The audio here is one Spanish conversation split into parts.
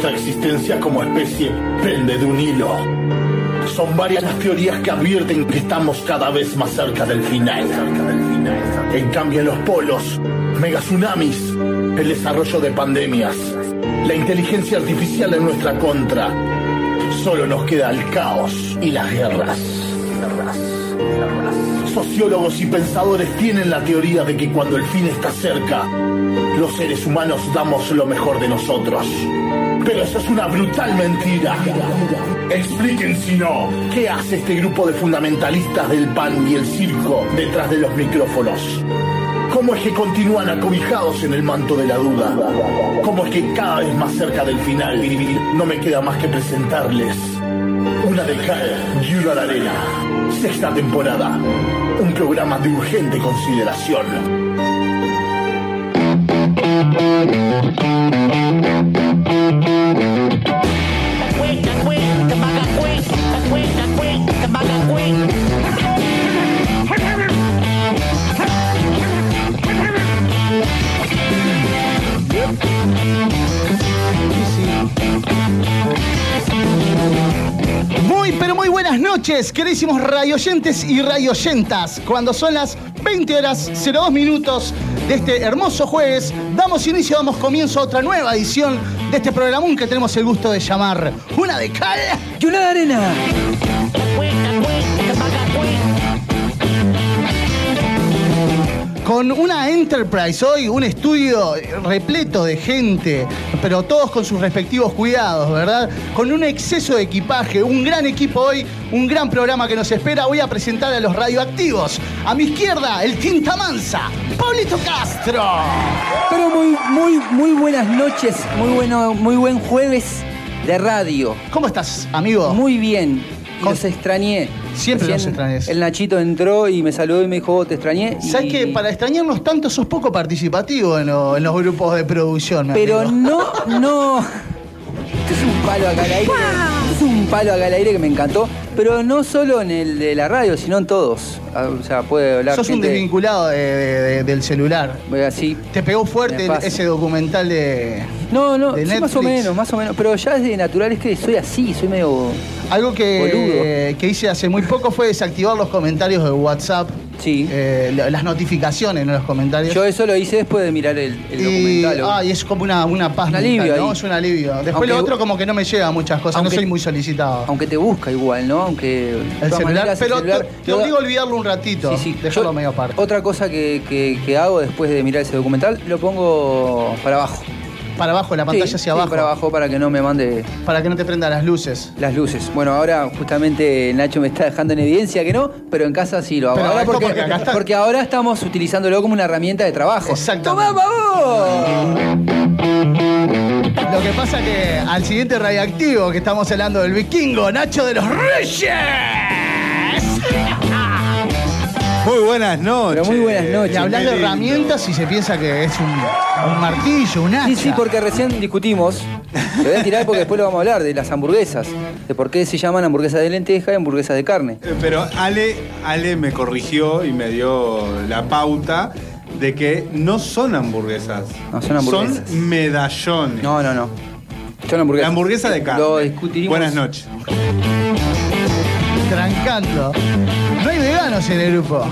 nuestra existencia como especie pende de un hilo. Son varias las teorías que advierten que estamos cada vez más cerca del final. En cambio, en los polos, megatsunamis, el desarrollo de pandemias, la inteligencia artificial en nuestra contra, solo nos queda el caos y las guerras. Sociólogos y pensadores tienen la teoría de que cuando el fin está cerca, los seres humanos damos lo mejor de nosotros. Pero eso es una brutal mentira. Expliquen si no, ¿qué hace este grupo de fundamentalistas del pan y el circo detrás de los micrófonos? ¿Cómo es que continúan acobijados en el manto de la duda? ¿Cómo es que cada vez más cerca del final no me queda más que presentarles una de cal y una de arena? Sexta temporada. Un programa de urgente consideración. Noches, queridísimos radioyentes y radioyentas. Cuando son las 20 horas 02 minutos de este hermoso jueves, damos inicio, damos comienzo a otra nueva edición de este programón que tenemos el gusto de llamar Una de Cal y una de arena. Con una Enterprise hoy, un estudio repleto de gente, pero todos con sus respectivos cuidados, ¿verdad? Con un exceso de equipaje, un gran equipo hoy, un gran programa que nos espera. Voy a presentar a los radioactivos. A mi izquierda, el Tinta Mansa, Pablito Castro. Pero muy, muy, muy buenas noches, muy bueno, muy buen jueves de radio. ¿Cómo estás, amigo? Muy bien. Los extrañé. Siempre Recién los extrañés. El Nachito entró y me saludó y me dijo, "Oh, te extrañé. y- ¿Sabes que para extrañarnos tanto sos poco participativo en, lo- en los grupos de producción? Pero amigo? no, no. Esto es un palo acá al aire. Esto es un palo acá al aire que me encantó. Pero no solo en el de la radio, sino en todos. Ah, O sea, puede hablar. Sos un desvinculado de- de- de- del celular. Voy así. Te pegó fuerte ese documental de. No, no, de sí, más o menos, más o menos. Pero ya desde natural es que soy así, soy medio. Algo que, que hice hace muy poco fue desactivar los comentarios de WhatsApp. Sí. eh, la- las notificaciones en los comentarios. Yo eso lo hice después de mirar el, el y, documental. ah, y es como una, una paz Un mental, alivio ¿no? Es un alivio. Después Aunque- lo otro como que no me llega a muchas cosas, Aunque- no soy muy solicitado. Aunque te busca igual, ¿no? Aunque. el celular, maneras, el pero celular- te, te obligo a olvidarlo un ratito. Sí, sí. Dejarlo medio aparte. Otra cosa que, que- que hago después de mirar ese documental, lo pongo para abajo. Para abajo, la pantalla Sí, hacia sí, abajo. para abajo para que no me mande Para que no te prenda las luces. las luces. Bueno, ahora justamente Nacho me está dejando en evidencia que no, pero en casa sí lo hago. Pero Ahora porque, porque acá está- porque ahora estamos utilizándolo como una herramienta de trabajo. ¡Tomá, vos! Lo que pasa que al siguiente radioactivo que estamos hablando del vikingo, Nacho de los Reyes. Muy buenas noches. Pero muy buenas noches. Y hablas qué de herramientas y se piensa que es un, un martillo, un hacha. Sí, sí, porque recién discutimos. Lo voy a tirar porque después lo vamos a hablar de las hamburguesas. De por qué se llaman hamburguesas de lenteja y hamburguesas de carne. Eh, Pero Ale, Ale me corrigió y me dio la pauta de que no son hamburguesas. No, son hamburguesas. Son medallones. No, no, no. Son hamburguesas. La hamburguesa de carne. Lo discutiremos. Buenas noches. Trancando. En el grupo.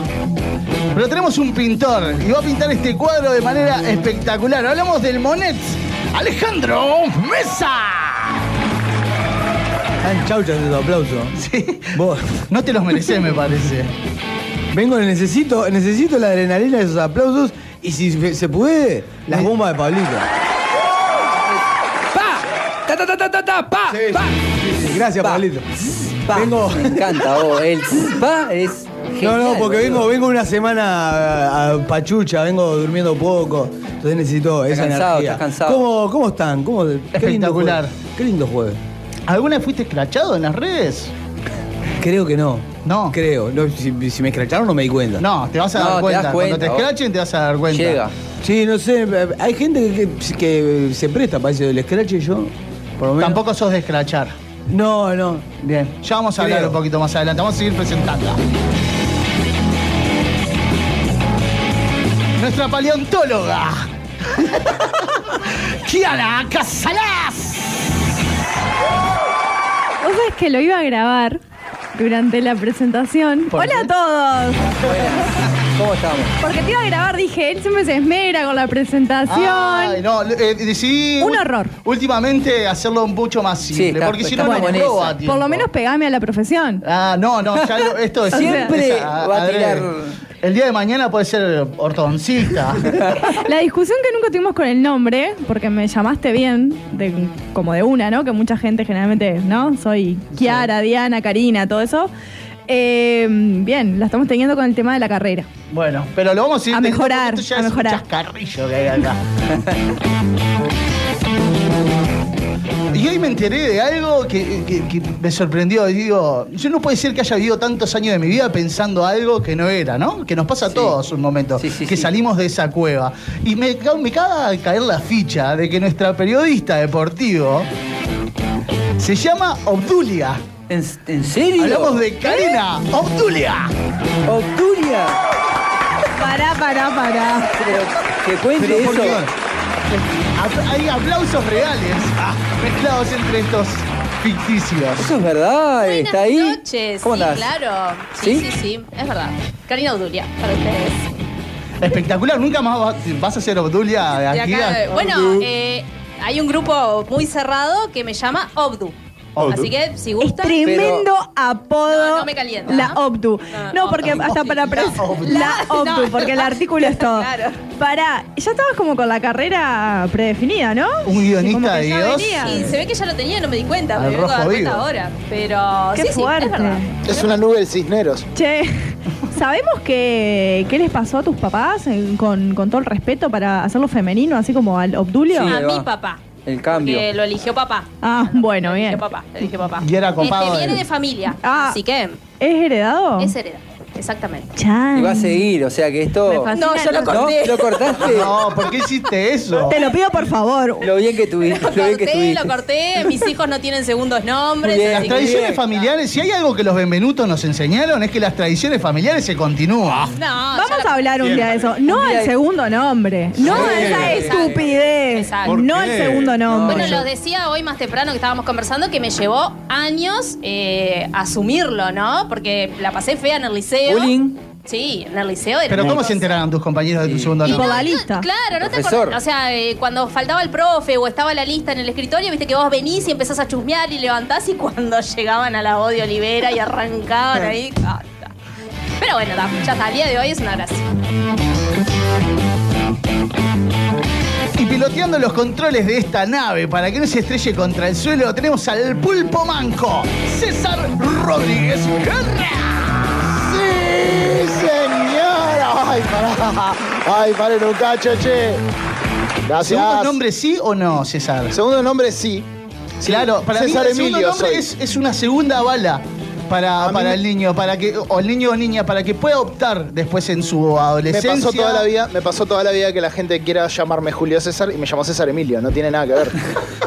Pero tenemos un pintor y va a pintar este cuadro de manera espectacular. Hablamos del Monet. Alejandro Mesa. Están chauchas esos aplausos. Sí. Vos, No te los mereces, me parece. vengo, necesito, necesito la adrenalina de esos aplausos y si se- se puede, las bombas de Pablito. ¡Pa! ¡Ta, ta, ta, ta, ta, ta! ¡Pa! Sí, ¡Pa! Sí, sí, gracias, Pa. Pablito. ¡Pa! Vengo- Me encanta, vos. El pa es. No, no, porque vengo, vengo una semana a, a pachucha, vengo durmiendo poco, entonces necesito esa cansado, energía. estás cansado. ¿Cómo, cómo están? ¿Cómo, qué lindo Espectacular. jueves. Qué lindo jueves. ¿Alguna vez fuiste escrachado en las redes? Creo que no. No. Creo. No, si, si me escracharon no me di cuenta. No, te vas a No, dar te cuenta. Cuando te escrachen te vas a dar cuenta. Llega. Sí, no sé. Hay gente que, que- que se presta para eso del scratch y yo, por lo menos. Tampoco sos de escrachar. No, no. Bien, ya vamos a hablar un poquito más adelante. Vamos a seguir presentando. Nuestra paleontóloga. Kiara Casalás. pasa es que lo iba a grabar durante la presentación. ¿Por Hola qué? a todos. ¿Cómo estamos? Porque te iba a grabar, dije, él siempre se esmera con la presentación. Ay, no, eh, decidí Un horror. Últimamente hacerlo mucho más simple, está- porque si no estamos no esa. Por lo menos pegame a la profesión. Ah, no, no, ya lo- esto es Siempre va a tirar- El día de mañana puede ser ortodoncista. La discusión que nunca tuvimos con el nombre, porque me llamaste bien, de, como de una, ¿no? Que mucha gente generalmente, ¿no? Soy Kiara, Diana, Karina, todo eso. Eh, bien, la estamos teniendo con el tema de la carrera. bueno, pero lo vamos a ir A mejorar, esto ya a es mejorar. un chascarrillo que hay acá. Y hoy me enteré de algo que, que- que me sorprendió. Digo, yo no puede ser que haya vivido tantos años de mi vida pensando algo que no era, ¿no? Que nos pasa a Sí. todos un momento, Sí, sí, que sí. salimos de esa cueva. Y me, me acaba de caer la ficha de que nuestra periodista deportivo se llama Obdulia. ¿En, en serio? Hablamos de Karina Obdulia. Obdulia. Pará, pará, pará. Pero que cuente Pero, eso. ¿por qué? Apl- Hay aplausos reales ah, mezclados entre estos ficticios. Eso es verdad, Buenas está ahí. noches, ¿Cómo sí, claro. Sí, ¿Sí? sí, sí, es verdad. Karina Audulia, para ustedes. Espectacular, nunca más va- vas a ser Obdulia de De aquí. acá, a- bueno, eh, hay un grupo muy cerrado que me llama Obdu. Así que si Es gustan. tremendo apodo. No, no me calienta, La. Obdu. No, porque Obdu. hasta para. pres- La Obdu. La Obdu, No. porque el artículo es todo. Claro. Para. Ya estabas como con la carrera predefinida, ¿no? Un guionista de Dios. Y se ve que ya lo tenía, no me di cuenta. Al Me vengo a dar rojo cuenta vivo. ahora. Pero Qué sí, sí, fuerte. es verdad. Es una nube del Cisneros. Che, ¿sabemos que, qué les pasó a tus papás con, con todo el respeto para hacerlo femenino, así como al Obdulio? Sí. A mi papá. El cambio. Lo eligió papá. Ah, bueno, Lo bien. eligió papá. Lo eligió papá. Y era copado Este, viene él. de familia. Ah. Así que ¿Es heredado? es heredado. Exactamente. Chan. Y va a seguir, o sea que esto. No, yo lo corté. ¿Lo cortaste? No, ¿por qué hiciste eso? Te lo pido por favor. Lo bien que tuviste. Lo Lo bien que corté, tuviste. lo corté. Mis hijos no tienen segundos nombres. Bien. Las tradiciones bien. familiares, si hay algo que los Benvenutos nos enseñaron, es que las tradiciones familiares se continúan. No, Vamos a hablar un día de eso. No al segundo nombre. No a esa Exacto. estupidez. Exacto. ¿Por No al segundo nombre. Bueno, lo decía hoy más temprano que estábamos conversando que me llevó años eh, asumirlo, ¿no? Porque la pasé fea en el liceo. Bullying. Sí, en el liceo era Pero ¿cómo cosa. se enteraron tus compañeros de tu Y- segundo y nombre? por la lista. Claro, no te acordás. O sea, eh, cuando faltaba el profe o estaba la lista en el escritorio, viste que vos venís y empezás a chusmear y levantás y cuando llegaban a la voz de Olivera y arrancaban ahí. ah, ta. Pero bueno, da, ya el día de hoy es una gracia. Y piloteando los controles de esta nave para que no se estrelle contra el suelo, tenemos al pulpo manco, César Rodríguez Guerra. ¡Ay, pará! ¡Ay, paren un cacho, che! Gracias. ¿Segundo nombre sí o no, César? Segundo nombre sí. Claro, para César mí el segundo Emilio nombre soy. es, es una segunda bala para, para me- el niño, para que, o el niño o niña, para que pueda optar después en su Me adolescencia. pasó toda la vida, me pasó toda la vida que la gente quiera llamarme Julio César y me llamó César Emilio, no tiene nada que ver.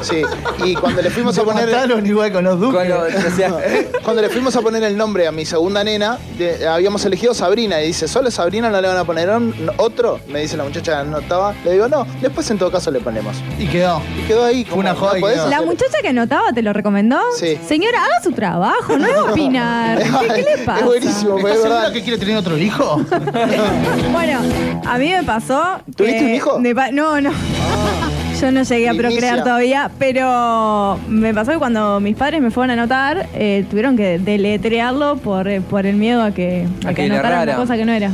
Sí. Y cuando le fuimos a poner igual con los duques. Cuando le fuimos a poner el nombre a mi segunda nena, de- habíamos elegido Sabrina y dice, ¿solo Sabrina no le van a poner un- otro? Me dice la muchacha que no estaba. Le digo, no, después en todo caso le ponemos. Y quedó. Y quedó ahí. Una joda y podés quedó. La muchacha que anotaba te lo recomendó. Sí. Señora, haga su trabajo, no debe opinar. ¿Qué, qué le pasa? Es buenísimo, ¿Estás pero es verdad. que quiere tener otro hijo? Bueno, a mí me pasó. ¿Tuviste un hijo? no, no. Yo no llegué a procrear todavía, pero me pasó que cuando mis padres me fueron a anotar, eh, tuvieron que deletrearlo por, eh, por el miedo a que, a A que que anotaran una cosa que no era.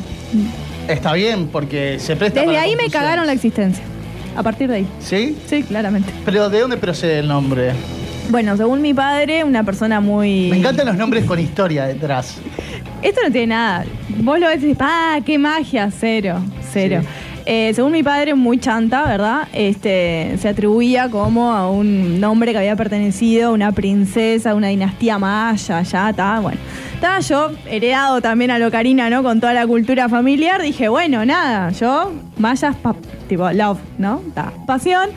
Está bien, porque se presta Desde para ahí me cagaron la existencia. A partir de ahí. ¿Sí? Sí, claramente. Pero ¿de dónde procede el nombre? Bueno, según mi padre, una persona muy. Me encantan los nombres con historia detrás. Esto no tiene nada. Vos lo ves y ¡ah, qué magia! Cero, cero. Eh, según mi padre, muy chanta, ¿verdad? Este, se atribuía como a un nombre que había pertenecido a una princesa, a una dinastía maya, ya está, bueno. Estaba yo, heredado también a lo Karina, ¿no? Con toda la cultura familiar, dije, bueno, nada, yo, mayas, tipo, love, ¿no? Ta, pasión.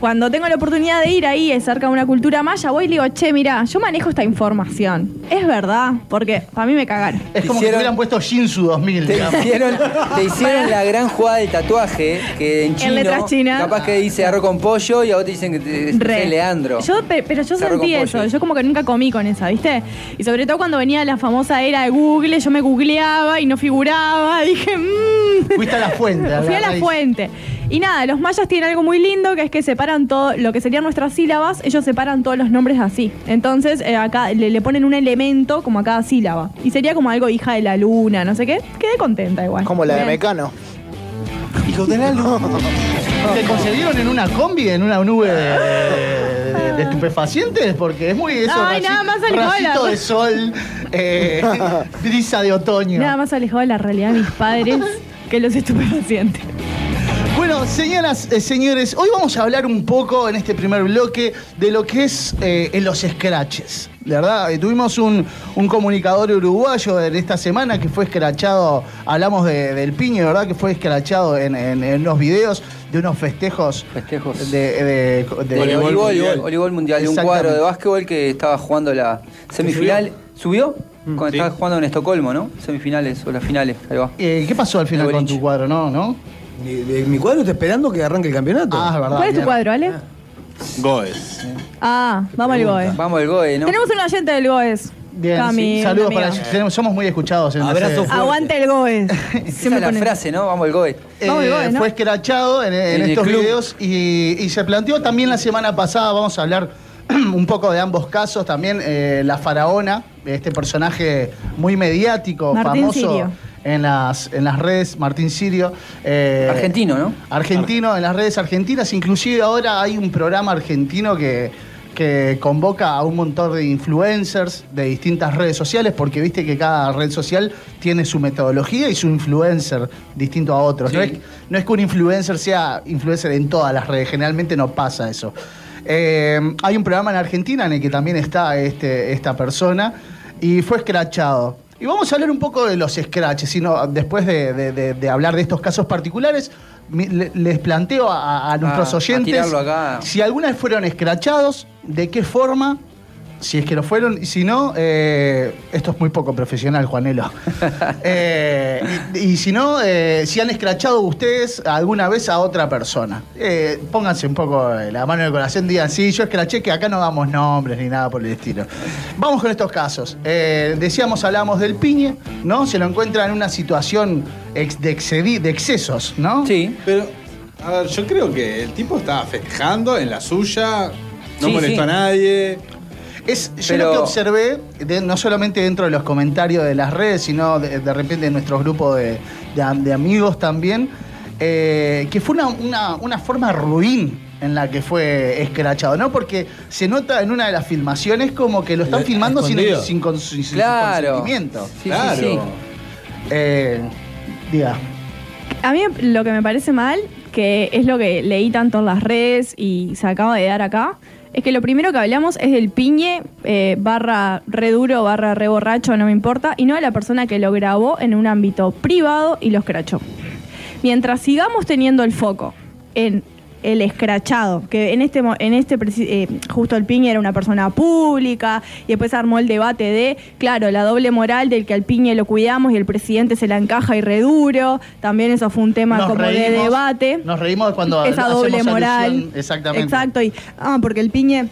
Cuando tengo la oportunidad de ir ahí cerca de una cultura maya, voy y le digo, che, mira, yo manejo esta información. Es verdad, porque para mí me cagaron. Es como si Hicieron- hubieran puesto Shinsu 2000, Te digamos. hicieron, te hicieron la gran jugada del tatuaje que en chino, letras chinas. capaz que dice arroz con pollo y a vos te dicen que te, es. Leandro. Yo, pe- pero yo sentí eso, yo como que nunca comí con esa, ¿viste? Y sobre todo cuando venía la famosa era de Google, yo me googleaba y no figuraba, dije, mmm. Fuiste a la fuente. Fui a la raíz. fuente. Y nada, los mayas tienen algo muy lindo que es que separan todo lo que serían nuestras sílabas, ellos separan todos los nombres así. Entonces, eh, acá le, le ponen un elemento como a cada sílaba. Y sería como algo hija de la luna, no sé qué. Quedé contenta igual. Como la de. Mecano. Hijo de la luz. ¿Te conseguieron en una combi, en una nube de, de- de estupefacientes? Porque es muy eso. Ay, nada más alcohol. racito de sol, eh, brisa de otoño. Nada más alejado de la realidad de mis padres que los estupefacientes. Bueno, señoras, eh, señores, hoy vamos a hablar un poco en este primer bloque de lo que es eh, en los scratches. De verdad, Eh, tuvimos un, un comunicador uruguayo en esta semana que fue escrachado, hablamos de- del piño, ¿verdad? Que fue escrachado en, en, en los videos de unos festejos. Festejos. De, de- de- De voleibol, voleibol, voleibol mundial, de un cuadro de básquetbol que estaba jugando la semifinal. ¿Subió? Cuando sí. estaba jugando en Estocolmo, ¿no? Semifinales o las finales, ahí va. Eh, ¿Qué pasó al final De con tu cuadro? No, ¿no? Mi, cuadro está esperando que arranque el campeonato. Ah, es verdad. ¿Cuál es tu cuadro, Ale? Goes. Ah, vamos al GOE. Vamos al GOE, ¿no? Tenemos un oyente del GOES. Bien, Cami, sí. saludos para tenemos- Somos muy escuchados en Abrazo ese- fuerte. Aguante el GOES. Esa es la frase, ¿no? Vamos al GOE. Vamos, Eh, igual, ¿no? Fue escrachado en, en En el estos club. videos y, y se planteó también la semana pasada, vamos a hablar un poco de ambos casos, también eh, la faraona, este personaje muy mediático, Martín famoso Sirio. En las, en las redes, Martín Sirio. eh, Argentino, ¿no? Argentino en las redes argentinas, inclusive ahora hay un programa argentino que, que convoca a un montón de influencers de distintas redes sociales, porque viste que cada red social tiene su metodología y su influencer distinto a otros. No, es, no es que un influencer sea influencer en todas las redes, generalmente no pasa eso. Eh, hay un programa en Argentina en el que también está este, esta persona y fue escrachado. Y vamos a hablar un poco de los scratches, sino después de, de- de- de hablar de estos casos particulares, les planteo a, a nuestros oyentes acá. si alguna vez fueron escrachados, de qué forma, si es que lo fueron, y si no, eh, esto es muy poco profesional, Juanelo. Eh, y, y si no, eh, si han escrachado ustedes alguna vez a otra persona. Eh, pónganse un poco la mano en el corazón, digan, sí, yo escraché, que acá no damos nombres ni nada por el estilo. Vamos con estos casos. Eh, decíamos, hablábamos del piñe, ¿no? Se lo encuentra en una situación ex- de, excedi- de excesos, ¿no? Sí. Pero, a ver, yo creo que el tipo estaba festejando en la suya, no Sí, molestó sí. a nadie. Es, yo Pero- lo que observé, de- no solamente dentro de los comentarios de las redes, sino de, de repente en nuestros grupos de, de am- de amigos también, eh, que fue una, una- una forma ruin en la que fue escrachado, ¿no? Porque se nota en una de las filmaciones como que lo están Le- filmando sin, escondido. sin, con- sin- sin Claro. consentimiento. Sí, sí, claro. sí. Eh, diga. A mí lo que me parece mal, que es lo que leí tanto en las redes y se acaba de dar acá, es que lo primero que hablamos es del piñe eh, barra re duro, barra re borracho, no me importa, y no de la persona que lo grabó en un ámbito privado y lo escrachó. Mientras sigamos teniendo el foco en el escrachado, que en este mo- en este eh, justo el Piñe era una persona pública y después armó el debate de, claro, la doble moral del que al Piñe lo cuidamos y el presidente se la encaja y reduro, también eso fue un tema Nos como de debate. Nos reímos cuando Esa doble alusión- moral. Exactamente. Exacto, y ah, porque el Piñe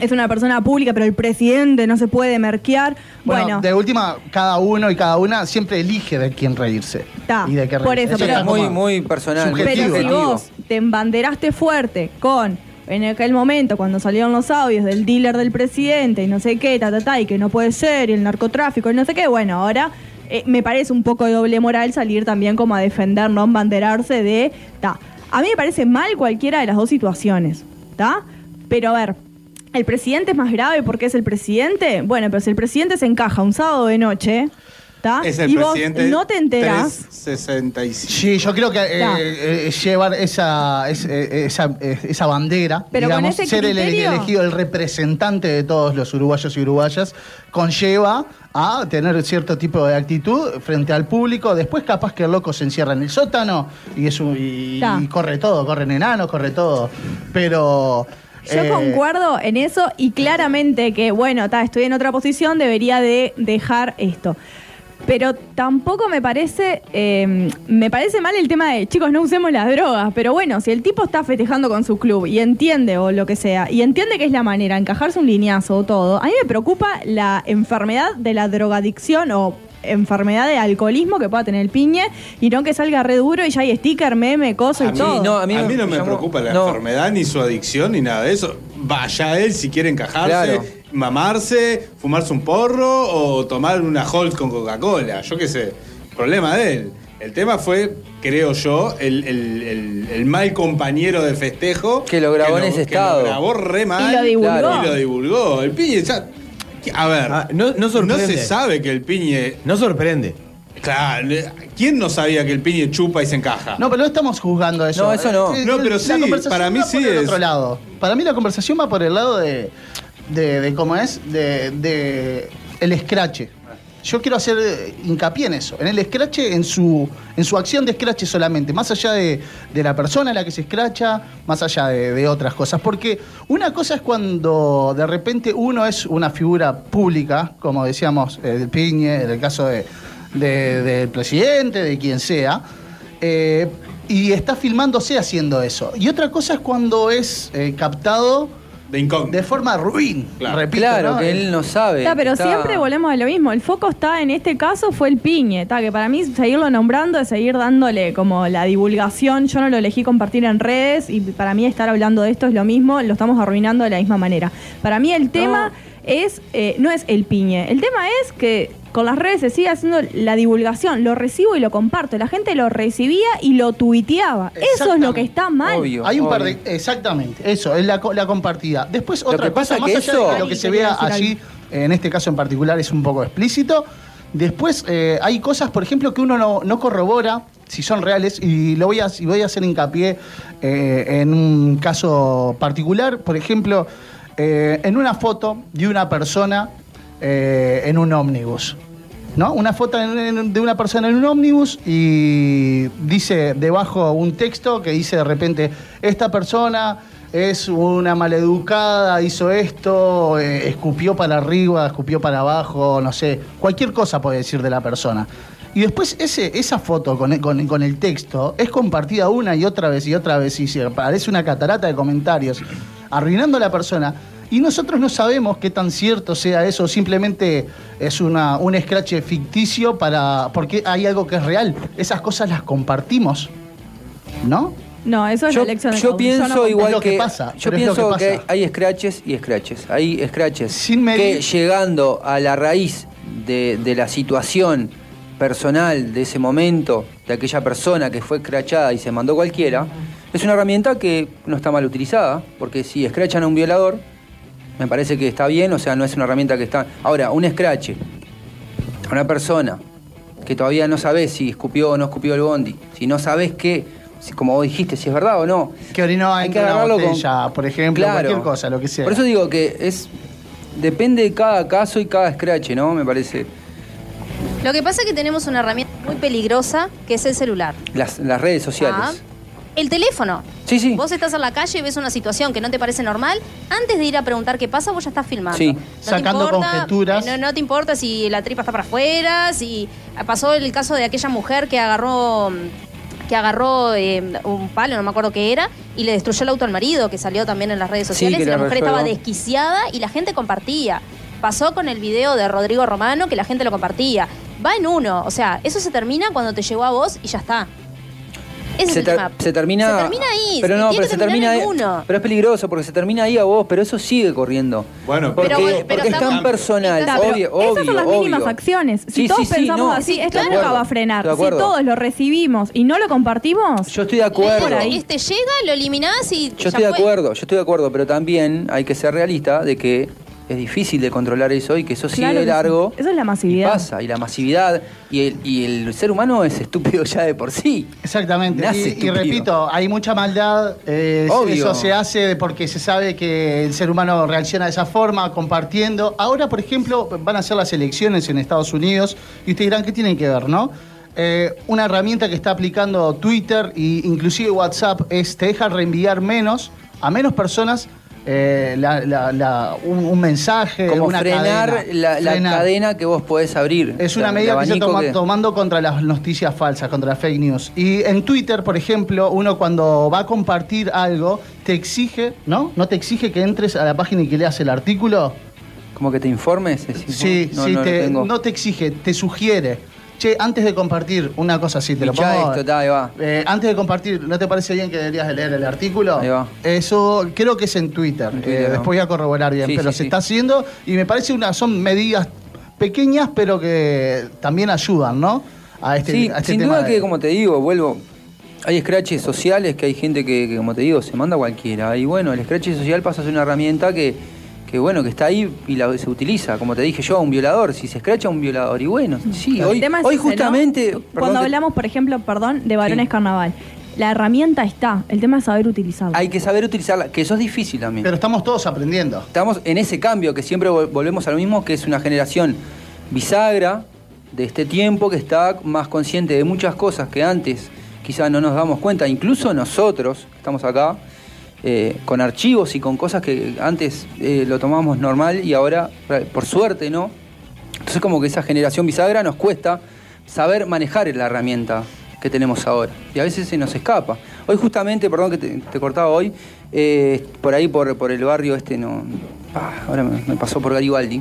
es una persona pública, pero el presidente no se puede merquear. Bueno, Bueno, de última, cada uno y cada una siempre elige de quién reírse. Ta, y de qué por reírse. eso, Pero es muy, muy personal. Pero si vos te embanderaste fuerte con, en aquel momento, cuando salieron los audios del dealer del presidente y no sé qué, ta, ta, ta, y que no puede ser, y el narcotráfico y no sé qué, bueno, ahora eh, me parece un poco de doble moral salir también como a defender, no embanderarse de, ta. A mí me parece mal cualquiera de las dos situaciones, ¿está? Pero a ver, ¿el presidente es más grave porque es el presidente? Bueno, pero si el presidente se encaja un sábado de noche, ¿Está? Es el y vos presidente. no te enterás. 365. Sí, yo creo que eh, eh, llevar esa, es- eh, esa, eh, esa bandera, Pero con digamos, ese ser el criterio- elegido, el representante de todos los uruguayos y uruguayas, conlleva a tener cierto tipo de actitud frente al público. Después capaz que el loco se encierra en el sótano y, es un- y corre todo, corren enanos, corre todo. Pero... Yo eh, concuerdo en eso y claramente que, bueno, ta, estoy en otra posición, debería de dejar esto. Pero tampoco me parece, eh, me parece mal el tema de, chicos, no usemos las drogas. Pero bueno, si el tipo está festejando con su club y entiende o lo que sea, y entiende que es la manera, encajarse un lineazo o todo, a mí me preocupa la enfermedad de la drogadicción o enfermedad de alcoholismo que pueda tener el piñe y no que salga re duro y ya hay sticker, meme, coso y mí, todo. no, a mí, no me preocupa la no. enfermedad, ni su adicción, ni nada de eso. Vaya él si quiere encajarse, Claro. mamarse, fumarse un porro o tomar una Holt con Coca-Cola. Yo qué sé. Problema de él. El tema fue, creo yo, el, el- el- el mal compañero de festejo. Que lo grabó en ese que estado. lo grabó re mal. Y lo divulgó. Claro. Y lo divulgó. El piñe ya. A ver. Ah, no- no sorprende. se sabe que el piñe. No sorprende. Claro, ¿quién no sabía que el piñe chupa y se encaja? No, pero no estamos juzgando eso. No, eso no. Eh, No, pero la sí, conversación para mí va sí por el es- otro lado. Para mí la conversación va por el lado de, de, de cómo es, de, de el escrache. Yo quiero hacer eh, hincapié en eso, en el escrache, en su, en su acción de escrache solamente, más allá de, de la persona a la que se escracha, más allá de, de otras cosas. Porque una cosa es cuando de repente uno es una figura pública, como decíamos, eh, del Piñe, en el caso de, de- del presidente, de quien sea, eh, y está filmándose haciendo eso. Y otra cosa es cuando es captado De incógnito. de forma ruin, Claro. repito. Claro, ¿no? que él no sabe. Está, pero está- siempre volvemos a lo mismo. El foco está en este caso fue el piñe, está, que para mí seguirlo nombrando es seguir dándole como la divulgación. Yo no lo elegí compartir en redes y para mí estar hablando de esto es lo mismo, lo estamos arruinando de la misma manera. Para mí el tema es eh, no es el piñe, el tema es que con las redes se sigue haciendo la divulgación, lo recibo y lo comparto. La gente lo recibía y lo tuiteaba. Eso es lo que está mal. Obvio. Hay un par de. Exactamente, eso, es la, co- la compartida. Después, Lo otra que cosa, pasa más que allá eso- de que lo que se vea allí, en este caso en particular, es un poco explícito. Después, eh, hay cosas, por ejemplo, que uno no, no corrobora si son reales, y lo voy a, y voy a hacer hincapié eh, en un caso particular. Por ejemplo, eh, en una foto de una persona eh, en un ómnibus. ¿no? Una foto de una persona en un ómnibus y dice debajo un texto que dice de repente, esta persona es una maleducada, hizo esto, eh, escupió para arriba, escupió para abajo, no sé, cualquier cosa puede decir de la persona. Y después ese, esa foto con con, con el texto es compartida una y otra vez y otra vez y se parece una catarata de comentarios, arruinando a la persona. Y nosotros no sabemos qué tan cierto sea eso, simplemente es una, un escrache ficticio para. porque hay algo que es real. Esas cosas las compartimos. ¿No? No, eso es Yo, la elección de yo pienso no igual lo que que, pasa, yo pienso que hay scratches y scratches. Hay scratches Sin medir- que llegando a la raíz de, de la situación personal de ese momento, de aquella persona que fue escrachada y se mandó cualquiera, es una herramienta que no está mal utilizada, porque si escrachan a un violador, me parece que está bien, o sea, no es una herramienta que está... Ahora, un scratch a una persona que todavía no sabes si escupió o no escupió el bondi, si no sabes qué, si- como vos dijiste, si es verdad o no. Que orinó Hay en que una agarrarlo con- botella, por ejemplo, Claro. cualquier cosa, lo que sea. Por eso digo que es depende de cada caso y cada scratch, ¿no? Me parece. Lo que pasa es que tenemos una herramienta muy peligrosa que es el celular. Las, las redes Ah, sociales. El teléfono. Sí, sí. Vos estás en la calle y ves una situación que no te parece normal, antes de ir a preguntar qué pasa, vos ya estás filmando. Sí. No te Sacando importa- conjeturas. No, no te importa si la tripa está para afuera, si pasó el caso de aquella mujer que agarró que agarró eh, un palo, no me acuerdo qué era, y le destruyó el auto al marido, que salió también en las redes Sí, sociales, que y la mujer resuelvo. estaba desquiciada y la gente compartía. Pasó con el video de Rodrigo Romano, que la gente lo compartía. Va en uno, o sea, eso se termina cuando te llegó a vos y ya está. Ese se, es el ter- tema. se termina. Se termina ahí. Pero no, pero se termina ahí. en uno. Pero es peligroso porque se termina ahí a vos, pero eso sigue corriendo. Bueno, porque, Pero porque es tan estamos- personal, Está, obvio, obvio. esas son las obvio. mínimas acciones. Si Sí, todos sí, sí, pensamos no. así, Sí, esto claro. nunca va a frenar. Si todos lo recibimos y no lo compartimos, Yo estoy de acuerdo. por ahí. Este llega, lo eliminás y. Yo estoy de acuerdo, yo estoy de acuerdo, pero también hay que ser realista de que es difícil de controlar eso y que eso sigue Claro largo. Eso es la Y masividad. pasa, y la masividad, y el, y el ser humano es estúpido ya de por sí. Exactamente. Nace Y, y repito, hay mucha maldad. eh, Obvio. Eso se hace porque se sabe que el ser humano reacciona de esa forma, compartiendo. Ahora, por ejemplo, van a ser las elecciones en Estados Unidos y ustedes dirán, ¿qué tienen que ver, no? Eh, una herramienta que está aplicando Twitter e inclusive WhatsApp es te deja reenviar menos a menos personas eh, la- la- la- un, un mensaje, Como una frenar cadena. la, Frenar. cadena que vos podés abrir. Es una medida que se toma- que- tomando contra las noticias falsas, contra las fake news. Y en Twitter, por ejemplo, uno cuando va a compartir algo, te exige, ¿no? ¿No te exige que entres a la página y que leas el artículo? Como que te informes. decís, Sí, no, sí, no te- no te exige, te sugiere. Che, antes de compartir una cosa así, te lo pongo. esto, ta, ahí va. Eh, antes de compartir, ¿no te parece bien que deberías de leer el artículo? Ahí va. Eso creo que es en Twitter. En Twitter, Eh, ¿no? Después voy a corroborar bien, Sí, pero sí, se sí. está haciendo y me parece una son medidas pequeñas, pero que también ayudan, ¿no? A este, Sí, a este sin tema duda de- que, como te digo, vuelvo. Hay scratches sociales que hay gente que, que, como te digo, se manda cualquiera. Y bueno, el scratch social pasa a ser una herramienta que, que bueno, que está ahí y la, se utiliza. Como te dije yo, a un violador. Si se scratcha a un violador. Y bueno, sí, hoy, tema es hoy ese, ¿no? justamente. perdón Cuando hablamos, por ejemplo, perdón, de varones Sí. carnaval, la herramienta está, el tema es saber utilizarla. hay que saber utilizarla, que eso es difícil también. Pero estamos todos aprendiendo. Estamos en ese cambio que siempre vol- volvemos a lo mismo, que es una generación bisagra de este tiempo que está más consciente de muchas cosas que antes quizás no nos damos cuenta, incluso nosotros que estamos acá, eh, con archivos y con cosas que antes eh, lo tomábamos normal y ahora, por suerte, ¿no? Entonces como que esa generación bisagra nos cuesta saber manejar la herramienta que tenemos ahora. Y a veces se nos escapa. Hoy justamente, perdón que te, cortaba hoy, eh, por ahí por, por el barrio este, no, ah, ahora me, pasó por Garibaldi,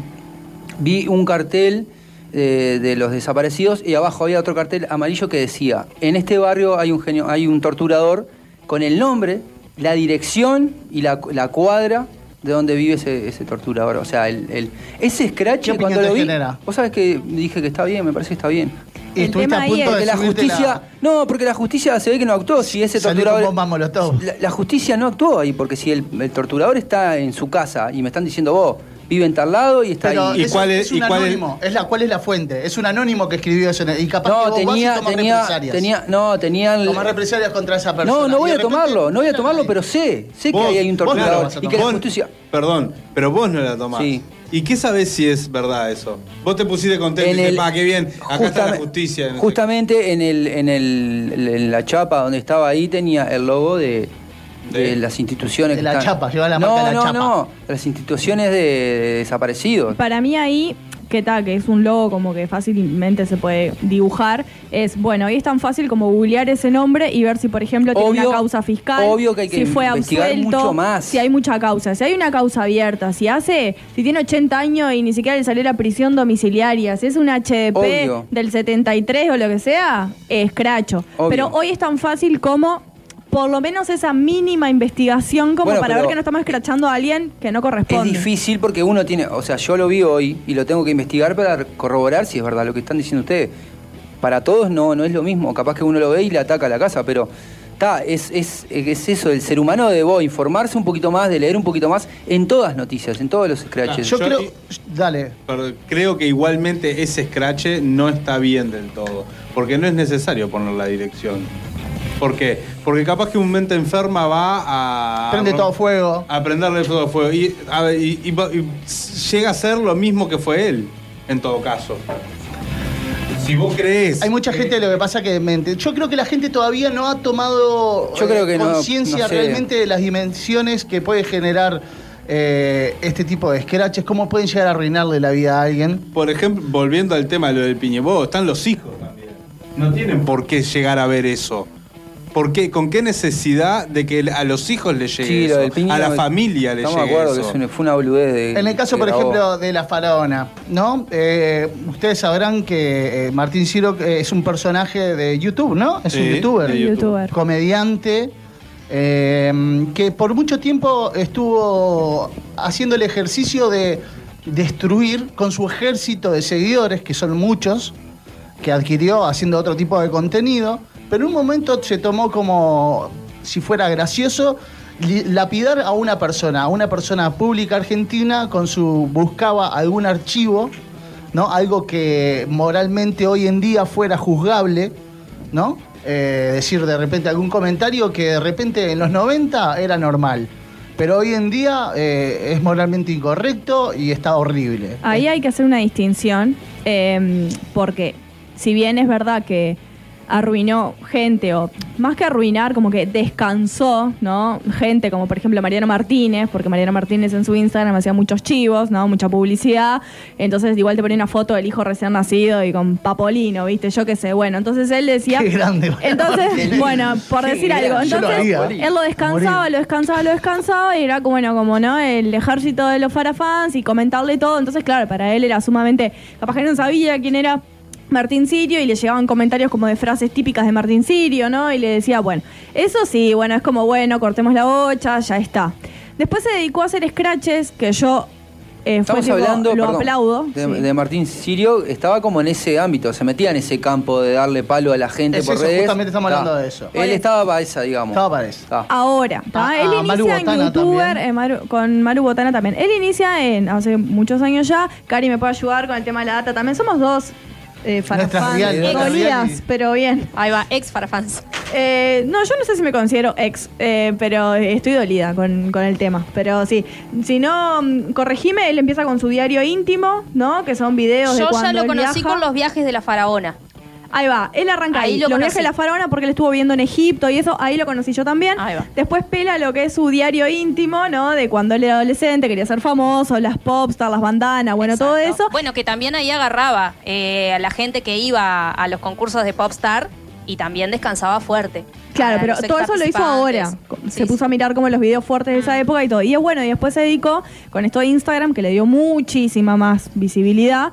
vi un cartel de los desaparecidos y abajo había otro cartel amarillo que decía, en este barrio hay un, genio, hay un torturador con el nombre, la dirección y la, la cuadra de donde vive ese, ese torturador. O sea, el, el- ese scratch ¿Qué opinión cuando lo vi, genera? vos sabés que dije que está bien, me parece que está bien. Y El estuviste tema a ahí punto es de Porque la justicia. No, porque la justicia se ve que no actuó. Si ese Salió torturador. con. La, la justicia no actuó ahí, porque si el, el torturador está en su casa y me están diciendo vos, vive en tal lado y está Pero ahí. ¿Y es, cuál es- es y un cuál anónimo. Es la, ¿Cuál es la fuente? Es un anónimo que escribió eso. en Y capaz que No, vos vas y tenía, tomás tenía, represalias. tenía, no, tenían. Tomás represalias contra esa persona. No, no voy a repente- tomarlo, no voy a tomarlo, pero sé, sé que Vos- ahí hay un vos no torturador vas y que la Vos- justicia. Perdón, pero vos no la tomás. Sí. ¿Y qué sabés si es verdad eso? Vos te pusiste contento y dijiste, pa, qué bien, acá está la justicia. Justamente en, el, en, el, en la chapa donde estaba ahí tenía el logo de, de De- las instituciones. de la están- chapa, lleva la no, marca de la no, chapa. No, las instituciones de, de desaparecidos. Para mí ahí, que tal, que es un logo como que fácilmente se puede dibujar, es, bueno, ahí es tan fácil como googlear ese nombre y ver si, por ejemplo, tiene Obvio- una causa fiscal, obvio que hay que si fue investigar absuelto, mucho más. si hay mucha causa, si hay una causa abierta, si hace, si tiene 80 años y ni siquiera le salió la prisión domiciliaria, si es un HDP Obvio. del 73 o lo que sea, es cracho. Obvio. Pero hoy es tan fácil como... Por lo menos esa mínima investigación como Bueno, para ver que no estamos escrachando a alguien que no Es corresponde. difícil porque uno tiene, o sea, yo lo vi hoy y lo tengo que investigar para corroborar si es verdad lo que están diciendo ustedes. Para todos no, no es lo mismo, capaz que uno lo ve y le ataca a la casa, pero está, es, es, es eso, el ser humano debe informarse un poquito más, de leer un poquito más en todas croticias, en todos los scratches. Yo Yo- creo. y- Dale. Pero creo que igualmente ese scratch no está bien del todo. Porque no es necesario poner la dirección. ¿Por qué? Porque capaz que un mente enferma va a. Prende todo fuego. A prenderle todo fuego. Y, a y- y llega a ser lo mismo que fue él, en todo caso. Si vos crees. Hay mucha gente, lo que pasa que mente. Yo creo que la gente todavía no ha tomado Yo creo que no, conciencia no sé. realmente de las dimensiones que puede generar eh, este tipo de scratches, cómo pueden llegar a arruinarle la vida a alguien. Por ejemplo, volviendo al tema de lo del piñebó, están los hijos también. No tienen por qué llegar a ver eso. ¿Por qué? ¿Con qué necesidad de que a los hijos les llegue Sí, eso? a la familia les Estamos de llegue acuerdo eso. que es una- fue una boludez de. En el caso, por grabó. ejemplo, de la faraona, ¿no? Eh, ustedes sabrán que eh, Martín Ciro es un personaje de YouTube, ¿no? Es un youtuber. Youtuber. comediante eh, que por mucho tiempo estuvo haciendo el ejercicio de destruir con su ejército de seguidores, que son muchos, que adquirió haciendo otro tipo de contenido, pero en un momento se tomó como si fuera gracioso lapidar a una persona, a una persona pública argentina con su buscaba algún archivo, ¿no? Algo que moralmente hoy en día fuera juzgable, ¿no? Eh, decir de repente algún comentario que de repente en los 90 era normal. Pero hoy en día eh, es moralmente incorrecto y está horrible. Ahí hay que hacer una distinción, eh, porque si bien es verdad que arruinó gente, o más que arruinar, como que descansó, ¿no? Gente como por ejemplo Mariano Martínez, porque Mariano Martínez en su Instagram hacía muchos chivos, ¿no? Mucha publicidad. Entonces igual te ponía una foto del hijo recién nacido y con Papolino, ¿viste? Yo qué sé. Bueno, entonces él decía. Qué grande. Entonces, bueno, por Qué decir algo. lo Entonces, haría. él lo descansaba, lo descansaba, lo descansaba y era como, bueno, como no, el ejército de los farafans y comentarle todo. Entonces, claro, para él era sumamente. Capaz que no sabía quién era. Martín Sirio y le llegaban comentarios como de frases típicas de Martín Sirio, ¿no? Y le decía, bueno, eso sí, bueno, es como, bueno, cortemos la bocha, ya está. Después se dedicó a hacer scratches, que yo eh, fue Estamos tipo, hablando lo perdón, aplaudo. de, sí. de Martín Sirio, estaba como en ese ámbito, se metía en ese campo de darle palo a la gente Es por eso, redes. justamente estamos hablando de eso. Él estaba para esa, digamos. Estaba para eso. Ahora, él a Maru inicia en Botana youtuber, también. eh, Maru- con Maru Botana también. Él inicia en hace muchos años ya. Cari me puede ayudar con el tema de la data también. Somos dos eh, nuestras dolidas, reales. pero bien. Ahí va, ex farafans. Eh, no, yo no sé si me considero ex, eh, pero estoy dolida con, con el tema. Pero sí, si no, mm, corregime, él empieza con su diario íntimo, ¿no? Que son videos de Yo ya cuando lo él conocí viaja. con los viajes de la faraona. Ahí va, él arranca ahí, Ahí lo los viajes de la faraona porque él estuvo viendo en Egipto y eso, ahí lo conocí yo también. Ahí va. Después pela lo que es su diario íntimo, ¿no? De cuando él era adolescente, quería ser famoso, las popstars, las bandanas, bueno, todo eso. Bueno, que también ahí agarraba eh, a la gente que iba a los concursos de Popstar y también descansaba fuerte. Claro, pero todo eso lo hizo ahora. Se Sí, puso a mirar como los videos fuertes de esa época y todo. Y es bueno, y después se dedicó con esto de Instagram, que le dio muchísima más visibilidad.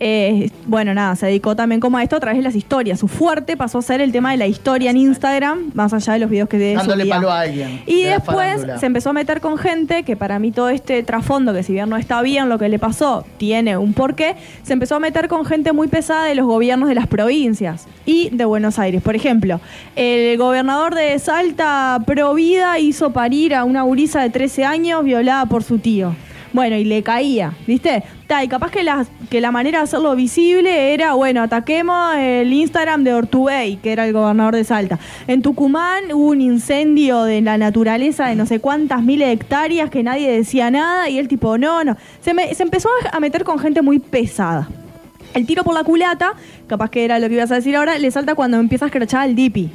Eh, bueno, nada, se dedicó también como a esto a través de las historias. Su fuerte pasó a ser el tema de la historia en Instagram, más allá de los videos que de Dándole subía. palo a alguien. Y de después se empezó a meter con gente que para mí todo este trasfondo, que si bien no está bien lo que le pasó, tiene un porqué, se empezó a meter con gente muy pesada de los gobiernos de las provincias y de Buenos Aires. Por ejemplo, el gobernador de Salta, Provida, hizo parir a una gurisa de 13 años violada por su tío. Bueno, y le caía, ¿viste? Ta, y capaz que la, que la manera de hacerlo visible era, bueno, ataquemos el Instagram de Ortubey, que era el gobernador de Salta. En Tucumán hubo un incendio de la naturaleza de no sé cuántas miles de hectáreas que nadie decía nada y él tipo, no, no. Se, me- se empezó a meter con gente muy pesada. El tiro por la culata, capaz que era lo que ibas a decir ahora, le salta cuando empieza a escrachar al Dipi.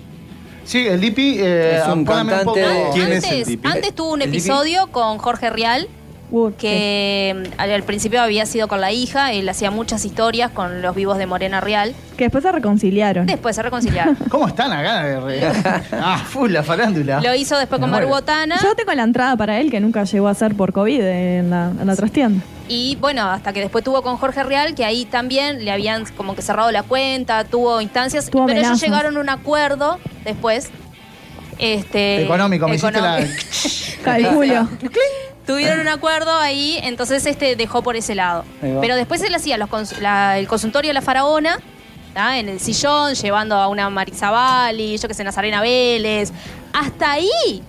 Sí, el Dipi. eh, Es un poco- de- ¿Quién es el antes, Dipi? antes tuvo un ¿El Dipi? episodio con Jorge Real Uh, que al, al principio había sido con la hija, él hacía muchas historias con los vivos de Morena Real. que después se reconciliaron. Después se reconciliaron. ¿Cómo están acá? ah, full la farándula. Lo hizo después con Me Maru muero. Botana. Yo tengo la entrada para él que nunca llegó a ser por COVID en la, en la trastienda. Y bueno, hasta que después tuvo con Jorge Real, que ahí también le habían como que cerrado la cuenta, tuvo instancias, Tuvo pero ellos llegaron a un acuerdo después. Este, Económico, me hiciste la. económico. Calculo. Tuvieron un acuerdo ahí, entonces este dejó por ese lado. Pero después él hacía los cons- la- el consultorio de la faraona, ¿tá? en el sillón, llevando a una Marisa Bali, yo que sé, Nazarena Vélez. Hasta ahí,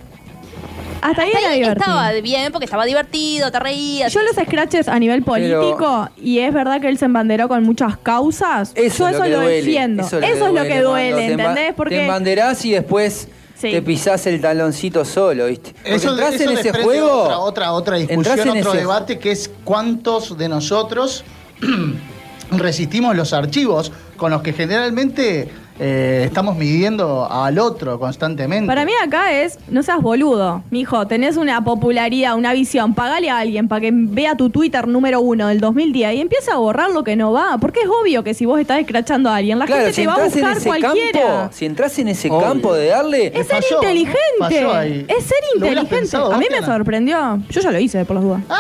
Hasta ahí hasta era ahí divertido. estaba bien, porque estaba divertido, te reías. Yo los scratches a nivel político, y es verdad que él se embanderó con muchas causas, Eso yo es eso lo que lo duele. defiendo. Eso, es lo que cuando duele, te emba- ¿entendés? Te Porque embanderás y después Sí. te pisás el taloncito solo, ¿viste? Porque Eso, entras eso en ese juego. Otra, otra, otra discusión, en otro ese- debate que es cuántos de nosotros resistimos los archivos con los que generalmente eh, estamos midiendo al otro constantemente. para mí acá es, no seas boludo, mijo, tenés una popularidad, una visión, pagale a alguien para que vea tu Twitter número uno del 2010 y empiece a borrar lo que no va, porque es obvio que si vos estás escrachando a alguien, la Claro, gente si te va a buscar ese cualquiera. campo, si entras en ese Obvio. campo de darle. Es ser Falló, inteligente. falló ahí. Es ser inteligente. pensado, A mí me sorprendió. Yo ya lo hice, por las dudas.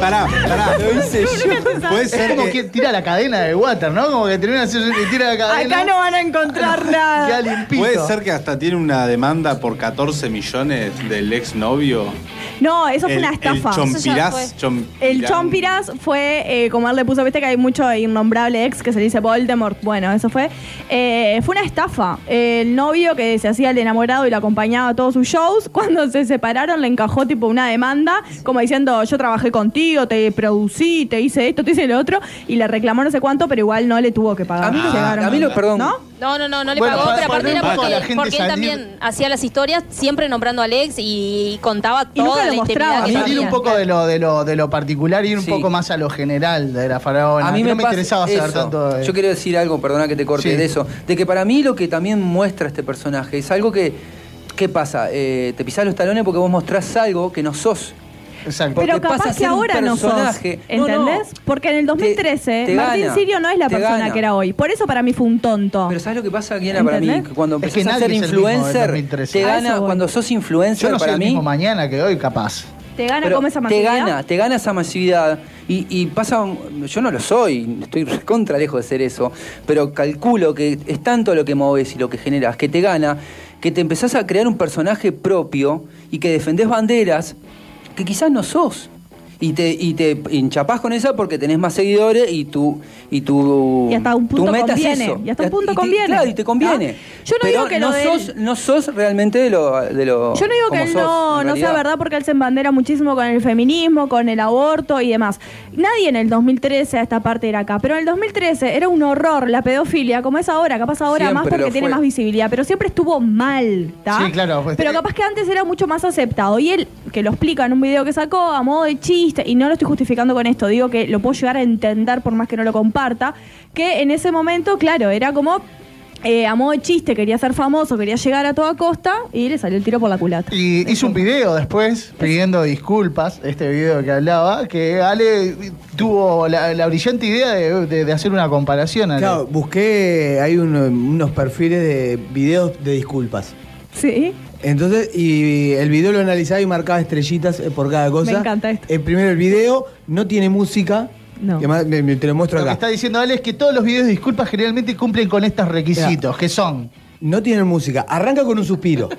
Pará, pará. Lo hice yo. Puede ser como que, que tira la cadena de water, ¿no? Como que termina haciendo y tira la cadena. Acá no van a encontrar Queda nada. limpito. puede ser que hasta tiene una demanda por 14 millones del exnovio. No, eso fue El- una estafa. El chompirás. Eso ya chom- El. Chompiras fue, eh, como él le puso, viste que hay mucho innombrable ex que se le dice Voldemort. Bueno, eso fue. Eh, fue una estafa. El novio que se hacía el enamorado y lo acompañaba a todos sus shows, cuando se separaron le encajó tipo una demanda, como diciendo, yo trabajé contigo, te producí, te hice esto, te hice lo otro, y le reclamó no sé cuánto, pero igual no le tuvo que pagar. A mí, lo- Llegaron. a mí lo, perdón, ¿No? No, no, no, no le Bueno, pagó, para- pero aparte era porque, a la gente porque él salir- también hacía las historias siempre nombrando a Alex y contaba Y toda lo la mostraba. intimidad que Salir tenía. un poco de lo, de lo, de lo particular y ir un Sí. poco más a lo general de la faraona. A mí me, no me interesaba saber tanto. de- Yo quiero decir algo, perdona que te corte Sí. de eso. De que para mí lo que también muestra este personaje es algo que. ¿Qué pasa? Eh, te pisás los talones porque vos mostrás algo que no sos. Exacto. porque Pero capaz que ahora no sos, personaje. No, no. ¿entendés? Porque en el 2013 Te- te Martín gana, Sirio no es la te persona gana. que era hoy. Por eso para mí fue un tonto. Pero ¿sabes lo que pasa, Guiana, para mí? Cuando Es empezás que a nadie ser es influencer, 2013. te gana, cuando sos influencer, Yo no soy para el mí. mismo mañana que hoy, capaz. ¿Te gana Pero como esa te masividad? gana, te gana esa masividad. Y, y pasa, yo no lo soy, estoy contra lejos de ser eso, pero calculo que es tanto lo que moves y lo que generas, que te gana, que te empezás a crear un personaje propio y que defendés banderas que quizás no sos. Y te, y te hinchapás con esa porque tenés más seguidores y tu, y tu, Y hasta un punto meta conviene, es eso. y hasta un punto te- conviene. Claro, y te conviene. ¿Ah? Yo no Pero digo que lo no de sos, él- no sos realmente de lo, de lo Yo no digo que él sos, no, no sea verdad porque él se embandera muchísimo con el feminismo, con el aborto y demás. Nadie en el 2013 a esta parte era acá, pero en el 2013 era un horror la pedofilia, como es ahora, capaz ahora Siempre más porque lo tiene más visibilidad, pero siempre estuvo mal, ¿tá? Sí, claro, pues, Pero eh, capaz que antes era mucho más aceptado y él, que lo explica en un video que sacó a modo de chiste, y no lo estoy justificando con esto, digo que lo puedo llegar a entender por más que no lo comparta, que en ese momento, claro, era como... eh, a modo de chiste, quería ser famoso, quería llegar a toda costa y le salió el tiro por la culata. Y hizo un video después pidiendo disculpas, este video que hablaba, que Ale tuvo la, la brillante idea de, de- de hacer una comparación. Ale. Claro, busqué, hay uno- unos perfiles de videos de disculpas. Sí. Entonces, y el video lo analizaba y marcaba estrellitas eh, por cada cosa. Me encanta esto. El primero, el video no tiene música. No. que más- me- me- te lo muestro Lo que acá. está diciendo Ale es que todos los videos de disculpas generalmente cumplen con estos requisitos, que son No tiene música. Arranca con un suspiro.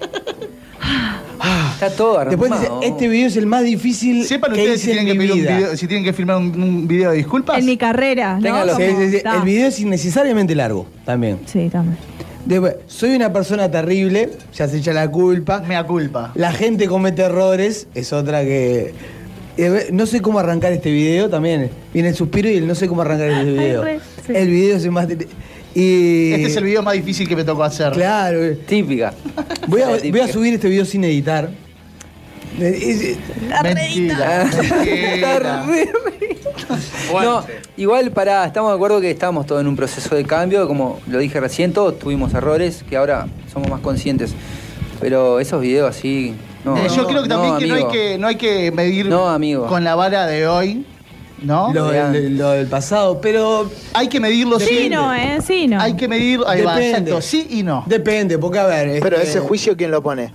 Está todo armado. Después dice, este video es el más difícil Sepan que ustedes si en tienen, que mi pedir un vida. video- si tienen que filmar un, un video de disculpas. En mi carrera, ¿no? Sí. El video es innecesariamente largo también. Sí, también. Después, soy una persona terrible, ya se echa la culpa. Mea culpa. La gente comete errores, es otra que. eh, No sé cómo arrancar este video también. Viene el suspiro y el no sé cómo arrancar este video. re, sí. El video es el más. Y. Este es el video más difícil que me tocó hacer. Claro. Típica. Voy a, voy subir este video sin editar. Eh, es- Mentira. mentira. No, igual pará, estamos de acuerdo que estamos todos en un proceso de cambio, como lo dije recién, todos tuvimos errores que ahora somos más conscientes. Pero esos videos así. No, Eh, Yo creo que también que no, hay amigo. que no hay que medir No, amigo. con la vara de hoy, ¿no? Lo, del- lo del pasado, pero Hay que medirlo Sí, siempre. no, ¿eh? Sí, no. Hay que medir, ahí va, Depende. exacto, sí y no. depende, porque a ver. Pero este, ese juicio, ¿quién lo pone?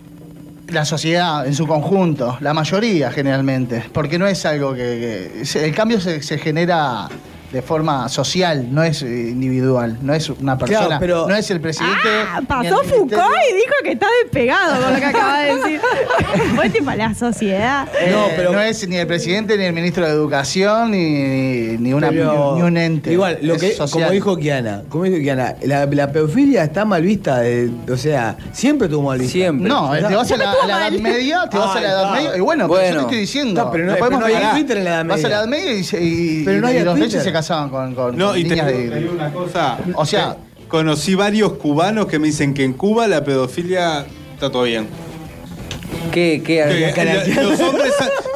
La sociedad en su conjunto, la mayoría generalmente, porque no es algo que... que- el cambio se, se genera de forma social, no es eh, individual, no es una persona, Claro, pero- no es el presidente... Ah, pasó el. Foucault y dijo que está despegado con lo que acaba de decir. Fue tipo la sociedad. Eh, No, no, pero- es ni el presidente, ni el ministro de Educación, ni, ni, una, pero ni un ente. Igual, lo Es que, social. como dijo Kiana, como dijo Kiana, la, la pedofilia está mal vista, de- o sea, siempre tuvo mal vista. Siempre. No, te vas a la, la Edad. Media, te vas a la Edad Ay, Media, y bueno, pero yo Bueno. te estoy diciendo. No, pero no- lo podemos pero no negar. Twitter en la Edad Vas a la Media. Edad Media y, y- Pero no y había los reyes se casaban con, con, No, con y te, niñas te digo de... una cosa. O sea- Eh, conocí varios cubanos que me dicen que en Cuba la pedofilia está todo bien. ¿Qué, qué, qué- los hombres.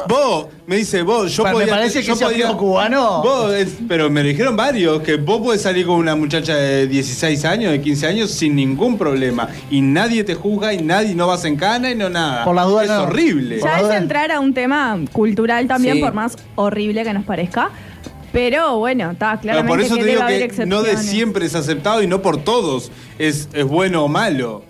Vos, me dice vos, yo Pero me podía. parece que yo ese cubano- Vos, es- pero me dijeron varios que vos podés salir con una muchacha de 16 años, de 15 años, sin ningún problema. Y nadie te juzga y nadie no vas en cana y no nada. Por las dudas, Es no. horrible. Ya es entrar a un tema cultural también, Sí. por más horrible que nos parezca. Pero bueno, está claramente por eso que te digo que no de siempre es aceptado y no por todos es, es bueno o malo.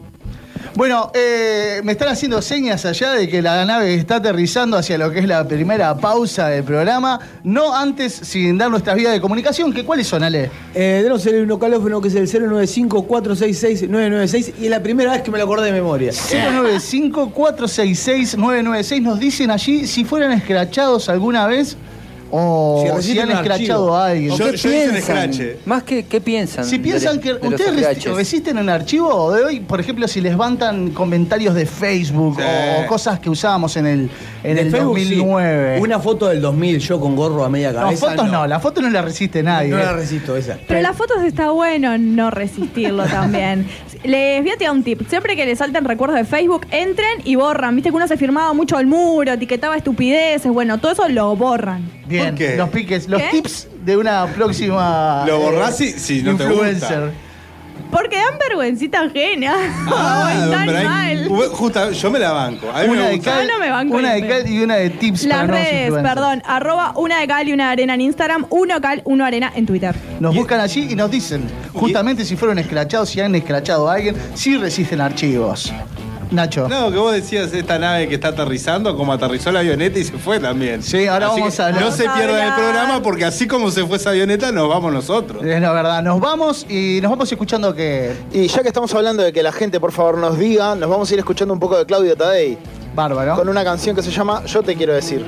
Bueno, eh, me están haciendo señas allá de que la nave está aterrizando hacia lo que es la primera pausa del programa. No antes, sin dar nuestras vías de comunicación, que cuáles son, Ale. Eh, tenemos el localófono que es el 095-466-996 y es la primera vez que me lo acordé de memoria. 095-466-996 nos dicen allí si fueran escrachados alguna vez o Si si, han escrachado a alguien. Yo, ¿Qué yo hice un piensan? escrache. Más que, ¿qué piensan? Si de- piensan que de ustedes resisten un archivo de hoy, por ejemplo, si les levantan comentarios de Facebook Sí. o, cosas que usábamos en el, en De el Facebook, sí. 2009. Una foto del 2000, yo con gorro a media no, cabeza. fotos no. la foto no la resiste nadie. No eh. la resisto, esa. Pero las fotos está bueno no resistirlo también. Les voy a tirar un tip. Siempre que les salten recuerdos de Facebook, entren y borran. Viste que uno se firmaba mucho al muro, etiquetaba estupideces. Bueno, todo eso lo borran. Bien, ¿Por qué? los piques, los ¿Qué? tips de una próxima Lo eh, borrás si- si no te influencer. Porque dan vergüencita ajena. Ah, Ay, tan pero hay- mal. Justa- yo me la banco. A mí Una me de gusta. cal, Yo no me banco una de cal y una de tips para Las nuevos redes, perdón, arroba una de cal y una arena en Instagram, uno cal, uno arena en Twitter. Nos buscan allí y nos dicen, justamente si fueron escrachados, si han escrachado a alguien, si resisten archivos. Nacho. No, que vos decías esta nave que está aterrizando, como aterrizó la avioneta y se fue también. Sí, ahora Así vamos a hablar. No se pierdan el programa porque así como se fue esa avioneta, nos vamos nosotros. Es la verdad, nos vamos y nos vamos escuchando que. Y ya que estamos hablando de que la gente por favor nos diga, nos vamos a ir escuchando un poco de Claudio Tadei Bárbaro. con una canción que se llama Yo te quiero decir.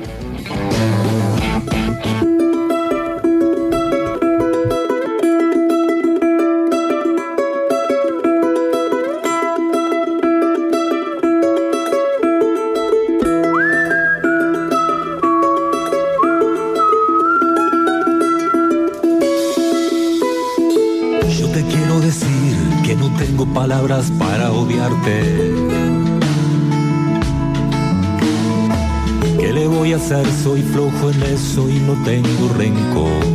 Soy flojo en eso y no tengo rencor.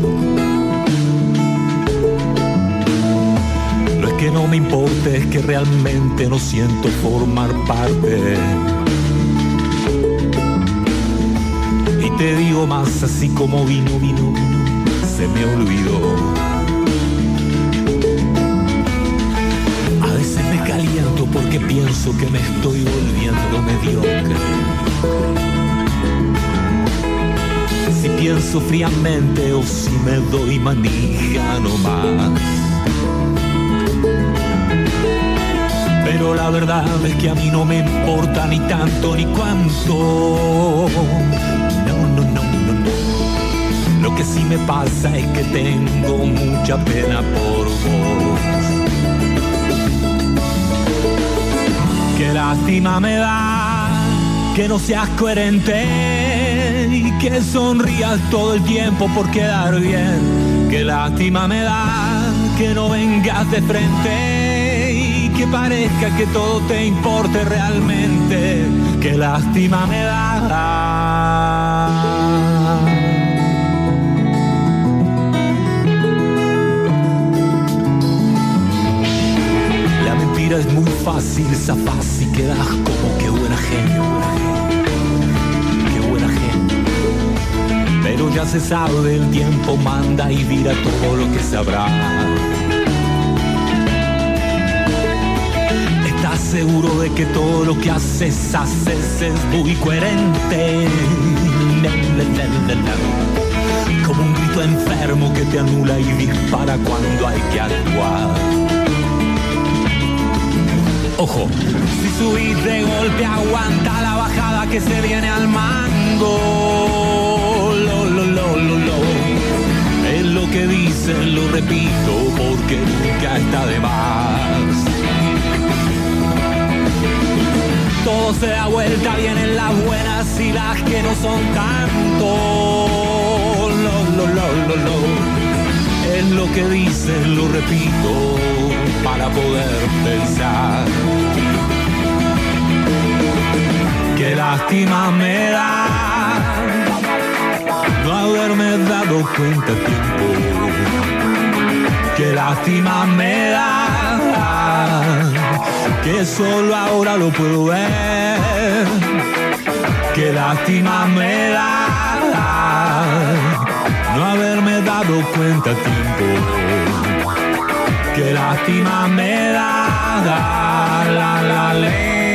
No es que no me importe, es que realmente no siento formar parte. Y te digo más, así como vino, vino, se me olvidó. A veces me caliento porque pienso que me estoy volviendo mediocre. Si pienso fríamente o si me doy manija nomás. Pero la verdad es que a mí no me importa ni tanto ni cuánto. No, no, no, no, no. Lo que sí me pasa es que tengo mucha pena por vos. Qué lástima me da que no seas coherente y que sonrías todo el tiempo por quedar bien. Qué lástima me da que no vengas de frente y que parezca que todo te importe realmente. Qué lástima me da. La mentira es muy fácil, zafás y quedas como que buena gente. Qué Pero ya se sabe, el tiempo manda y dirá todo lo que sabrá. ¿Estás seguro de que todo lo que haces, haces es muy coherente? Como un grito enfermo que te anula y dispara cuando hay que actuar. Ojo, si subís de golpe aguanta la bajada que se viene al mango. Lo, lo, lo, lo, lo. Es lo que dicen, lo repito, porque nunca está de más. Todo se da vuelta, vienen las buenas y las que no son tanto. Lo, lo, lo, lo, lo. Es lo que dicen, lo repito, para poder pensar. Qué lástima me da no haberme dado cuenta a tiempo. Qué lástima me da, que solo ahora lo puedo ver. Qué lástima me da, no haberme dado cuenta a tiempo. Qué lástima me da, la la, la.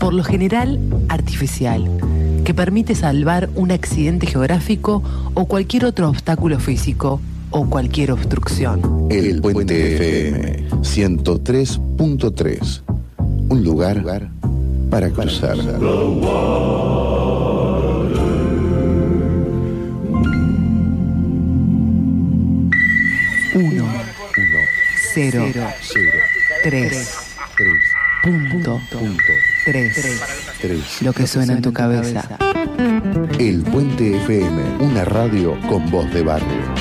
por lo general artificial, que permite salvar un accidente geográfico o cualquier otro obstáculo físico o cualquier obstrucción. El Puente FM 103.3, un lugar para cruzar. Uno, uno, cero, cero, cero tres. tres. Punto. Punto. 3. 3. Lo que suena en tu cabeza. El Puente FM, una radio con voz de barrio.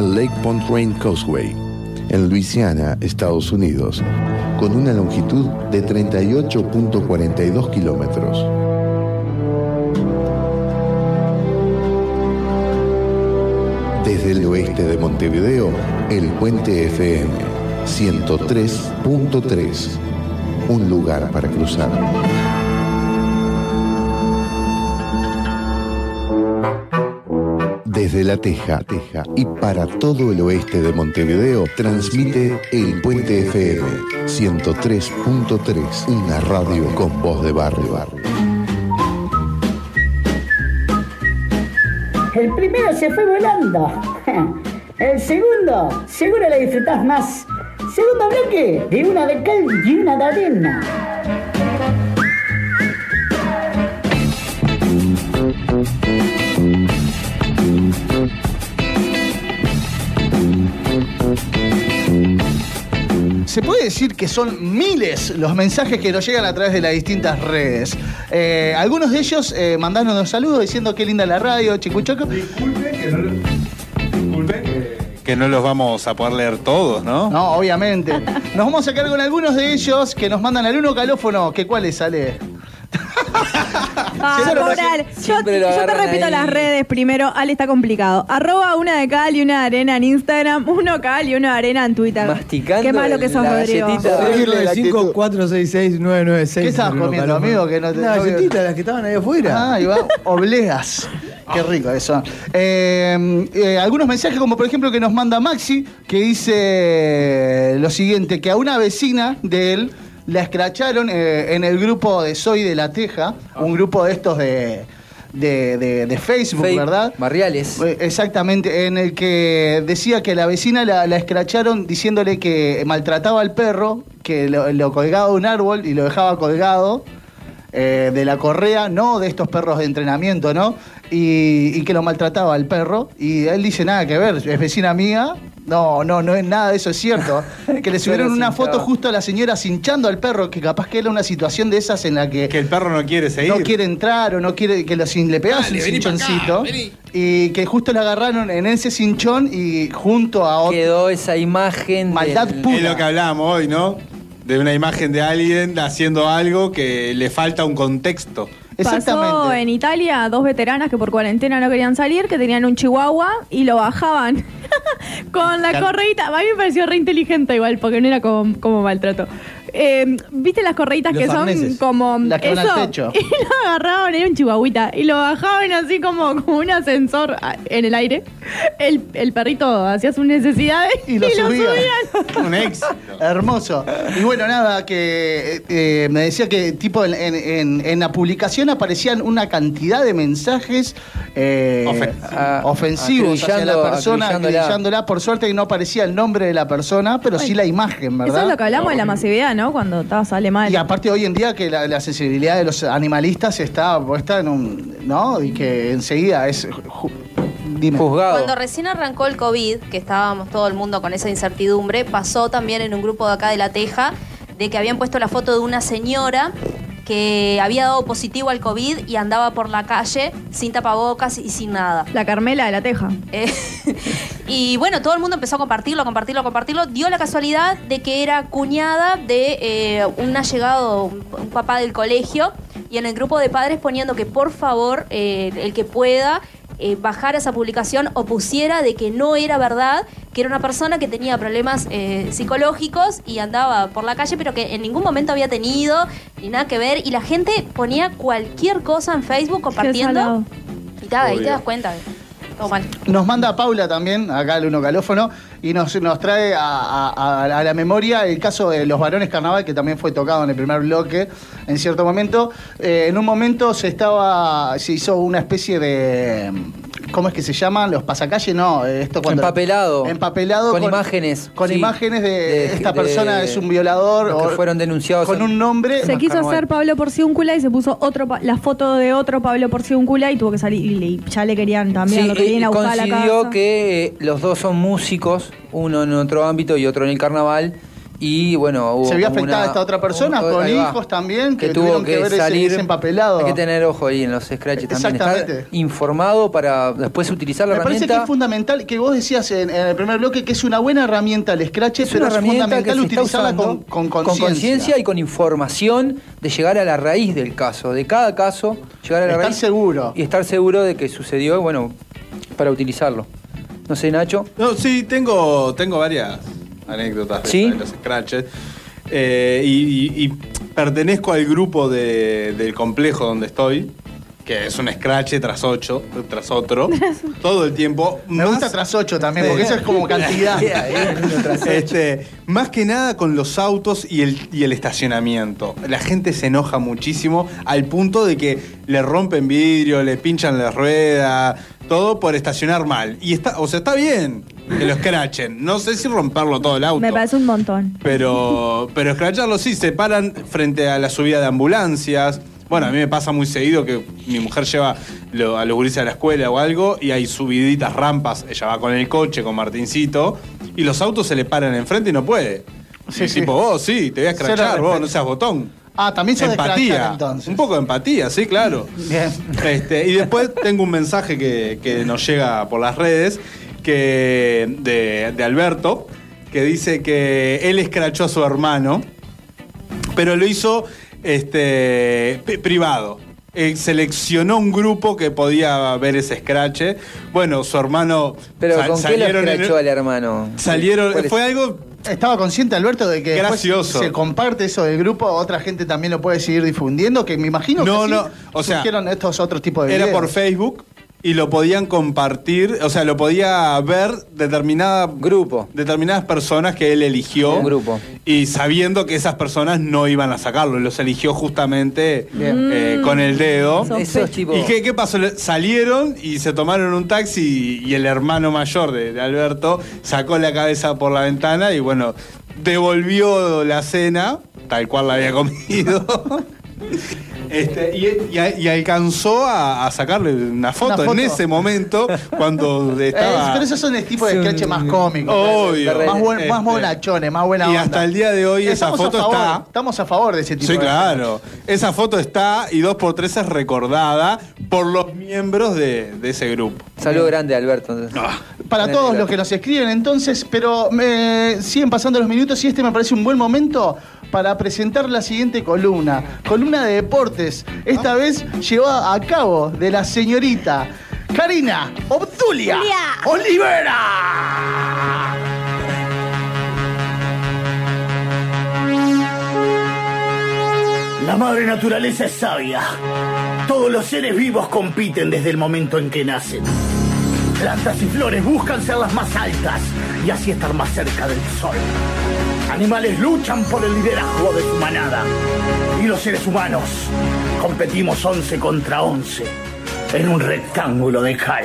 el Lake Pontrain Causeway, en Luisiana, Estados Unidos, con una longitud de 38.42 kilómetros. Desde el oeste de Montevideo, el puente FM 103.3, un lugar para cruzar. desde La Teja, Teja y para todo el oeste de Montevideo transmite El Puente FM 103.3, una radio con voz de barrio. El primero se fue volando. El segundo, seguro la disfrutás más. Segundo bloque, de una de cal y una de arena. Se puede decir que son miles los mensajes que nos llegan a través de las distintas redes. Eh, algunos de ellos eh, mandándonos saludos diciendo qué linda la radio, chicuchoco. Que no los vamos a poder leer todos, ¿no? No, obviamente. Nos vamos a quedar con algunos de ellos que nos mandan al uno calófono. ¿Qué cuál le sale? Ah. Yo, siempre lo yo te repito ahí. las redes primero. Ale está complicado. Arroba una de cal y una de arena en Instagram. Uno cal y uno de arena en Twitter. Masticando Qué malo que sos, Rodrigo. galletita. Horrible la actitud. 5 4 6 6 9 9 6 ¿Qué estabas comiendo, amigo? Que no te- Una no- las que estaban ahí afuera. Ah, ahí va. Obleas. Qué rico eso. Eh, eh, algunos mensajes, como por ejemplo que nos manda Maxi, que dice lo siguiente: que a una vecina de él la escracharon eh, en el grupo de Soy de la Teja, un grupo de estos de, de, de- de Facebook, Fake ¿verdad? Barriales. Eh, Exactamente, en el que decía que la vecina la, la escracharon diciéndole que maltrataba al perro, que lo, lo colgaba de un árbol y lo dejaba colgado eh, de la correa, no de estos perros de entrenamiento, ¿no? Y, y que lo maltrataba al perro. Y él dice nada que ver, es vecina mía. No, no, no es nada de eso es cierto. Que le subieron una foto justo a la señora cinchando al perro, que capaz que era una situación de esas en la que Que el perro no quiere seguir. no quiere entrar o no quiere que lo, sin- le pegas Dale, un acá, cinchoncito y que justo lo agarraron en ese cinchón y junto a otro Quedó esa imagen. Maldad del- pura. Es lo que hablábamos hoy, ¿no? De una imagen de alguien haciendo algo que le falta un contexto. Pasó en Italia dos veteranas que por cuarentena no querían salir, que tenían un chihuahua y lo bajaban con la correita. A mí me pareció re inteligente igual, porque no era como, como maltrato. Eh, ¿Viste las correitas Los que son arneses. como Las que van eso? al techo. Y lo agarraban, era un chihuahuita, y lo bajaban así como, como un ascensor ah, en el aire. El, el perrito hacía sus necesidades Y lo subía. subían. Un éxito. Hermoso. Y bueno, nada, que eh, me decía que tipo en, en- en- en la publicación aparecían una cantidad de mensajes eh, Ofen- ofensivos hacia la acribillando- persona, acribillándola. acribillándola. Por suerte que no aparecía el nombre de la persona, pero sí la imagen, ¿verdad? Eso es lo que hablamos de la masividad, ¿no? Cuando todo sale mal. Y aparte hoy en día que la, la sensibilidad de los animalistas está puesta en un... ¿No? Y que enseguida es... ju- Dime. Juzgado. Cuando recién arrancó el COVID, que estábamos todo el mundo con esa incertidumbre, pasó también en un grupo de acá de La Teja de que habían puesto la foto de una señora que había dado positivo al COVID y andaba por la calle sin tapabocas y sin nada. La Carmela de la Teja. Eh, y bueno, todo el mundo empezó a compartirlo, compartirlo, compartirlo. Dio la casualidad de que era cuñada de eh, un allegado, un, un papá del colegio, y en el grupo de padres poniendo que por favor, eh, el que pueda, eh, bajara esa publicación o pusiera de que no era verdad, que era una persona que tenía problemas eh, psicológicos y andaba por la calle, pero que en ningún momento había tenido ni nada que ver. Y la gente ponía cualquier cosa en Facebook compartiendo. Y tal, ahí te das cuenta. Nos manda Paula también, acá el uno calófono, y nos, nos trae a, a- a la memoria el caso de los varones carnaval, que también fue tocado en el primer bloque en cierto momento. Eh, en un momento se estaba, se hizo una especie de. ¿Cómo es que se llaman? Los pasacalles, no. eh, Esto cuando, Empapelado. Empapelado. Con imágenes, Con sí. imágenes de, De- esta de- persona es un violador. los que o- fueron denunciados Con un nombre. Se quiso hacer Pablo Porciúncula y se puso otro la foto de otro Pablo Porciúncula y tuvo que salir. Y ya le querían también, Sí, lo querían y a la casa. que eh, los dos son músicos, uno en otro ámbito y otro en el carnaval. Y bueno, hubo Se vio como afectada una- esta otra persona un- con hijos también, que, tuvo tuvieron que, que ver ese- salir ese, empapelado. Hay que tener ojo ahí en los scratches también. Exactamente. Estar informado para después utilizar la Me parece que herramienta. es fundamental, que vos decías en, en el primer bloque, que es una buena herramienta el Scratch, Es pero una es herramienta que fundamental se está utilizarla usando con con conciencia. conciencia y con información de llegar a la raíz del caso, de cada caso, llegar a la Estar raíz seguro. y estar seguro de que sucedió, bueno, para utilizarlo. No sé, Nacho. No, sí, tengo, tengo varias anécdotas de, ¿Sí? de los scratches. Eh, y, y- y pertenezco al grupo de- del complejo donde estoy, que es un scratch tras ocho, tras otro, todo el tiempo. Me gusta tras 8 también, porque eso es como cantidad. Este, más que nada con los autos y el, y el estacionamiento. La gente se enoja muchísimo al punto de que le rompen vidrio, le pinchan la rueda, todo por estacionar mal. Y está, o sea, está bien que lo escrachen. No sé si romperlo todo el auto. Me parece un montón. Pero, pero escracharlo sí, se paran frente a la subida de ambulancias. Bueno, a mí me pasa muy seguido que mi mujer lleva lo- a los gurises a la escuela o algo y hay subiditas, rampas. Ella va con el coche, con Martincito, y los autos se le paran enfrente y no puede. Sí, Y sí. Tipo, vos sí, te voy a escrachar, vos no seas botón. Ah, también escrachar, empatía. entonces. Un poco de empatía, sí, claro. Bien. Este, y después tengo un mensaje que, que nos llega por las redes que de, de Alberto, que dice que él escrachó a su hermano, pero lo hizo este, pri- privado. Eh, seleccionó un grupo que podía ver ese escrache. Bueno, su hermano. Pero sa- ¿con qué lo escrachó al hermano? Salieron. Fue algo Estaba consciente, Alberto, de que Gracioso. se comparte eso del grupo, otra gente también lo puede seguir difundiendo, que me imagino No, que no, o sea, estos otros tipos de Era videos. por Facebook y lo podían compartir, o sea, lo podía ver determinada Grupo. determinadas personas que él eligió. Un grupo. Y sabiendo que esas personas no iban a sacarlo, los eligió justamente eh, con el dedo. ¿Y qué, qué pasó? Salieron y se tomaron un taxi y, y el hermano mayor de, de Alberto sacó la cabeza por la ventana y bueno, devolvió la cena, tal cual la había comido. Este, y, y- y alcanzó a, a sacarle una foto, foto. en ese momento cuando Eh, estaba... pero esos son el tipo de sketches más cómicos. Obvio. Más, buen- Este, más monachones, más buena y onda. hasta el día de hoy esa Estamos a foto favor, está... Estamos a favor de ese tipo Sí, de claro. Esa foto está y dos por tres es recordada por los miembros de, de ese grupo. Saludo grande, Alberto. Para Grande, todos los que nos escriben entonces, pero me siguen pasando los minutos y este me parece un buen momento para presentar la siguiente columna. Columna de deportes. Esta vez llevada a cabo de la señorita Karina Obdulia Olivera. La madre naturaleza es sabia. Todos los seres vivos compiten desde el momento en que nacen. Plantas y flores buscan ser las más altas y así estar más cerca del sol. Animales luchan por el liderazgo de su manada. Y los seres humanos competimos 11 contra 11 en un rectángulo de cal.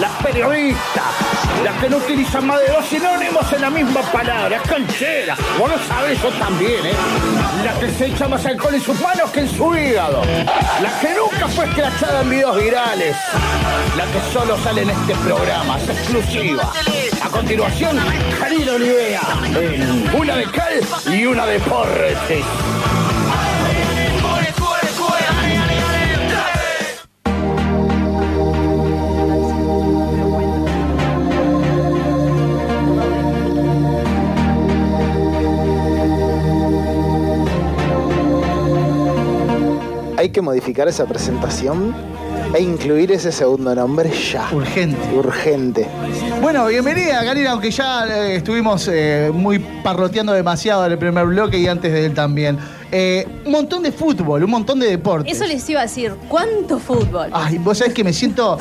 Las periodistas, las que no utilizan más de dos sinónimos en la misma palabra, es canchera. Vos lo sabés, yo también, ¿eh? La que se echa más alcohol en sus manos que en su hígado. La que nunca fue escrachada en videos virales. La que solo sale en este programa, es exclusiva. Continuación, Karina Olivera. en Una de cal y una de porretes. Hay que modificar esa presentación e incluir ese segundo nombre ya. Urgente. Urgente. Bueno, bienvenida, Karina, aunque ya eh, estuvimos eh, muy parroteando demasiado en el primer bloque y antes de él también. Eh, un montón de fútbol, un montón de deportes. Eso les iba a decir. ¿Cuánto fútbol? Ay, vos sabés que me siento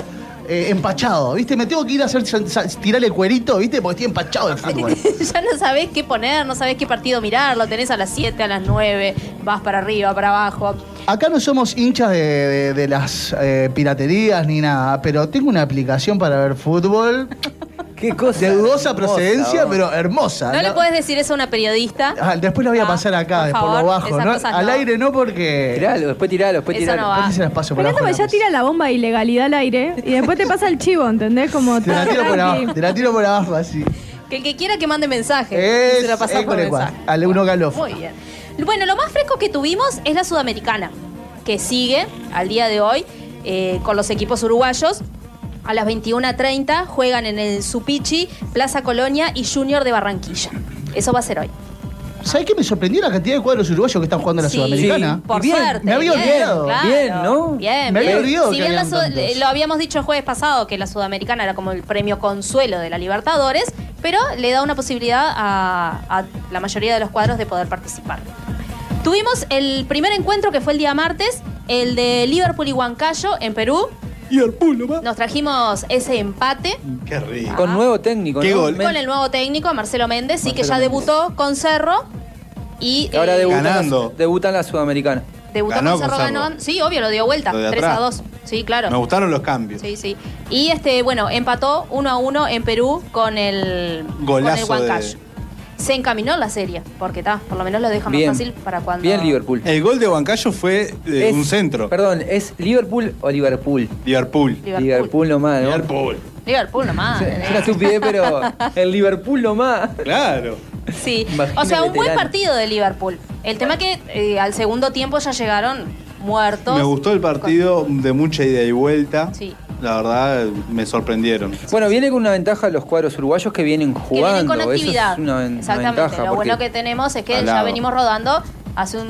eh, empachado, ¿viste? Me tengo que ir a hacer sa- tirarle cuerito, ¿viste? Porque estoy empachado de fútbol. ya no sabés qué poner, no sabés qué partido mirar, lo tenés a las 7, a las 9, vas para arriba, para abajo. Acá no somos hinchas de, de- de las eh, piraterías ni nada, pero tengo una aplicación para ver fútbol. Qué cosa. De dudosa hermosa, procedencia, vos. pero hermosa. No le puedes decir eso a una periodista. Ah, después lo voy a Ah, pasar acá, por de por favor, lo bajo, ¿no? Al no. aire no porque. Tiralo, después tiralo, después Eso tiralo. no va. Después se las paso por Me abajo. ya tira la bomba de ilegalidad al aire y después te pasa el chivo, ¿entendés? Como Te la tiro por abajo, te la tiro por abajo así. Que el que quiera que mande mensaje. Es, se lo por mensaje. cual, al uno galof. Muy bien. Bueno, lo más fresco que tuvimos es la sudamericana, que sigue al día de hoy eh, con los equipos uruguayos. A las 21.30 juegan en el Supichi, Plaza Colonia y Junior de Barranquilla. Eso va a ser hoy. ¿Sabés qué me sorprendió la cantidad de cuadros uruguayos que están jugando en la Sí, Sudamericana? Por bien, suerte. me había bien, olvidado. claro. Bien, ¿no? Bien, Me había olvidado Si que bien la tantos. lo habíamos dicho el jueves pasado que la Sudamericana era como el premio consuelo de la Libertadores, pero le da una posibilidad a, a la mayoría de los cuadros de poder participar. Tuvimos el primer encuentro que fue el día martes, el de Liverpool y Huancayo en Perú. Y va. Nos trajimos ese empate Qué rico. Con nuevo técnico, Qué ¿no? gol. Con el nuevo técnico, Marcelo Méndez, sí, que Marcelo ya debutó con Cerro. Y ahora eh, debuta, en la- Ganando. debuta en la Sudamericana. Debutó Ganó con Cerro, con Cerro. ganó. Sí, obvio, lo dio vuelta. Lo de 3 a atrás. 2. Sí, claro. Me gustaron los cambios. Sí, sí. Y este, bueno, empató 1 a 1 en Perú con el, Golazo con el de- Huancayo. Se encaminó en la serie, porque está, por lo menos lo deja Bien. más fácil para cuando. Bien Liverpool. El gol de Huancayo fue eh, Es- un centro. Perdón, ¿es Liverpool o Liverpool? Liverpool. Liverpool. Nomás, ¿no? Liverpool. Liverpool nomás. Es una estupidez, pero el Liverpool nomás. Claro. Sí. Imagina O sea, un buen veterano. partido de Liverpool. El tema que eh, al segundo tiempo ya llegaron muertos. Me gustó el partido de mucha ida y vuelta. Sí. La verdad, me sorprendieron. Bueno, viene con una ventaja los cuadros uruguayos que vienen Que jugando. vienen con Eso actividad. es una, ven- una Exactamente. ventaja. Lo bueno que tenemos es que ya venimos rodando hace un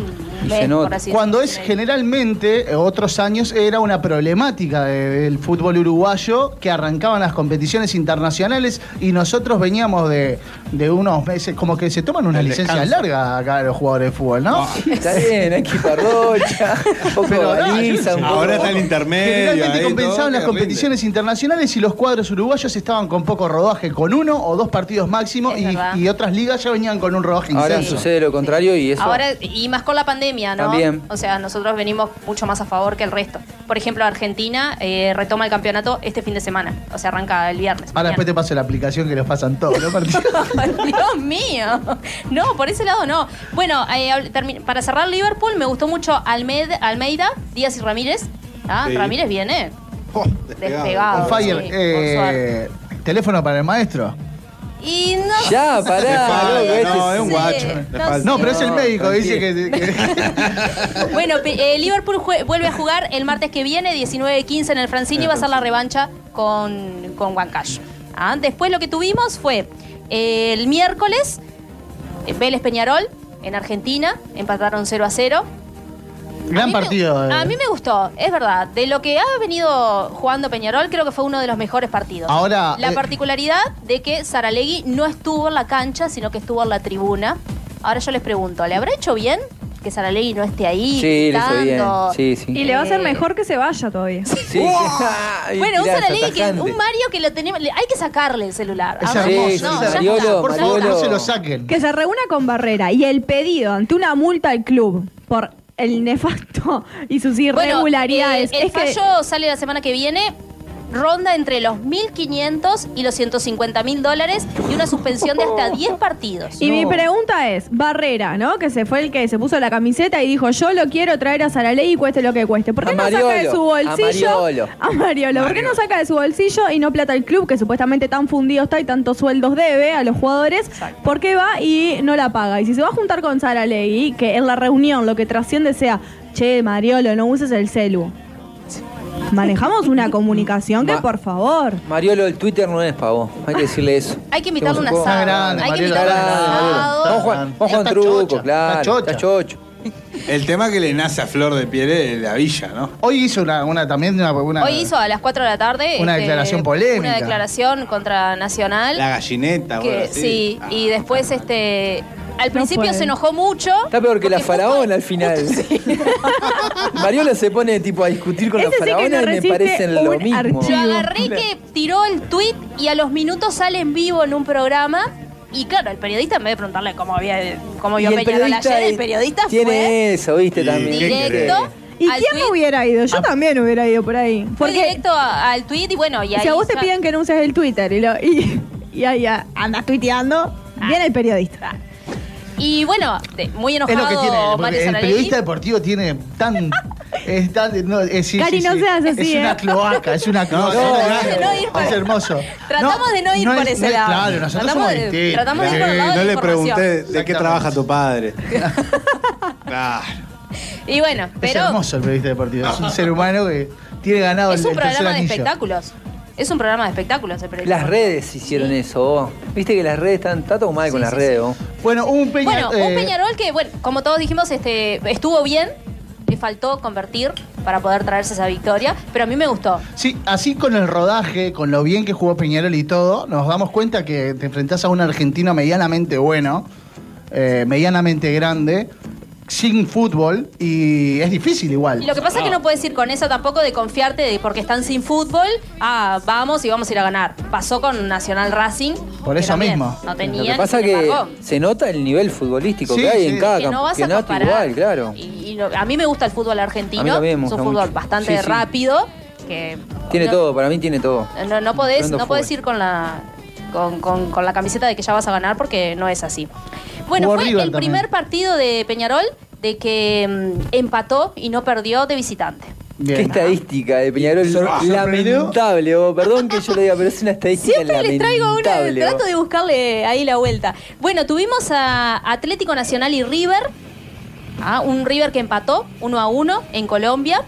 mes, se nota. por así Cuando es generalmente, eh, otros años, era una problemática de- del fútbol uruguayo que arrancaban las competiciones internacionales y nosotros veníamos de, de unos meses, como que se toman una El licencia descanso. larga acá los jugadores de fútbol, ¿no? Está bien, hay que parrocha, un poco Pero, no, baliza, yo- un poco. Ahora está el intermedio. Generalmente ahí, compensaban todo, las competiciones internacionales y los cuadros uruguayos estaban con poco rodaje, con uno o dos partidos máximo y, otras ligas ya venían con un rodaje Ahora intenso. sucede lo contrario y eso. Ahora, y más con la pandemia, ¿no? También. O sea, nosotros venimos mucho más a favor que el resto. Por ejemplo, Argentina eh, retoma el campeonato este fin de semana. O sea, arranca el viernes. Ahora después te paso la aplicación que los pasan todos, ¿no? Dios mío. No, por ese lado no. Bueno, eh, para cerrar Liverpool, me gustó mucho Almeida, Almeida Díaz y Ramírez. Ah, Sí. Ramírez viene Oh, despegado. despegado. Fire. sí, eh, ¿Teléfono para el maestro? Y no Ya, pará, Le falta, loco, este no, es un Sí, guacho. le no falta. No, pero es el No, médico, dice que... que- Bueno, pe- eh, Liverpool jue- vuelve a jugar el martes que viene, 19-15 en el Francini, y va a ser la revancha con, con Huancayo. Ah, después lo que tuvimos fue eh, el miércoles, eh, Vélez Peñarol en Argentina, empataron 0 a 0. Gran A mí me- partido. eh. a mí me gustó, es verdad. De lo que ha venido jugando Peñarol, creo que fue uno de los mejores partidos. Ahora, La eh, particularidad de que Saralegui no estuvo en la cancha, sino que estuvo en la tribuna. Ahora yo les pregunto, ¿le habrá hecho bien que Saralegui no esté ahí? Sí, le hizo bien. Sí, sí. Y le va a ser Eh, mejor que se vaya todavía. Sí. Bueno, un Saralegui que un Mario que lo tenemos, hay que sacarle el celular. Es Ah, hermoso. No, Mariolo. Por favor, no se lo saquen. Que se reúna con Barrera y el pedido ante una multa al club por el nefasto y sus Bueno, irregularidades. eh, el es que fallo sale la semana que viene. Ronda entre los 1.500 y los 150 mil dólares y una suspensión de hasta 10 partidos. Y mi pregunta es, Barrera, ¿no? Que se fue el que se puso la camiseta y dijo, yo lo quiero traer a Saraley y cueste lo que cueste. ¿Por qué A no saca de su a bolsillo? Mariolo. A Mariolo. ¿Por qué no saca de su bolsillo y no plata el club, que supuestamente tan fundido está y tantos sueldos debe a los jugadores? ¿Por qué va y no la paga? Y si se va a juntar con Saraley, que en la reunión lo que trasciende sea, che, Mariolo, no uses el celu. Manejamos una comunicación que, Ma- por favor. Mariolo, el Twitter no es pavo. Hay que decirle eso. Hay que invitarle un Está asado. grande, Hay que Marielo, invitarle un está grande, asado. Vamos a jugar, vamos a jugar un Está truco, chocha, claro. está chocha. Está chocho. El tema que le nace a Flor de Piel es la villa, ¿no? Hoy hizo una, una también una, una- Hoy hizo a las 4 de la tarde este, Una declaración polémica. Una declaración contra Nacional. La gallineta, que, bueno, sí, Ah. y después este al principio puede. se enojó mucho. Está peor que la faraona al final. Mariolo se pone tipo a discutir con Ese la sí no faraona y me parecen lo mismo. archivo. Lo agarré que tiró el tweet y a los minutos sale en vivo en un programa. Y claro, el periodista, en vez de preguntarle cómo había cómo vio el Peñarol ayer, el periodista tiene fue eso, viste, Sí, también. ¿qué directo. ¿Y al quién tweet, no hubiera ido? Yo también hubiera ido por ahí. Fue Porque directo a- al tweet y bueno, y ahí si a vos te piden que no uses el Twitter y, lo, y, y ahí ah, andas tuiteando, viene el periodista. Y bueno, de- muy Es enojado lo que tiene, Mario el periodista deportivo tiene tan... Es tan no, es, sí, Cari, sí, no sí. seas así, Es una ¿eh? cloaca, es una cloaca. no, tratamos de no ir por- es hermoso. Tratamos de no ir por es- ese es- lado. Claro, nosotros Tratamos somos de- distintos. tratamos de ir por el lado de no la le información. pregunté de qué Exactamente. trabaja tu padre. claro. Y bueno, Es pero hermoso el periodista deportivo. Es un ser humano que tiene ganado es el, un el tercer programa de anillo. espectáculos. Es un programa de espectáculos el periodismo. Las redes hicieron eso, vos. Viste que las redes están, está todo mal con las sí, redes, vos. Bueno, un Peña... Bueno, un eh, Peñarol que, bueno, como todos dijimos, este, estuvo bien. Le faltó convertir para poder traerse esa victoria, pero a mí me gustó. Sí, así con el rodaje, con lo bien que jugó Peñarol y todo, nos damos cuenta que te enfrentás a un argentino medianamente bueno, eh, medianamente grande, sin fútbol, y es difícil igual. Y lo que pasa es que no puedes ir con eso tampoco de confiarte de porque están sin fútbol, ah, vamos y vamos a ir a ganar. Pasó con Nacional Racing. Por que eso también mismo. No Lo tenía que pasa sin que se nota el nivel futbolístico Sí, que hay sí. en cada que no campeonato igual, claro. Y, y lo- a mí me gusta el fútbol A argentino. es un fútbol mucho. bastante Sí, sí. rápido. Que Tiene no- todo, para mí tiene todo. No, no podés, no podés ir con la, con, con- con la camiseta de que ya vas a ganar porque no es así. Bueno, Jugó fue River el también. primer partido de Peñarol de que mm, empató y no perdió de visitante. Bien. Qué estadística de Peñarol. Sor- sorprendió. lamentable, vos. Perdón que yo lo diga, pero es una estadística Siempre les traigo una, lamentable. trato de buscarle ahí la vuelta. Bueno, tuvimos a Atlético Nacional y River. Ah, un River que empató uno a uno en Colombia.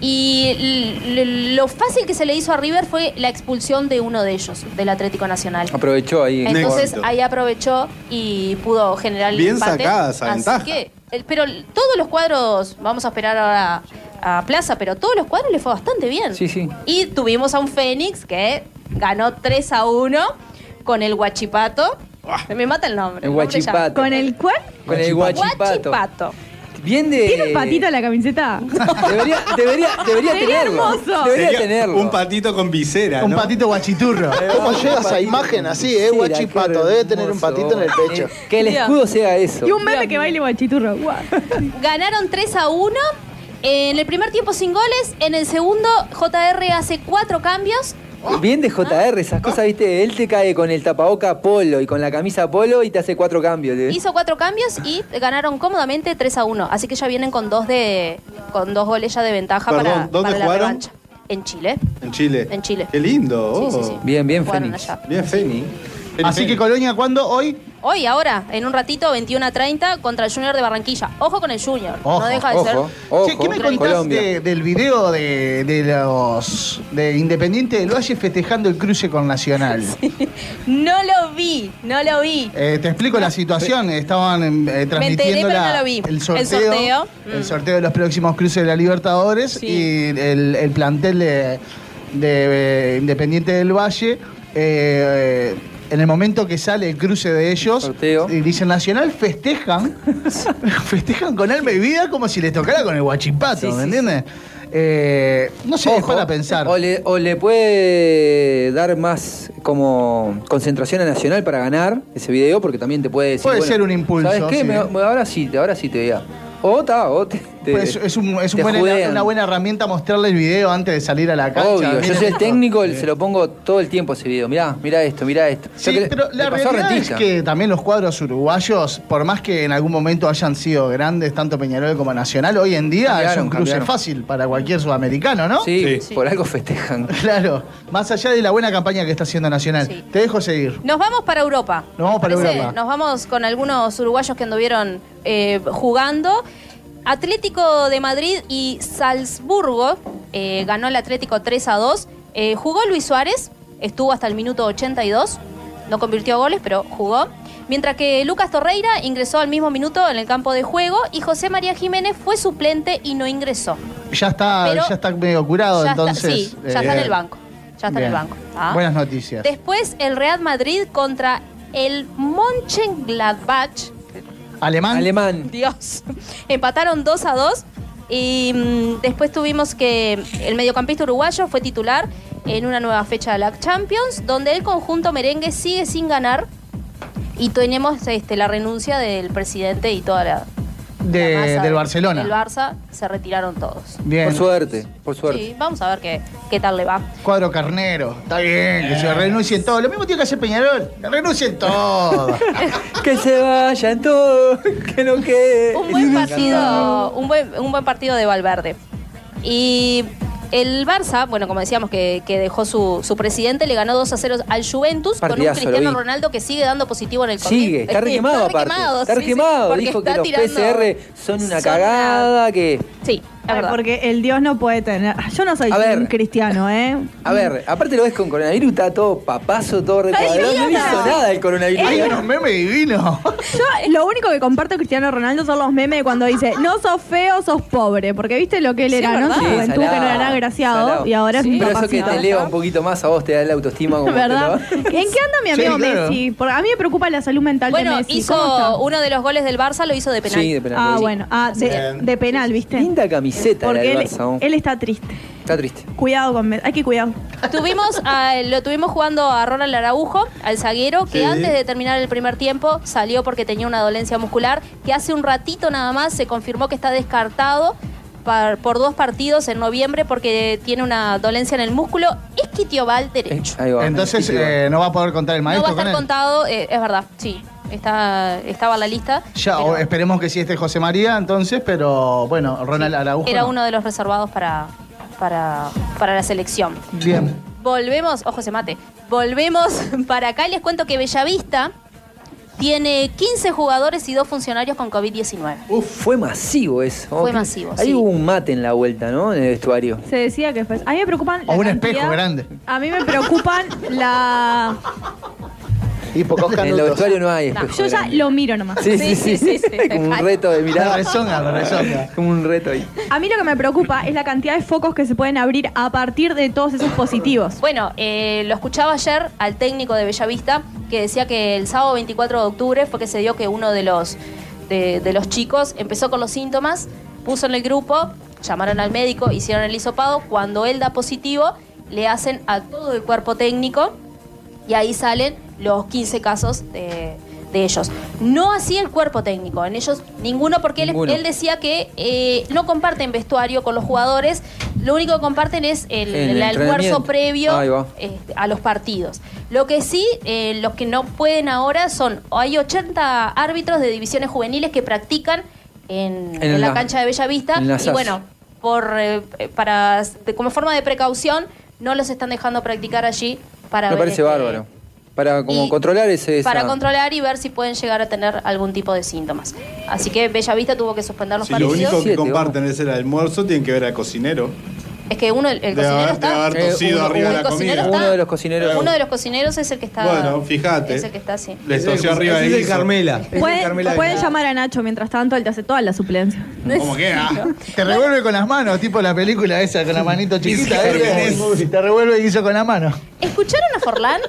Y lo fácil que se le hizo a River fue la expulsión de uno de ellos, del Atlético Nacional. Aprovechó ahí. Entonces ahí aprovechó y pudo generar el Bien empate. sacada esa Así ventaja. que, el- pero todos los cuadros, vamos a esperar ahora a Plaza, pero todos los cuadros le fue bastante bien. Sí, sí. Y tuvimos a un Fénix que ganó 3 a 1 con el Guachipato. Me mata el nombre. El nombre ya. Guachipato. ¿Con el cuál? Con el guachipato. Guachipato. Bien de. ¿Tiene un patito en la camiseta? Debería, debería, debería Sería tenerlo. hermoso. Debería Sería tenerlo. Un patito con visera, Un ¿no? patito guachiturro. ¿Cómo llega esa imagen así, eh? Guachipato, debe tener un patito en el pecho. Eh, Que el escudo sea eso. Y un meme que baile guachiturro. Guau. Ganaron 3 a 1. En el primer tiempo sin goles. En el segundo, JR hace cuatro cambios. Bien de JR, esas cosas, viste, él te cae con el tapaboca polo y con la camisa polo y te hace cuatro cambios. ¿eh? Hizo cuatro cambios y ganaron cómodamente 3 a 1. Así que ya vienen con dos de con dos goles ya de ventaja Perdón, para, ¿dónde para la jugaron? revancha. En Chile. En Chile. En Chile. Qué lindo. Sí, oh. sí, sí. Bien, bien, Fénix. Bien, Feni. Así que Colonia, ¿cuándo? Hoy. Hoy, ahora, en un ratito, 21 a 30 contra el Junior de Barranquilla. Ojo con el Junior. Ojo, no deja de Ojo, ser. ojo. Che, ¿Qué me Contra contás Colombia. de- del video de, de los de Independiente del Valle festejando el cruce con Nacional? No lo vi, no lo vi. Eh, te explico la situación. Estaban eh, transmitiendo pero la- no lo vi. el sorteo, El sorteo. el Mm. sorteo de los próximos cruces de la Libertadores Sí. y el, el plantel de, de, eh, Independiente del Valle. eh, en el momento que sale el cruce de ellos Sorteo. y dicen Nacional festejan festejan con alma y vida como si les tocara con el guachipato, Sí, ¿me sí, entiendes? Eh, no sé, es Ojo, para pensar. O le, o le puede dar más como concentración a Nacional para ganar ese video, porque también te puede decir. Puede bueno, ser un impulso, ¿Sabes qué? sí. Me- ahora sí, ahora sí te vea. O ta, o te, te- Pues es un- es un buena- una buena herramienta mostrarle el video antes de salir a la cancha. Obvio, yo soy el técnico, se lo pongo todo el tiempo ese video. Mirá, mirá esto, mirá esto. Sí, que pero la realidad es que también los cuadros uruguayos, por más que en algún momento hayan sido grandes, tanto Peñarol como Nacional, hoy en día es Cambiaron, un cruce cambiaron. fácil para cualquier sudamericano, ¿no? Sí, Sí. por algo festejan. Claro, más allá de la buena campaña que está haciendo Nacional. Sí. Te dejo seguir. Nos vamos para Europa. Nos vamos para ¿Parece? Europa. Nos vamos con algunos uruguayos que anduvieron eh, jugando. Atlético de Madrid y Salzburgo eh, ganó el Atlético 3 a 2. Eh, jugó Luis Suárez, estuvo hasta el minuto 82. No convirtió goles, pero jugó. Mientras que Lucas Torreira ingresó al mismo minuto en el campo de juego y José María Jiménez fue suplente y no ingresó. Ya está, Pero ya está medio curado, Ya está- entonces. sí, ya está en eh, el banco. Ya está en el banco. Ah. Buenas noticias. Después el Real Madrid contra el Mönchengladbach. Alemán. Alemán. Dios. Empataron 2 a 2. Y mm, después tuvimos que el mediocampista uruguayo fue titular en una nueva fecha de la Champions, donde el conjunto merengue sigue sin ganar. Y tenemos este, la renuncia del presidente y toda la. De- la masa del de- Barcelona. Del Barça se retiraron todos. Bien. Por suerte, por suerte. Sí, vamos a ver qué, qué tal le va. Cuadro carnero. Está bien, que se renuncien todos. Lo mismo tiene que hacer Peñarol. Que renuncien todos. Que se vayan todos, que no quede. un buen partido, un buen, un buen partido de Valverde. Y el Barça, bueno, como decíamos que, que dejó su, su presidente, le ganó 2 a 0 al Juventus con un Partidazo, Cristiano. Ronaldo que sigue dando positivo en el COVID. Sigue, está re quemado aparte. Está re sí, sí, Dijo que los tirando- PCR son una son cagada, que... Sí, Ay, porque el Dios no puede tener. Yo no soy A ver. un cristiano, ¿eh? A ver, aparte lo ves con coronavirus, está todo papazo, todo recuadrado. No hizo nada el coronavirus. Hay unos memes divinos. Yo lo único que comparto Cristiano Ronaldo son los memes cuando dice, no sos feo, sos pobre. Porque viste lo que él Sí, era, ¿no? En ¿verdad? su Sí, juventud, salado, que no era agraciado. salado. Y ahora Sí. es un Pero eso que te eleva un poquito más a vos, te da la autoestima como ¿Verdad? ¿En qué anda mi Sí, amigo claro. Messi? Porque a mí me preocupa la salud mental Bueno, de Messi. hizo uno de los goles del Barça, lo hizo de penal. Sí, de penal. Ah, bueno. Ah, de, de penal, ¿viste? Linda camiseta Porque del él, Barça, ¿no? él está triste. Está triste. Cuidado con Messi. Hay que cuidar. Tuvimos a- lo tuvimos jugando a Ronald Araujo, al zaguero, que Sí. antes de terminar el primer tiempo salió porque tenía una dolencia muscular, que hace un ratito nada más se confirmó que está descartado par- por dos partidos en noviembre porque tiene una dolencia en el músculo isquiotibial derecho. Ahí va. Entonces eh, no va a poder contar el No va maestro a estar con él. contado, eh, es verdad, sí. Está, estaba en la lista. Ya, pero esperemos que sí esté José María entonces, pero bueno, Ronald Araujo. era no. uno de los reservados para, para, para la selección. Bien. Volvemos, ojo se mate, volvemos para acá y les cuento que Bellavista tiene 15 jugadores y dos funcionarios con COVID-19. Uf, fue masivo eso. Fue masivo, Ahí sí. hubo un mate en la vuelta, ¿no? En el vestuario. Se decía que fue. A mí me preocupan. O un cantidad- espejo grande. A mí me preocupan la. Y pocos En el canutos. vestuario no hay No, espejo yo ya grande. lo miro nomás. Sí, sí, sí. sí, sí, sí. Como un reto de mirar. rezonga, rezonga. Como un reto ahí. A mí lo que me preocupa es la cantidad de focos que se pueden abrir a partir de todos esos positivos. Bueno, eh, lo escuchaba ayer al técnico de Bellavista que decía que el sábado 24 de octubre fue que se dio que uno de los, de, de los chicos empezó con los síntomas, puso en el grupo, llamaron al médico, hicieron el hisopado. Cuando él da positivo, le hacen a todo el cuerpo técnico y ahí salen los 15 casos de, de ellos. No así el cuerpo técnico, en ellos ninguno, porque él, Ninguno. él decía que eh, no comparten vestuario con los jugadores, lo único que comparten es el, El el almuerzo previo este, a los partidos. Lo que sí, eh, los que no pueden ahora son, hay 80 árbitros de divisiones juveniles que practican en, En en la, la- cancha de Bellavista y bueno, por eh, para de- como forma de precaución no los están dejando practicar allí para Me ver, parece este, bárbaro. Para como y- controlar ese. esa- para controlar y ver si pueden llegar a tener algún tipo de síntomas. Así que Bellavista tuvo que suspender los Si lo partidos. único que Siete, comparten es el almuerzo, tienen que ver al cocinero. Es que uno, el, el Debe cocinero haber- está. debe haber Eh, tosido uno- arriba de la comida. está. Uno de los cocineros. Uno de los cocineros es el que está. Bueno, fíjate. Es el que está así. Les tosió arriba de es guiso. Carmela. Pueden, Carmela pueden de- llamar a Nacho mientras tanto, él te hace toda la suplencia. ¿Cómo queda? Te revuelve con las manos, tipo la película esa con la manito chiquita. ¿eh? Te revuelve y hizo con la mano. ¿Escucharon a Forlán?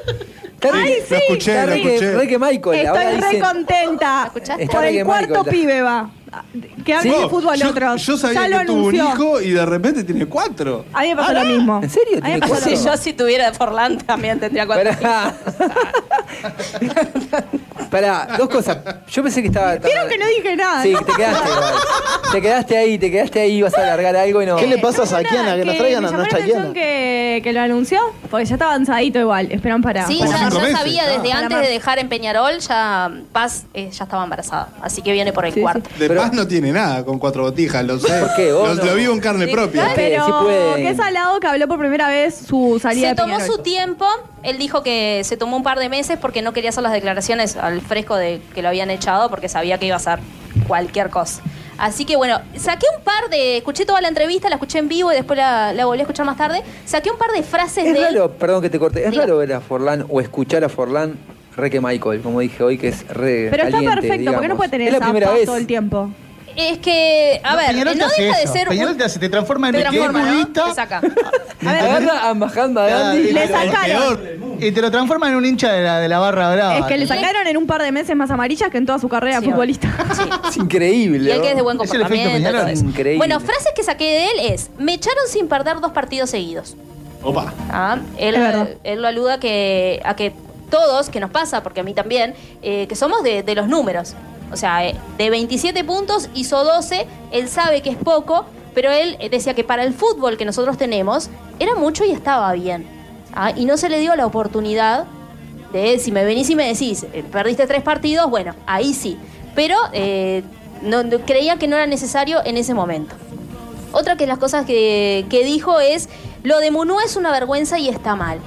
¡Ay, sí! Lo escuché, lo re que, escuché. re que Michael. ahora Estoy re dicen- contenta. escuchaste? Por re el cuarto Michael. pibe va. Que hable de fútbol yo, otro. yo sabía ya lo que tuvo un anunció. hijo y de repente tiene cuatro. A mí me pasó lo mismo. ¿En serio? A mí me ¿Tiene pasó lo Si mismo. yo si tuviera Forlán también tendría cuatro. Pará. Pará, dos cosas. Yo pensé que estaba. Vieron que no dije nada. Sí, ¿no? te quedaste. igual. Te quedaste ahí, te quedaste ahí, ibas a alargar algo y no. ¿Qué le pasa a No, Saquiana? Que nos traigan a la atención Kiana. que, que lo anunció, porque ya está avanzadito igual. Esperan para. Sí, para ya, cinco ya meses, sabía desde antes de dejar en Peñarol, ya Paz eh, ya estaba embarazada. Así que viene por el Sí, cuarto. De Pero- paz no tiene nada con cuatro botijas, lo sé. ¿Por qué? Vos Lo, no. lo vivo en carne Sí, propia. Pero sí pueden. qué salado que habló por primera vez su salida Se de tomó Peñarol. su tiempo. Él dijo que se tomó un par de meses porque no quería hacer las declaraciones al fresco de que lo habían echado porque sabía que iba a hacer cualquier cosa. Así que bueno, saqué un par de. Escuché toda la entrevista, la escuché en vivo y después la, la volví a escuchar más tarde. Saqué un par de frases Es de él. raro, perdón que te corte, es Diga. raro ver a Forlán o escuchar a Forlán re que Michael, como dije hoy, que es re. Pero está perfecto, porque no puede tener Es la esa primera paz vez. todo el tiempo. Es que, a ver, Peñarol no te hace deja de eso. ser. Peñarol un- te, hace, te transforma en te transforma, ¿no? Te saca. A ver, Agarra a Gandhi. le sacaron. y te lo transforma en un hincha de la, de la barra brava. Es que le sacaron en un par de meses más amarillas que en toda su carrera Sí, futbolista. Es increíble. Y él que es de buen Es el efecto comportamiento. Peñarol. todo eso. Increíble. Bueno, frases que saqué de él es: Me echaron sin perder dos partidos seguidos. Opa. Ah, él, Es verdad. él lo aluda a que, a que todos, que nos pasa, porque a mí también, eh, que somos de, de los números. O sea, eh, de 27 puntos hizo 12, él sabe que es poco, pero él eh, decía que para el fútbol que nosotros tenemos era mucho y estaba bien. Ah, y no se le dio la oportunidad de, si me venís y me decís, eh, perdiste tres partidos, bueno, ahí sí. Pero no, creía que no era necesario en ese momento. Otra que las cosas que, que dijo es, lo de Munúa es una vergüenza y está mal.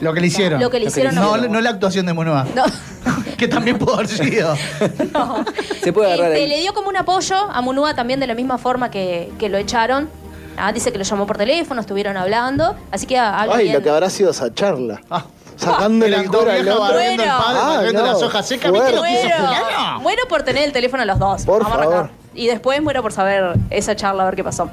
Lo que le hicieron. Lo que le hicieron No, no la actuación de Monoa. No, Que también pudo haber sido. no. Se puede agarrar Este, ahí. le dio como un apoyo a Munúa también de la misma forma que, que lo echaron. Ah, dice que lo llamó por teléfono, estuvieron hablando. Así que habla Ay, bien. lo que habrá sido esa charla. Ah. Sacándole el cura al viejas otro. barriendo el Bueno. padre, Ah, barriendo no. las hojas secas. ¿Viste lo que hizo Muero, por tener el teléfono a los dos. Por Vamos a arrancar. favor. Y después muero por saber esa charla, a ver qué pasó.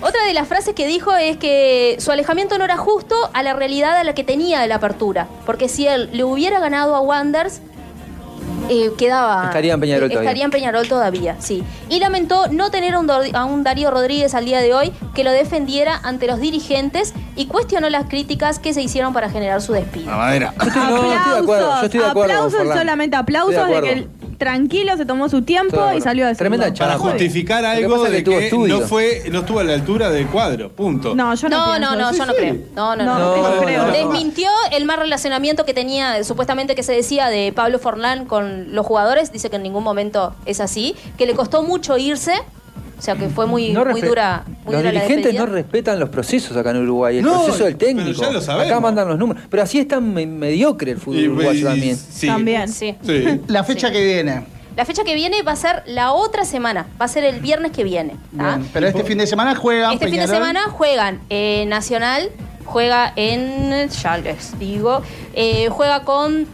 Otra de las frases que dijo es que su alejamiento no era justo a la realidad a la que tenía de la apertura. Porque si él le hubiera ganado a Wanders, eh, quedaba. Estaría en Peñarol todavía. Estaría en Peñarol todavía, sí. Y lamentó no tener a un, Dor- a un Darío Rodríguez al día de hoy que lo defendiera ante los dirigentes y cuestionó las críticas que se hicieron para generar su despido. La madera. Yo estoy, no, no, estoy de acuerdo. Yo estoy de acuerdo. aplausos, solamente Estoy de aplausos de, que el tranquilo, se tomó su tiempo Todo y salió a decirlo. Tremenda Para charla. justificar que algo que de que estudio. no fue, no estuvo a la altura del cuadro. Punto. No, yo no No, no, no, yo no creo. No, no, no. No, no. no creo. Desmintió el mal relacionamiento que tenía, eh, supuestamente que se decía de Pablo Forlán con los jugadores. Dice que en ningún momento es así. Que le costó mucho irse. O sea, que fue muy, No muy dura. Muy los dura la dirigentes no respetan los procesos acá en Uruguay, el No, proceso del pero técnico. ya lo sabemos. acá mandan los números. Pero así es tan me- mediocre el fútbol Y- uruguayo y- también. sí. También. Sí. Sí. La fecha que viene. La fecha que viene va a ser la otra semana. Va a ser el viernes que viene. Bien, Pero este fin de semana juegan Este fin de semana juegan eh, Nacional, juega en. Ya les digo. eh, juega con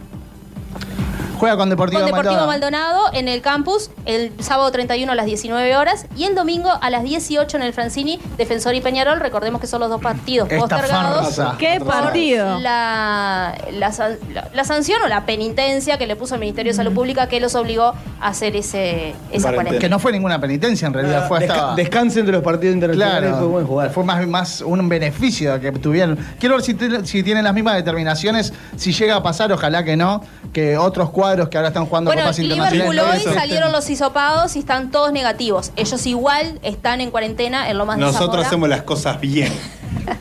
Juega con Deportivo, con Deportivo Maldonado. Maldonado en el campus el sábado 31 a las 19 horas y el domingo a las 18 en el Francini, Defensor y Peñarol. Recordemos que son los dos partidos Esta postergados. farsa. ¿Qué partido? La, la, san- la- la sanción o la penitencia que le puso el Ministerio de Salud Pública que los obligó a hacer ese, esa Cuarentena. Que no fue ninguna penitencia, en realidad. fue Desca- hasta. Descansen de los partidos internacionales, Claro, fue jugar. fue más, más un beneficio que tuvieron. Quiero ver si, si tienen las mismas determinaciones, si llega a pasar, ojalá que no, que otros cuadros que ahora están jugando Bueno, copas Liverpool internacionales. hoy salieron los hisopados y están todos negativos. Ellos igual están en cuarentena en lo más Nosotros hacemos las cosas bien.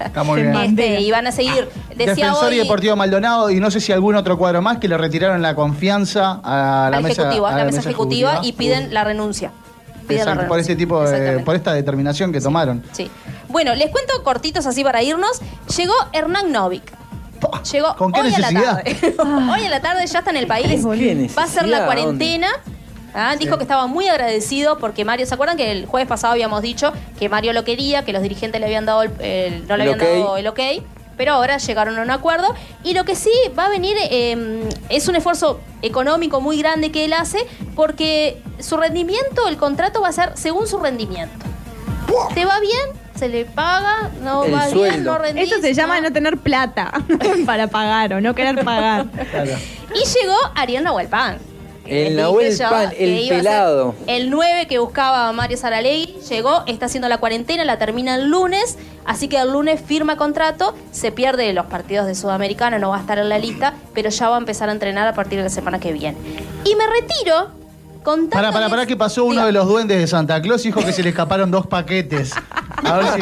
Está muy bien. Este, y van a seguir. Decía Defensor hoy y Deportivo Maldonado y no sé si algún otro cuadro más que le retiraron la confianza a la al mesa, ejecutivo, a la mesa ejecutiva y piden la renuncia. Piden la Exacto, por este tipo de, por esta determinación que tomaron. Sí. Bueno, les cuento cortitos así para irnos. Llegó Hernán Novik. Llegó ¿Con qué hoy a la necesidad? tarde. hoy a la tarde ya está en el país. ¿Qué Va a hacer la necesidad? cuarentena. Ah, Dijo que estaba muy agradecido porque Mario, ¿se acuerdan que el jueves pasado habíamos dicho que Mario lo quería, que los dirigentes le habían dado el, el- no le El habían dado el ok? Pero ahora llegaron a un acuerdo. Y lo que sí va a venir eh, es un esfuerzo económico muy grande que él hace porque su rendimiento, el contrato va a ser según su rendimiento. ¿Te va bien? ¿Se le paga? ¿No El va bien? sueldo. ¿No rendís? Eso se llama no tener plata para pagar o no querer pagar. Y llegó Ariel Nahuel Pan. El Nahuel Pan, que el a pelado. El 9 que buscaba Mario Saralegui llegó, está haciendo la cuarentena, la termina el lunes, así que el lunes firma contrato, se pierde los partidos de Sudamericana, no va a estar en la lista, pero ya va a empezar a entrenar a partir de la semana que viene. Y me retiro Para, para, para, que pasó uno de los duendes de Santa Claus y dijo que se le escaparon dos paquetes. A ver si,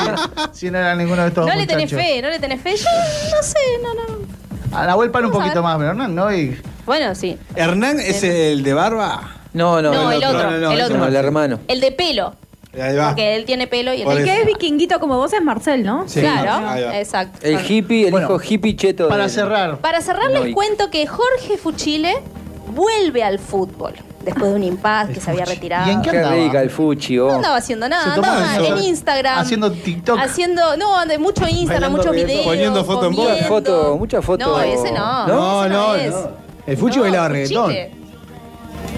si no era ninguno de estos No le tenés muchachos. fe, no le tenés fe. Yo no sé, no, no. A la vuelta un Vamos a poquito ver. más, pero Hernán, ¿no? Y Bueno, sí. ¿Hernán es el de barba? No, no, No, el otro, no, no, el ese otro. No, el hermano. El de pelo, Ahí va. porque él tiene pelo y el Por El que es vikinguito como vos es Marcel, ¿no? Sí. Claro, va. exacto. El hippie, el Bueno, hijo hippie cheto. para del- cerrar, Para cerrar les cuento que Jorge Fuchile vuelve al fútbol después de un impas que se había retirado. ¿Y en qué Qué andaba? rica el fuchi. No andaba haciendo nada, andaba en Instagram. Haciendo TikTok. Haciendo, no, de mucho Instagram, Bailando muchos videos. Poniendo foto en comiendo. Mucha foto, mucha foto. No, ese no. No, ese no, es. no. El Fuchi bailaba reggaetón.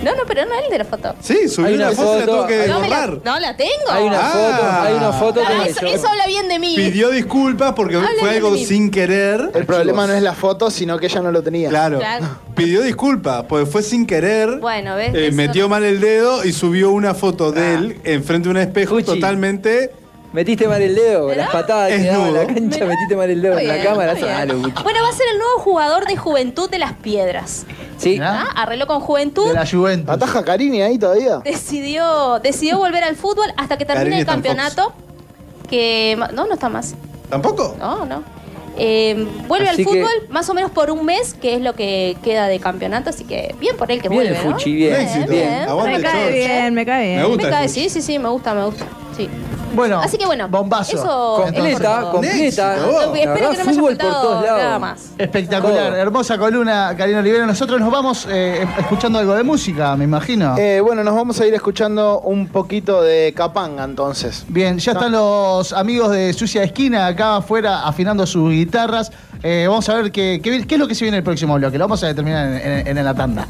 No, no, pero no es el de la foto. Sí, subí Hay una una foto y la foto, tengo que No, me la, borrar. no la tengo. Hay una Ah. foto, hay una foto Ah, que eso, yo- eso habla bien de mí. Pidió disculpas porque Habla fue bien algo de mí. sin querer. El problema no es la foto, sino que ella no lo tenía. Claro. Claro. Pidió disculpas porque fue sin querer. Bueno, ¿ves? Eh, Eso metió mal el dedo y subió una foto de él enfrente de un espejo totalmente. Metiste mal el dedo, las patadas que daba en la cancha, metiste mal el dedo Muy en la cámara. Bueno, va a ser el nuevo jugador de Juventud de las Piedras. Sí. ¿Ah? Arregló con Juventud. de la Juventus. ¿Ataja Carini ahí todavía? Decidió, decidió volver al fútbol hasta que termine el campeonato. Que no, no está más. ¿Tampoco? No, no. Eh, vuelve Así al que- fútbol más o menos por un mes, que es lo que queda de campeonato, así que bien por él que Bien vuelve, el ¿no? Fuchi, bien, bien. Me cae bien, me cae bien. Me gusta Me cae, sí, sí, sí, me gusta, me gusta. Sí. Bueno, Así que bueno, bombazo. eso- Completa, completa. Éxito, vos. La Espero que no me haya fútbol por faltado todos lados. nada más. Espectacular, Todo. hermosa columna, Karina Olivera. Nosotros nos vamos eh, escuchando algo de música, me imagino. Eh, bueno, nos vamos a ir escuchando un poquito de Capanga entonces. Bien, ya están los amigos de Sucia Esquina acá afuera afinando sus guitarras. Eh, vamos a ver qué, qué, qué es lo que se viene en el próximo bloque. Lo vamos a determinar en, en- en la tanda.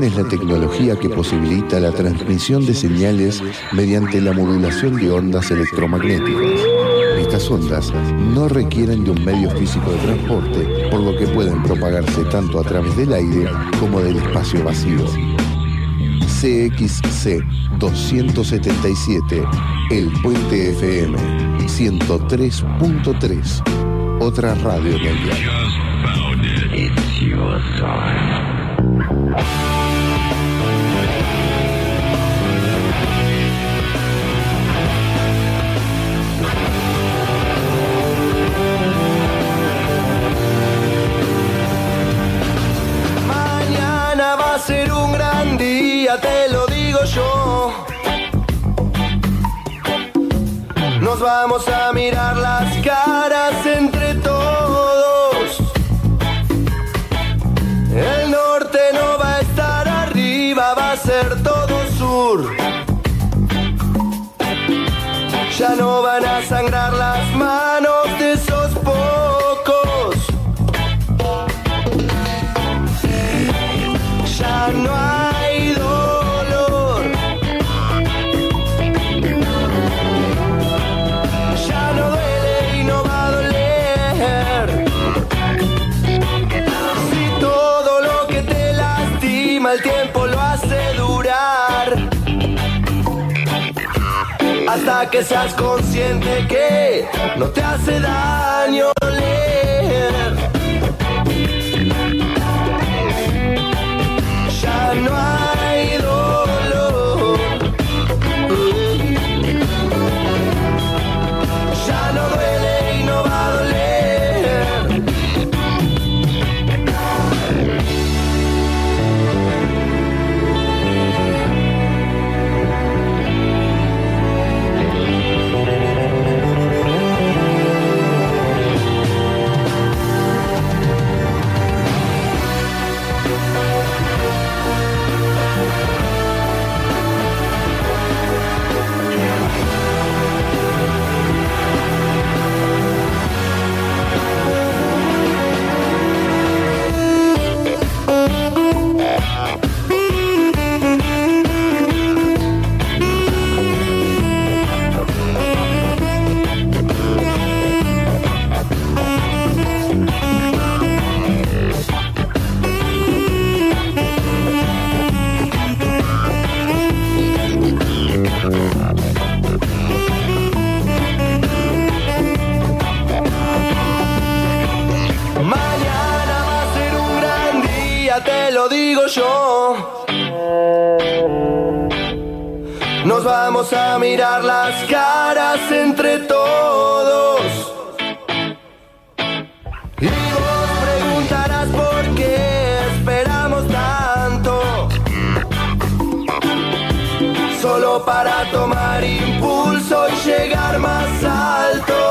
es la tecnología que posibilita la transmisión de señales mediante la modulación de ondas electromagnéticas. Estas ondas no requieren de un medio físico de transporte, por lo que pueden propagarse tanto a través del aire como del espacio vacío. CXC 277, El Puente FM 103.3, otra radio mundial. vamos a mirarlas que seas consciente que no te hace daño lo digo yo. Nos vamos a mirar las caras entre todos. Y vos preguntarás por qué esperamos tanto. Solo para tomar impulso y llegar más alto.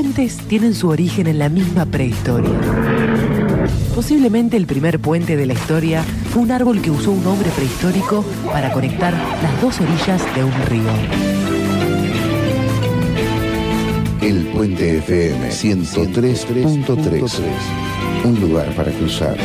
Puentes tienen su origen en la misma prehistoria. Posiblemente el primer puente de la historia fue un árbol que usó un hombre prehistórico para conectar las dos orillas de un río. El Puente FM 103.3. Un lugar para cruzar.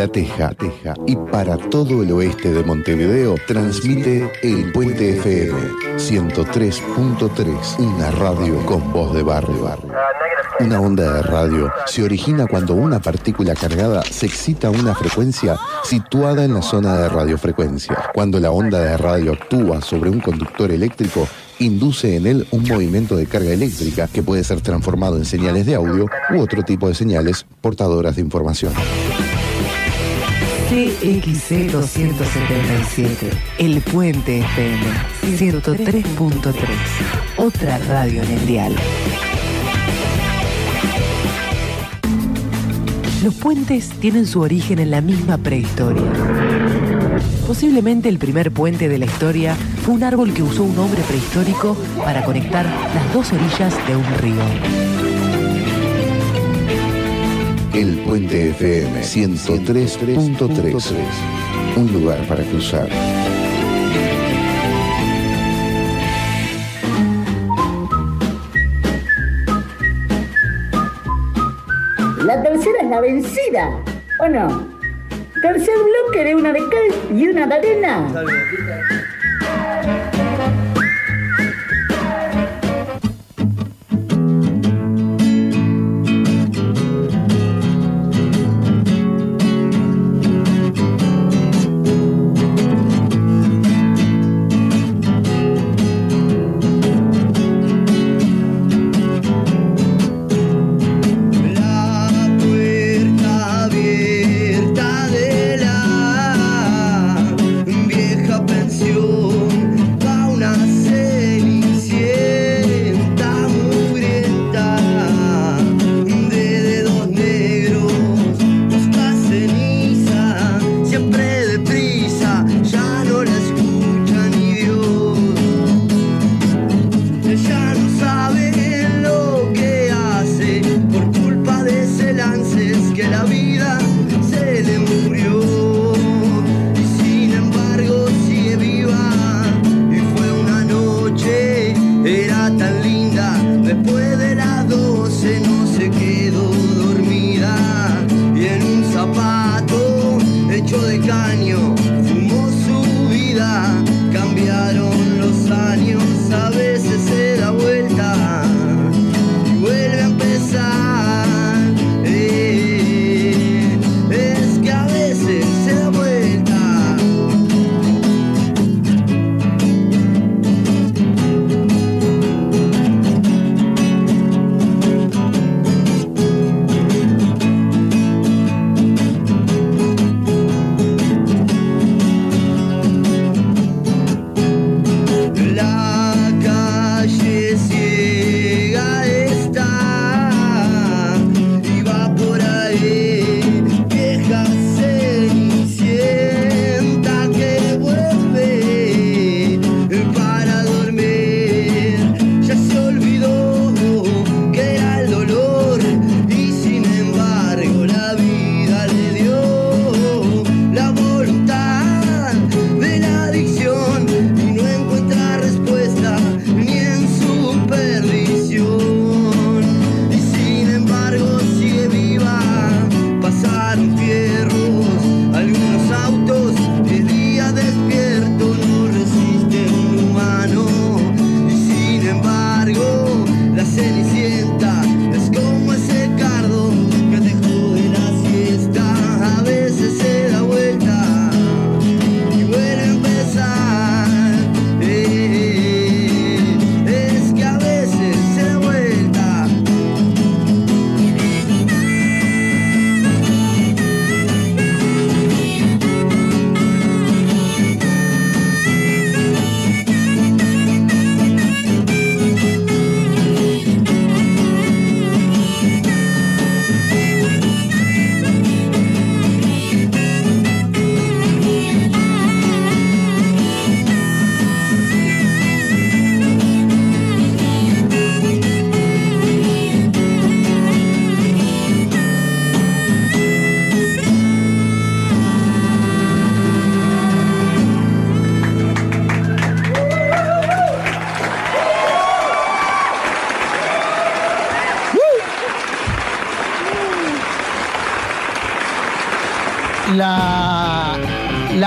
La Teja, Teja y para todo el oeste de Montevideo transmite El Puente FM 103.3, una radio con voz de barrio. Una onda de radio se origina cuando una partícula cargada se excita a una frecuencia situada en la zona de radiofrecuencia. Cuando la onda de radio actúa sobre un conductor eléctrico, induce en él un movimiento de carga eléctrica que puede ser transformado en señales de audio u otro tipo de señales portadoras de información. CXC 277, El Puente FM 103.3, otra radio en el. Los puentes tienen su origen en la misma prehistoria. Posiblemente el primer puente de la historia fue un árbol que usó un hombre prehistórico para conectar las dos orillas de un río. El Puente FM 103.3, un lugar para cruzar. La tercera es la vencida, ¿o no? Tercer bloque de una de cal y una de arena.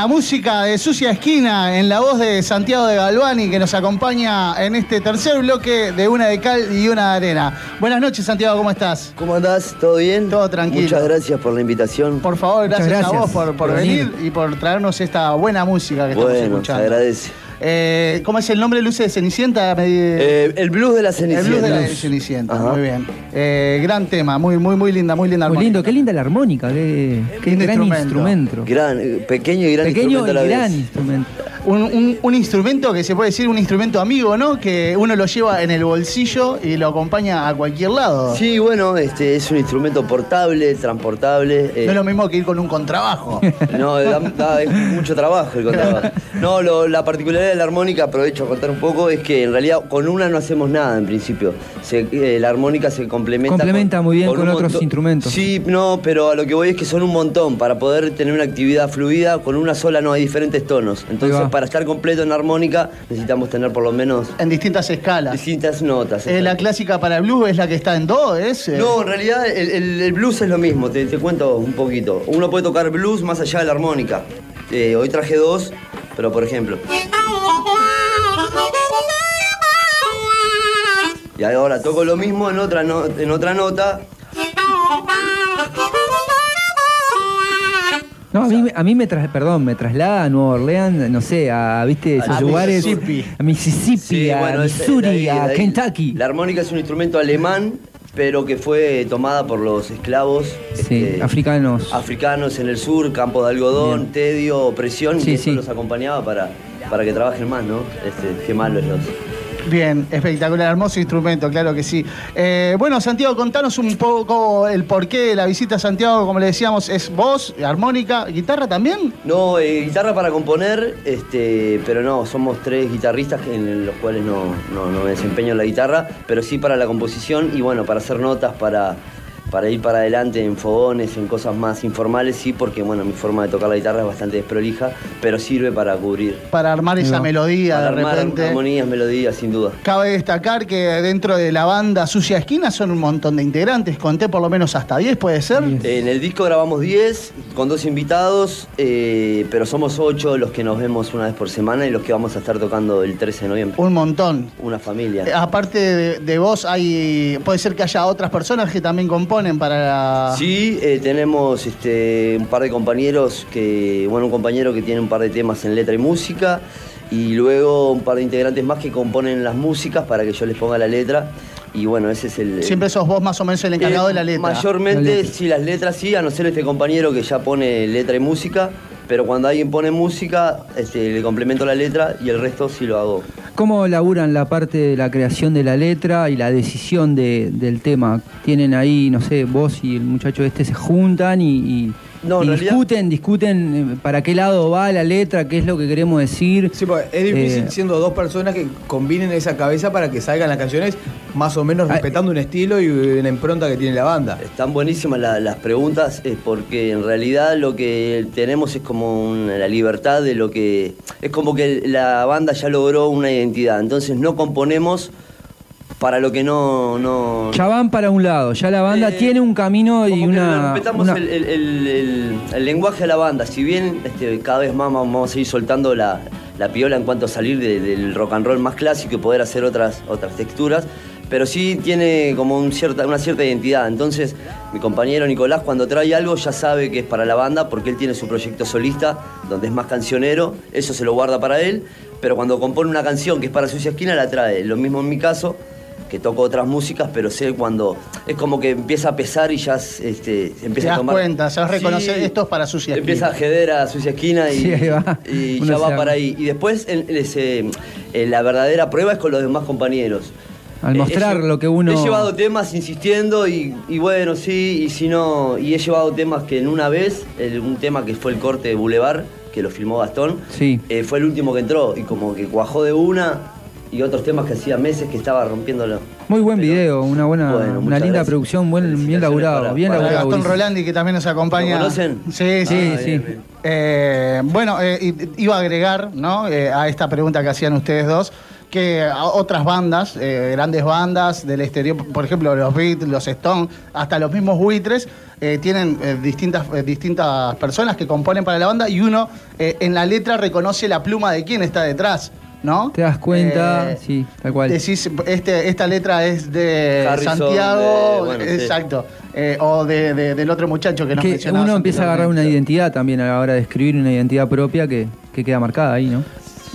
La música de Sucia Esquina en la voz de Santiago de Galvani que nos acompaña en este tercer bloque de una de cal y una de arena. Buenas noches, Santiago, ¿cómo estás? ¿Cómo andás? ¿Todo bien? Todo tranquilo. Muchas gracias por la invitación. Por favor, gracias, a vos por, venir y por traernos esta buena música que estamos Bueno, se escuchando. agradece. Eh, ¿Cómo es el nombre de Luces de Cenicienta? Eh, el blues de la El blues de la Cenicienta. Cenicienta, Ajá. muy bien. Eh, gran tema, muy, muy, muy linda, muy linda Muy armónica. lindo, qué linda la armónica, qué, gran instrumento. instrumento. Gran, eh, pequeño y gran Pequeño instrumento a la y gran vez. instrumento. Un, un- un instrumento que se puede decir un instrumento amigo, ¿no? Que uno lo lleva en el bolsillo y lo acompaña a cualquier lado. Sí, bueno, este es un instrumento portable, transportable. eh, No es lo mismo que ir con un contrabajo. No, da, da- es mucho trabajo el contrabajo. No, lo- la particularidad de la armónica, aprovecho a contar un poco, es que en realidad con una no hacemos nada en principio. Se- eh, la armónica se complementa. Complementa muy bien con otros instrumentos. Sí, no, pero a lo que voy es que son un montón. Para poder tener una actividad fluida, con una sola no hay diferentes tonos. Entonces. Para estar completo en armónica, necesitamos tener por lo menos En distintas escalas. distintas notas. Eh, la clásica para el blues es la que está en do, ¿es? Eh, No, en realidad el, el- el blues es lo mismo, te, te cuento un poquito. Uno puede tocar blues más allá de la armónica. Eh, hoy traje dos, pero por ejemplo. Y ahora toco lo mismo en otra, no- en otra nota. No, a mí, a mí me tras, perdón, me traslada a Nueva Orleans, no sé, a viste esos A lugares. Mississippi. A Mississippi, Sí, a bueno, es- Missouri, ahí- a ahí. Kentucky. La armónica es un instrumento alemán, pero que fue tomada por los esclavos Sí, este, africanos. africanos en el sur, campo de algodón, tedio, opresión, Sí, y eso sí. los acompañaba para, para que trabajen más, ¿no? Este, qué malos los. Bien, espectacular, hermoso instrumento, claro que sí. Eh, bueno, Santiago, contanos un poco el porqué de la visita a Santiago, como le decíamos, es voz, armónica, guitarra también. No, eh, guitarra para componer, este, pero no, somos tres guitarristas en los cuales no, no, no me desempeño en la guitarra, pero sí para la composición y bueno, para hacer notas, para, para ir para adelante en fogones, en cosas más informales, sí, porque bueno, mi forma de tocar la guitarra es bastante desprolija, pero sirve para cubrir. Para armar esa melodía para de armar repente. armonías, melodías, sin duda. Cabe destacar que dentro de la banda Sucia Esquina son un montón de integrantes, conté por lo menos hasta 10, ¿puede ser? En el disco grabamos 10 con dos invitados, eh, pero somos 8 los que nos vemos una vez por semana y los que vamos a estar tocando el 13 de noviembre. Un montón. Una familia. Eh, Aparte de, de vos, hay puede ser que haya otras personas que también componen para la... Sí, eh, tenemos este, un par de compañeros que, bueno, un compañero que tiene un par de temas en letra y música y luego un par de integrantes más que componen las músicas para que yo les ponga la letra y bueno, ese es el... Siempre sos vos más o menos el encargado Eh, de la letra. Mayormente, sí, las letras sí, a no ser este compañero que ya pone letra y música, pero cuando alguien pone música, este, le complemento la letra y el resto sí lo hago. ¿Cómo laburan la parte de la creación de la letra y la decisión de- del tema? Tienen ahí, no sé, vos y el muchacho este se juntan y, y- No, discuten, discuten eh, para qué lado va la letra, qué es lo que queremos decir. Sí, porque es difícil Eh, siendo dos personas que combinen esa cabeza para que salgan las canciones más o menos respetando un estilo y una impronta que tiene la banda. Están buenísimas la- las preguntas eh, porque en realidad lo que tenemos es como una- la libertad de lo que... Es como que la banda ya logró una identidad, entonces no componemos para lo que no... no Ya van para un lado, ya la banda Eh, tiene un camino y una... respetamos una- el, el- el- el- el lenguaje de la banda, si bien este, cada vez más vamos a ir soltando la, la piola en cuanto a salir de- del rock and roll más clásico y poder hacer otras, otras texturas, pero sí tiene como un cierta, una cierta identidad. Entonces, mi compañero Nicolás cuando trae algo ya sabe que es para la banda porque él tiene su proyecto solista, donde es más cancionero, eso se lo guarda para él, pero cuando compone una canción que es para Sucia Esquina, la trae. Lo mismo en mi caso, que toco otras músicas, pero sé cuando es como que empieza a pesar y ya este, Te empieza a das tomar. cuenta, sabes reconocer Sí, esto es para Sucia Empieza a Esquina. jeder a Sucia Esquina y, Sí, va. y ya va para ahí. Y después ese, eh, la verdadera prueba es con los demás compañeros. Al Eh, mostrar lo que uno- He llevado temas insistiendo y, y bueno, sí, y si no. Y he llevado temas que en una vez, el- un tema que fue el corte de Boulevard, que lo filmó Gastón, Sí. eh, fue el último que entró y como que cuajó de una y otros temas que hacía meses que estaba rompiéndolo. Muy buen video, una buena, Bueno, una linda gracias. producción, buen, bien laburado, para- bien para Para laburado. Gastón. Rolandi, que también nos acompaña. ¿Lo conocen? Sí, sí. Sí, Ah, sí. bien, bien. Eh, bueno, eh, iba a agregar ¿no? Eh, a esta pregunta que hacían ustedes dos, que a- otras bandas, eh, grandes bandas del exterior, por ejemplo los Beatles, los Stones, hasta los mismos buitres, eh, tienen eh, distintas, eh, distintas personas que componen para la banda y uno eh, en la letra reconoce la pluma de quién está detrás, ¿no? Te das cuenta, Eh, sí, tal cual. Decís, este, esta letra es de Harrison, Santiago, de- bueno, sí. exacto, eh, o de, de- del otro muchacho que nos que uno empieza a agarrar una identidad también a la hora de escribir una identidad propia que, que queda marcada ahí, ¿no?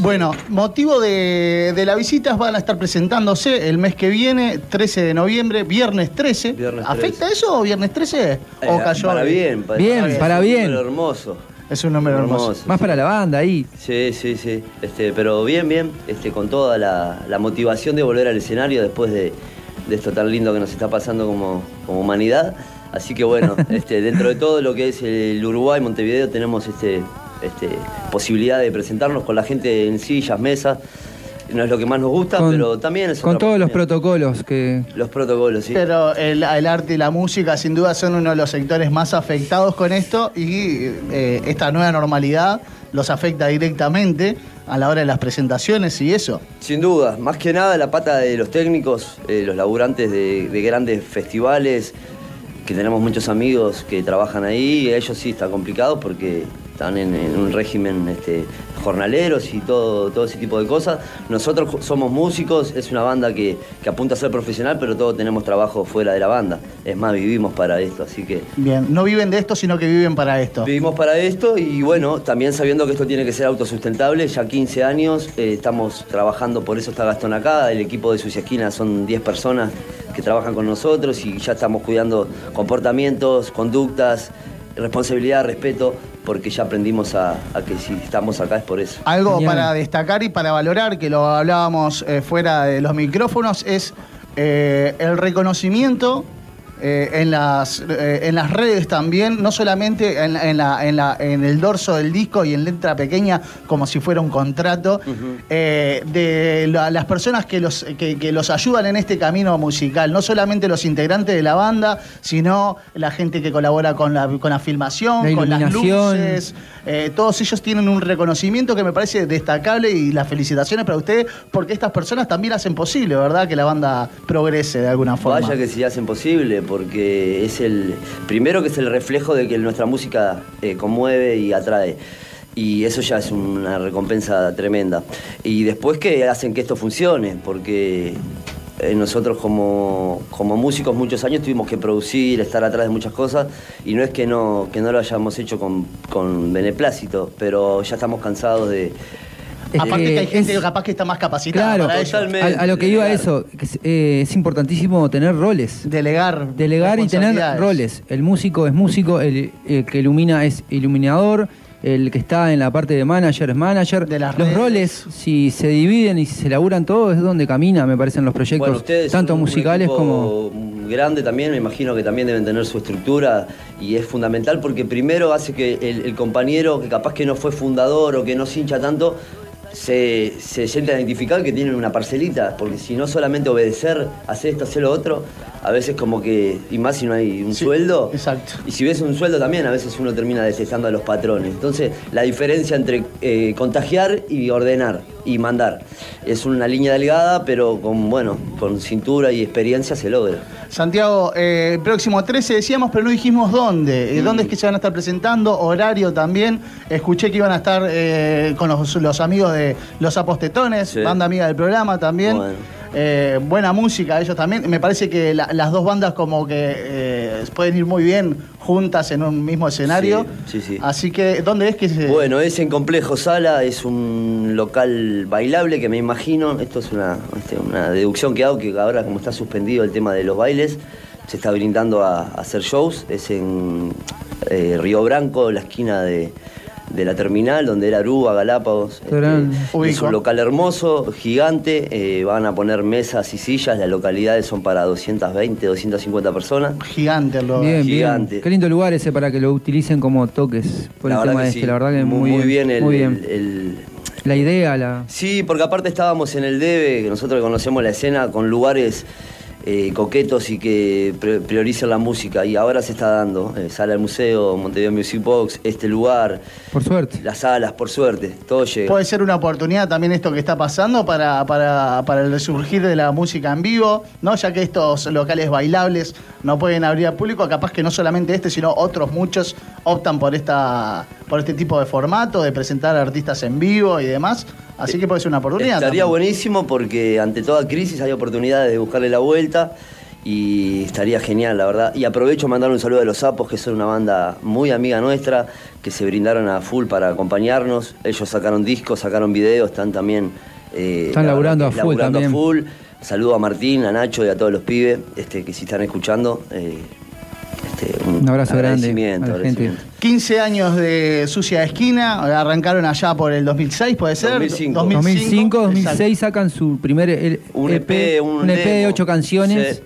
Bueno, motivo de, de las visitas van a estar presentándose el mes que viene, 13 de noviembre, viernes 13. Viernes ¿Afecta eso viernes 13? ¿O Eh, cayó? para bien, para, Bien, es para un bien. hermoso. Es un número hermoso. Más para la banda ahí. Sí, sí, sí. Este, pero bien, bien, este, con toda la, la motivación de volver al escenario después de, de esto tan lindo que nos está pasando como, como humanidad. Así que bueno, este, dentro de todo lo que es el Uruguay, Montevideo, tenemos este, este, posibilidad de presentarnos con la gente en sillas, mesas. No es lo que más nos gusta, Con- pero también es Con otra todos los protocolos que... Los protocolos, sí. Pero el, el arte y la música sin duda son uno de los sectores más afectados con esto y eh, esta nueva normalidad los afecta directamente a la hora de las presentaciones y eso. Sin duda, más que nada la pata de los técnicos, eh, los laburantes de, de grandes festivales, que tenemos muchos amigos que trabajan ahí, ellos sí está complicado porque están en, en un régimen este, jornaleros y todo, todo ese tipo de cosas. Nosotros somos músicos, es una banda que, que apunta a ser profesional, pero todos tenemos trabajo fuera de la banda. Es más, vivimos para esto, así que Bien, no viven de esto, sino que viven para esto. Vivimos para esto y bueno, también sabiendo que esto tiene que ser autosustentable, ya 15 años eh, estamos trabajando, por eso está Gastón acá, el equipo de Sucia Esquina son 10 personas que trabajan con nosotros y ya estamos cuidando comportamientos, conductas, responsabilidad, respeto, porque ya aprendimos a, a que si estamos acá es por eso. Algo Genial. para destacar y para valorar, que lo hablábamos eh, fuera de los micrófonos, es eh, el reconocimiento eh, en, las, eh, en las redes también, no solamente en, en la- en la- en el dorso del disco y en letra pequeña, como si fuera un contrato, eh, de la- las personas que los, que, que los ayudan en este camino musical, no solamente los integrantes de la banda, sino la gente que colabora con la, con la filmación, La con las luces, eh, todos ellos tienen un reconocimiento que me parece destacable y las felicitaciones para ustedes porque estas personas también hacen posible, ¿verdad? Que la banda progrese de alguna forma. Vaya que sí hacen posible, porque es el primero que es el reflejo de que nuestra música eh, conmueve y atrae. Y eso ya es una recompensa tremenda. Y después que hacen que esto funcione, porque nosotros como, como músicos muchos años tuvimos que producir, estar atrás de muchas cosas, y no es que no, que no lo hayamos hecho con, con beneplácito, pero ya estamos cansados de... Aparte que que hay gente es- capaz que está más capacitada Claro, para ello. a, a lo que iba eso, que es, eh, es importantísimo tener roles. Delegar. Delegar y tener roles. El músico es músico, el, el que ilumina es iluminador, el que está en la parte de manager es manager. De las los redes. roles, si se dividen y si se laburan todos, es donde camina, me parecen los proyectos, Bueno, tanto un musicales equipo como... grande también, me imagino que también deben tener su estructura y es fundamental porque primero hace que el, el compañero que capaz que no fue fundador o que no se hincha tanto, se, se sienta identificado que tienen una parcelita, porque si no solamente obedecer, hacer esto, hacer lo otro, a veces como que, y más si no hay un sueldo, Exacto. y si ves un sueldo también, a veces uno termina detestando a los patrones. Entonces, la diferencia entre eh, contagiar y ordenar y mandar es una línea delgada, pero con, bueno, con cintura y experiencia se logra. Santiago, eh, el próximo 13 decíamos, pero no dijimos dónde. Mm. Eh, ¿Dónde es que se van a estar presentando? Horario también. Escuché que iban a estar eh, con los, los amigos de Los Apostetones, Sí. banda amiga del programa también. Bueno. Eh, buena música ellos también. Me parece que la- las dos bandas como que eh, pueden ir muy bien juntas en un mismo escenario. Sí, sí, sí. Así que, ¿dónde es que se...? Bueno, es en Complejo Sala, es un local bailable que me imagino, esto es una, este, una deducción que hago, que ahora como está suspendido el tema de los bailes, se está brindando a, a hacer shows, es en eh, Río Branco, la esquina de, de la terminal, donde era Aruba, Galápagos. Este, es un local hermoso, gigante, eh, van a poner mesas y sillas, las localidades son para 220, 250 personas. Gigante el lugar. Bien, gigante. bien. Qué lindo lugar ese para que lo utilicen como toques por La el verdad tema que este. sí, La verdad que muy, muy bien el- muy bien. el- el, la idea, la... Sí, porque aparte estábamos en el DEBE, que nosotros conocemos la escena, con lugares eh, coquetos y que prioricen la música. Y ahora se está dando. Eh, sala del museo, Montevideo Music Box, este lugar. Por suerte. Las salas, por suerte. Todo llega. Puede ser una oportunidad también esto que está pasando para, para, para el resurgir de la música en vivo, ¿no? Ya que estos locales bailables no pueden abrir al público, capaz que no solamente este, sino otros muchos optan por esta por este tipo de formato, de presentar artistas en vivo y demás. Así que puede ser una oportunidad. Estaría también. buenísimo porque ante toda crisis hay oportunidades de buscarle la vuelta y estaría genial, la verdad. Y aprovecho a mandar un saludo a Los Sapos, que son una banda muy amiga nuestra, que se brindaron a full para acompañarnos. Ellos sacaron discos, sacaron videos, están también... eh, Están laburando a full laburando también. full. Saludo a Martín, a Nacho y a todos los pibes este, que si están escuchando. eh, Un abrazo grande agradecimiento, gente. agradecimiento. 15 años de Sucia Esquina, arrancaron allá por el 2006, ¿puede ser? 2005. 2005, 2006 Exacto. sacan su primer el- Un EP, un EP de demo. ocho canciones.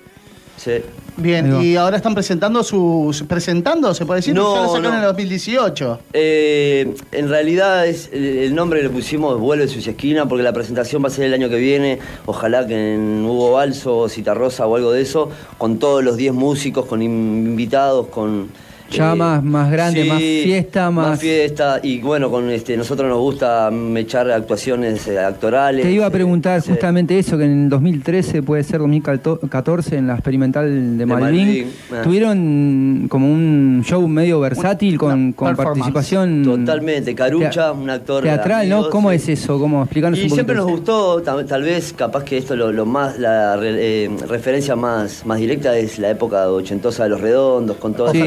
Sí, sí. Bien, y ahora están presentando sus. presentando, se puede decir, No, ya lo sacaron no. en el 2018. Eh, en realidad es el, el nombre que le pusimos Vuelve Sucia Esquina porque la presentación va a ser el año que viene, ojalá que en Hugo Balso o Citarrosa o algo de eso, con todos los 10 músicos, con in- invitados, con... Ya más- más grande, más fiesta, más- fiesta y bueno, con este nosotros nos gusta echar actuaciones eh, actorales. Te iba a eh, preguntar justamente eso, que en 2013, puede ser 2014, en la experimental de Malvin, Malvin, ah. tuvieron como un show medio versátil con, participación Totalmente, Carucha, un actor de teatral, ¿no? ¿Cómo sí. es eso? ¿Cómo explicarnos Y un siempre nos gustó, tal, tal vez capaz que esto lo, lo más, la re- eh, referencia más, más directa es la época ochentosa de los redondos, con toda Sí.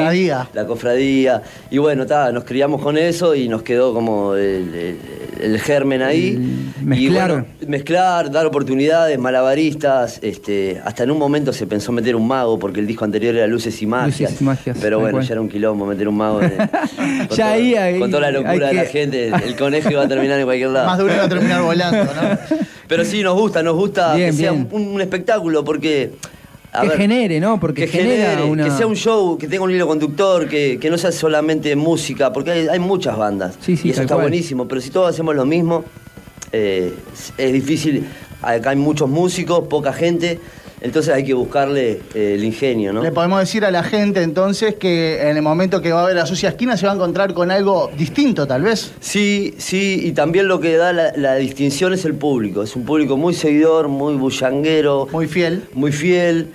La cofradía. Y bueno, ta, nos criamos con eso y nos quedó como el, el- el germen ahí. mezclar. Y bueno, mezclar, dar oportunidades, malabaristas. Este, hasta en un momento se pensó meter un mago, porque el disco anterior era Luces y Magias. Luces y Magias, pero bueno, cual. ya era un quilombo meter un mago. en- con, Ya ahí- toda, ahí con toda la locura de la gente, el conejo iba a terminar en cualquier lado. Más uno va a terminar volando, ¿no? Pero sí, nos gusta, nos gusta Bien, que sea un espectáculo porque. A Que ver, genere, ¿no? Porque que genera genere, una... que sea un show, que tenga un hilo conductor, que, que no sea solamente música, porque hay, hay muchas bandas. Sí, sí, y eso está cual. buenísimo, pero si todos hacemos lo mismo, eh, es difícil. Acá hay muchos músicos, poca gente, entonces hay que buscarle eh, el ingenio, ¿no? Le podemos decir a la gente entonces que en el momento que va a ver a Sucia Esquina se va a encontrar con algo distinto, tal vez. Sí, sí, y también lo que da la, la distinción es el público. Es un público muy seguidor, muy bullanguero. Muy fiel. Muy fiel,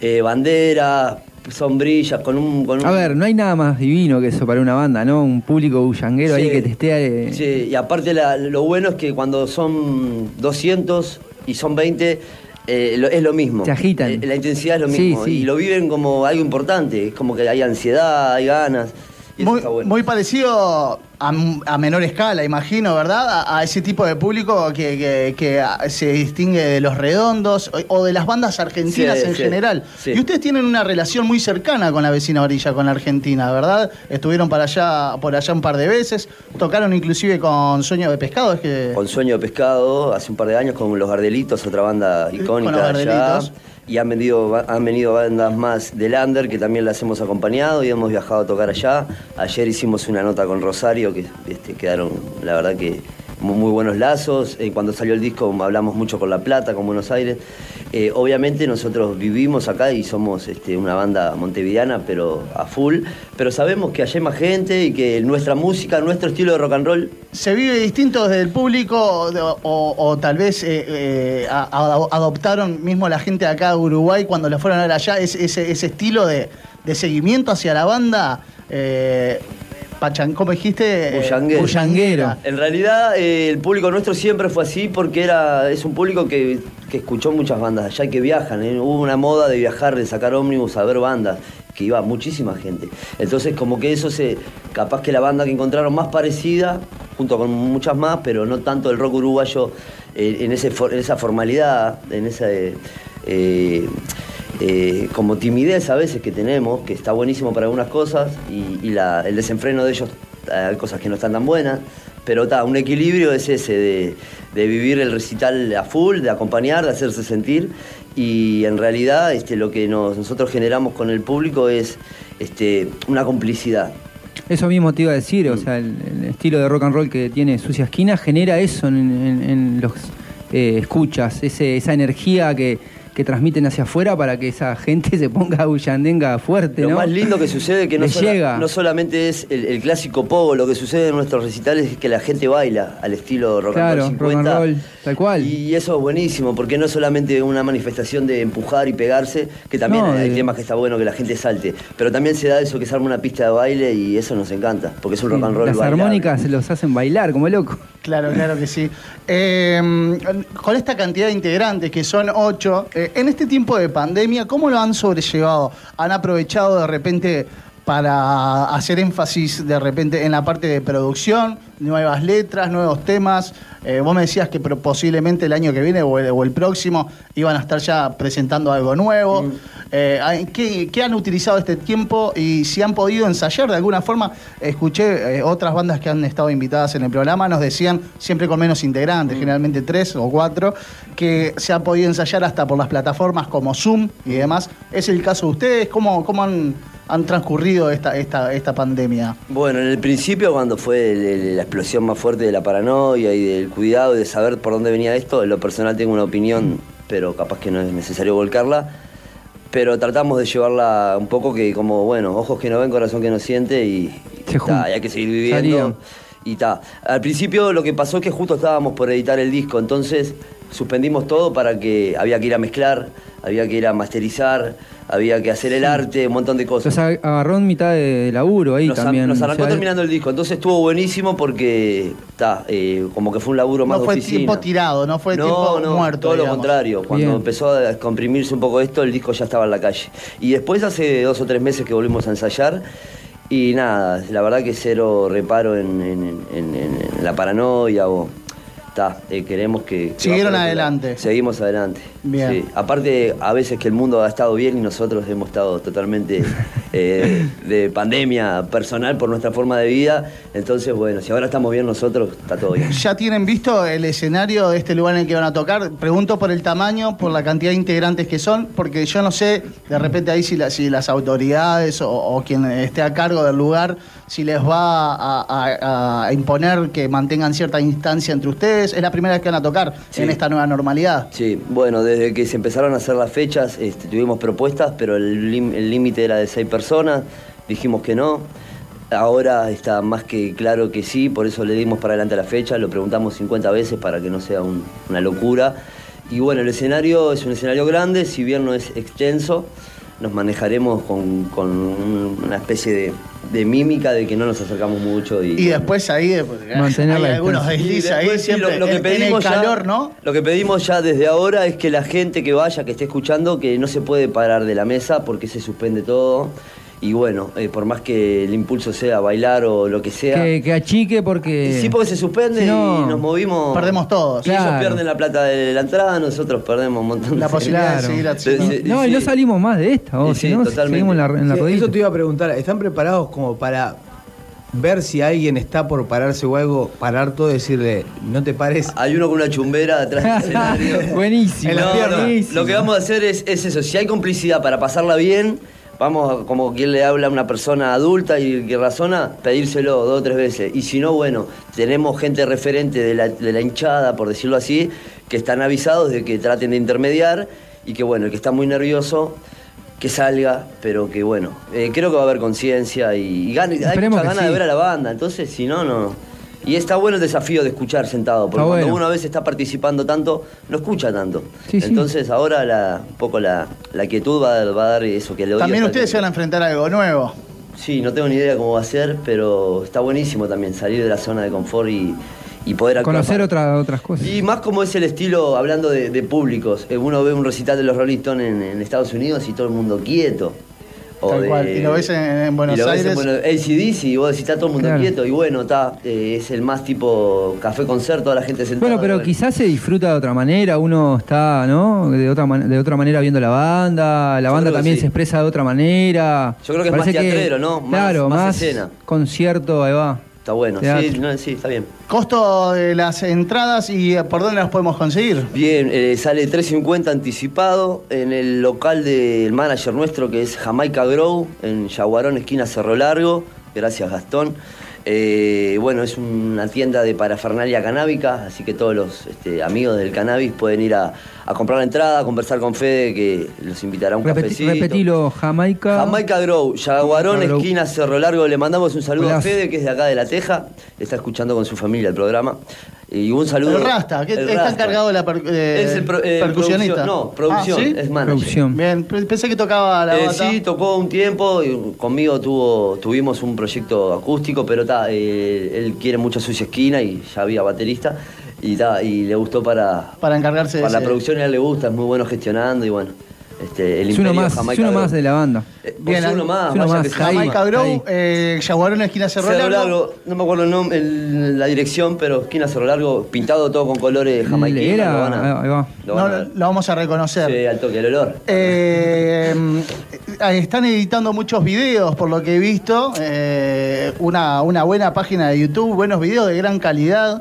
eh, bandera, sombrillas, con un... Con un A ver, no hay nada más divino que eso para una banda, ¿no? Un público bullanguero ahí que te esté... eh, Sí, y aparte la- lo bueno es que cuando son 200 y son 20, eh, lo- es lo mismo. Se agitan. Eh, la intensidad es lo Sí, mismo. sí. Y lo viven como algo importante. Es como que hay ansiedad, hay ganas. Muy, está bueno. muy parecido a, a menor escala, imagino, ¿verdad? A, a ese tipo de público que, que- que, se distingue de los redondos o, o de las bandas argentinas Sí, en sí, general. sí. Y ustedes tienen una relación muy cercana con la vecina orilla, con la Argentina, ¿verdad? Estuvieron para allá, por allá un par de veces, tocaron inclusive con Sueño de Pescado, es que... Con Sueño de Pescado, hace un par de años con Los Gardelitos, otra banda icónica con Los allá. Gardelitos. Y han venido, han venido bandas más del Under que también las hemos acompañado y hemos viajado a tocar allá. Ayer hicimos una nota con Rosario que este, quedaron, la verdad que muy, buenos lazos. Eh, cuando salió el disco hablamos mucho con La Plata, con Buenos Aires. Eh, obviamente nosotros vivimos acá y somos este, una banda montevideana, pero a full. Pero sabemos que hay más gente y que nuestra música, nuestro estilo de rock and roll ¿Se vive distinto desde el público o, tal vez eh, adoptaron mismo la gente de acá de Uruguay cuando la fueron a ver allá ese, estilo de seguimiento hacia la banda? Eh, Pachan, ¿Cómo dijiste? Bullanguera. En realidad, eh, el público nuestro siempre fue así porque era, es un público que, que escuchó muchas bandas allá y que viajan. ¿eh? Hubo una moda de viajar, de sacar ómnibus a ver bandas, que iba muchísima gente. Entonces, como que eso se. Capaz que la banda que encontraron más parecida, junto con muchas más, pero no tanto el rock uruguayo eh, en, ese, en esa formalidad, en esa. eh, eh, como timidez a veces que tenemos, que está buenísimo para algunas cosas, y, y la- el desenfreno de ellos, eh, hay cosas que no están tan buenas, pero está, un equilibrio es ese de, de vivir el recital a full, de acompañar, de hacerse sentir, y en realidad este, lo que nos- nosotros generamos con el público es este, una complicidad. Eso mismo te iba a decir, Mm. o sea, el, el estilo de rock and roll que tiene Sucia Esquina genera eso en, en- en los eh, escuchas, ese- esa energía que, que transmiten hacia afuera para que esa gente se ponga bullandenga fuerte, Lo ¿no? más lindo que sucede que no, sola- llega. no solamente es el, el clásico pogo, lo que sucede en nuestros recitales es que la gente baila al estilo rock Claro, and rock roll and 50. roll, tal cual. Y eso es buenísimo, porque no es solamente una manifestación de empujar y pegarse, que también No, hay de- temas que está bueno que la gente salte, pero también se da eso que se arma una pista de baile y eso nos encanta, porque es un rock and roll Las bailable. armónicas los hacen bailar como loco. Claro, claro que sí. Eh, con esta cantidad de integrantes, que son ocho, eh, en este tiempo de pandemia, ¿cómo lo han sobrellevado? ¿Han aprovechado de repente para hacer énfasis de repente en la parte de producción, nuevas letras, nuevos temas? Eh, vos me decías que posiblemente el año que viene o el, o el próximo iban a estar ya presentando algo nuevo. Eh, ay, ¿qué, qué han utilizado este tiempo y si han podido ensayar de alguna forma? Escuché eh, otras bandas que han estado invitadas en el programa, nos decían, siempre con menos integrantes, generalmente tres o cuatro, que se ha podido ensayar hasta por las plataformas como Zoom y demás. ¿Es el caso de ustedes? ¿Cómo, cómo han, han transcurrido esta, esta, esta pandemia? Bueno, en el principio, cuando fue el- el- la explosión más fuerte de la paranoia y del cuidado y de saber por dónde venía esto, en lo personal tengo una opinión, pero capaz que no es necesario volcarla. Pero tratamos de llevarla un poco que como, bueno, ojos que no ven, corazón que no siente y, y ta, y hay que seguir viviendo. Y ta. Al principio lo que pasó es que justo estábamos por editar el disco, entonces suspendimos todo para que había que ir a mezclar, había que ir a masterizar, había que hacer el arte, un montón de cosas. Ag- agarró en mitad de laburo ahí Nos, también. nos arrancó O sea, terminando el disco, entonces estuvo buenísimo porque está, como que fue un laburo más No de fue oficina. tiempo tirado, no fue no, tiempo no, muerto. todo lo contrario. Cuando Bien. empezó a comprimirse un poco esto, el disco ya estaba en la calle. Y después hace dos o tres meses que volvimos a ensayar. Y nada, la verdad que cero reparo en, en- en- en- en la paranoia o. ta, eh, queremos que. que Siguieron lado. adelante. Seguimos adelante. Bien. Sí. Aparte, a veces que el mundo ha estado bien y nosotros hemos estado totalmente eh, de pandemia personal por nuestra forma de vida. Entonces, bueno, si ahora estamos bien nosotros, está todo bien. ¿Ya tienen visto el escenario de este lugar en el que van a tocar? Pregunto por el tamaño, por la cantidad de integrantes que son, porque yo no sé, de repente ahí si, la- si las autoridades o, o quien esté a cargo del lugar, si les va a, a- a imponer que mantengan cierta instancia entre ustedes. Es la primera vez que van a tocar en esta nueva normalidad. Sí, bueno, desde que se empezaron a hacer las fechas este, tuvimos propuestas, pero el límite era de seis personas, dijimos que no. Ahora está más que claro que sí, por eso le dimos para adelante la fecha, lo preguntamos 50 veces para que no sea un- una locura. Y bueno, el escenario es un escenario grande, si bien no es extenso, nos manejaremos con, con un- una especie de, de mímica de que no nos acercamos mucho. Y, Y después ahí, eh, porque Mantener hay algunos Y ahí siempre lo, lo que en- en el pedimos ya- calor, ¿no? Lo que pedimos ya desde ahora es que la gente que vaya, que esté escuchando, que no se puede parar de la mesa porque se suspende todo. Y bueno, eh, por más que el impulso sea bailar o lo que sea. Que, que achique porque. Sí, porque se suspende Si no, y nos movimos. Perdemos todos. Si ellos Claro. pierden la plata de la entrada, nosotros perdemos un montón La de posibilidad de Claro. seguir haciendo. sí, No, y no salimos más de esta, vos, Sí, si no, totalmente. seguimos en la, en la Sí, rodilla. eso te iba a preguntar, ¿están preparados como para ver si alguien está por pararse o algo, parar todo y decirle, no te pares? Hay uno con una chumbera atrás del escenario. No, Buenísimo. Lo que vamos a hacer es, es eso. Si hay complicidad para pasarla bien, vamos como quien le habla a una persona adulta y que razona, pedírselo dos o tres veces. Y si no, bueno, tenemos gente referente de la, de la hinchada, por decirlo así, que están avisados de que traten de intermediar y que bueno, el que está muy nervioso. Que salga, pero que bueno, eh, creo que va a haber conciencia y, y gana- hay mucha sí. de ver a la banda, entonces si no, no. Y está bueno el desafío de escuchar sentado, porque cuando bueno. uno a veces está participando tanto, no escucha tanto. Sí, sí. Entonces ahora la, un poco la, la quietud va, a- va a dar eso que le También ustedes se van a enfrentar a algo nuevo. Sí, no tengo ni idea cómo va a ser, pero está buenísimo también salir de la zona de confort y, y poder actuar. Conocer otra- otras cosas. Y más como es el estilo, hablando de, de públicos, eh, uno ve un recital de los Rolling Stones en, en Estados Unidos y todo el mundo quieto. O Tal de- cual. Y lo ves en, en Buenos y lo ves Aires. en Buenos- ACDC y vos decís, está todo el mundo Claro. quieto. Y bueno, está, eh, es el más tipo café concierto, toda la gente sentada. Bueno, pero quizás se disfruta de otra manera, uno está, ¿no? De otra, man- de otra manera viendo la banda, la Yo banda también sí. se expresa de otra manera. Yo creo que es más teatrero, ¿no? Más- claro, más más, escena. concierto, ahí va. Está bueno, Teatro. sí, no, sí, está bien. Costo de las entradas y eh, por dónde las podemos conseguir. Bien, eh, sale 3.50 anticipado en el local del manager nuestro que es Jamaica Grow, en Yaguarón, esquina Cerro Largo. Gracias, Gastón. Eh, bueno, es una tienda de parafernalia canábica, así que todos los este, amigos del cannabis pueden ir a, a comprar la entrada, a conversar con Fede, que los invitará a un Repeti- cafecito. repetilo, Jamaica. Jamaica Grow, Yaguarón, Grow. esquina Cerro Largo. Le mandamos un saludo Hola. a Fede, que es de acá de La Teja. Está escuchando con su familia el programa. Y un saludo. El Rasta, que El está Rasta. encargado de la per- eh, Es el pro- eh, percusionista. producción- no, producción, Ah, ¿sí? es manager. Bien, pe- pensé que tocaba la Eh, bata. sí, tocó un tiempo, y conmigo tuvo, tuvimos un proyecto acústico, pero ta, eh, él quiere mucho su esquina y ya había baterista y, ta, y le gustó para, Para encargarse de para la ese- producción, a él le gusta, es muy bueno gestionando y bueno, este, el Es uno más, es Jamaica uno Grow. más de la banda. Bien, uno más, es uno más. Jamaica. Grow, eh, Yaguarón, esquina Cerro, Cerro Largo. Largo, no me acuerdo el nombre, el- la dirección, pero esquina Cerro Largo, pintado todo con colores jamaiquinos. Era- lo van a- ahí va. lo van No, a lo, ver. lo vamos a reconocer. Sí, al toque, el olor. Eh, eh, están editando muchos videos, por lo que he visto. Eh, una, una buena página de YouTube, buenos videos de gran calidad.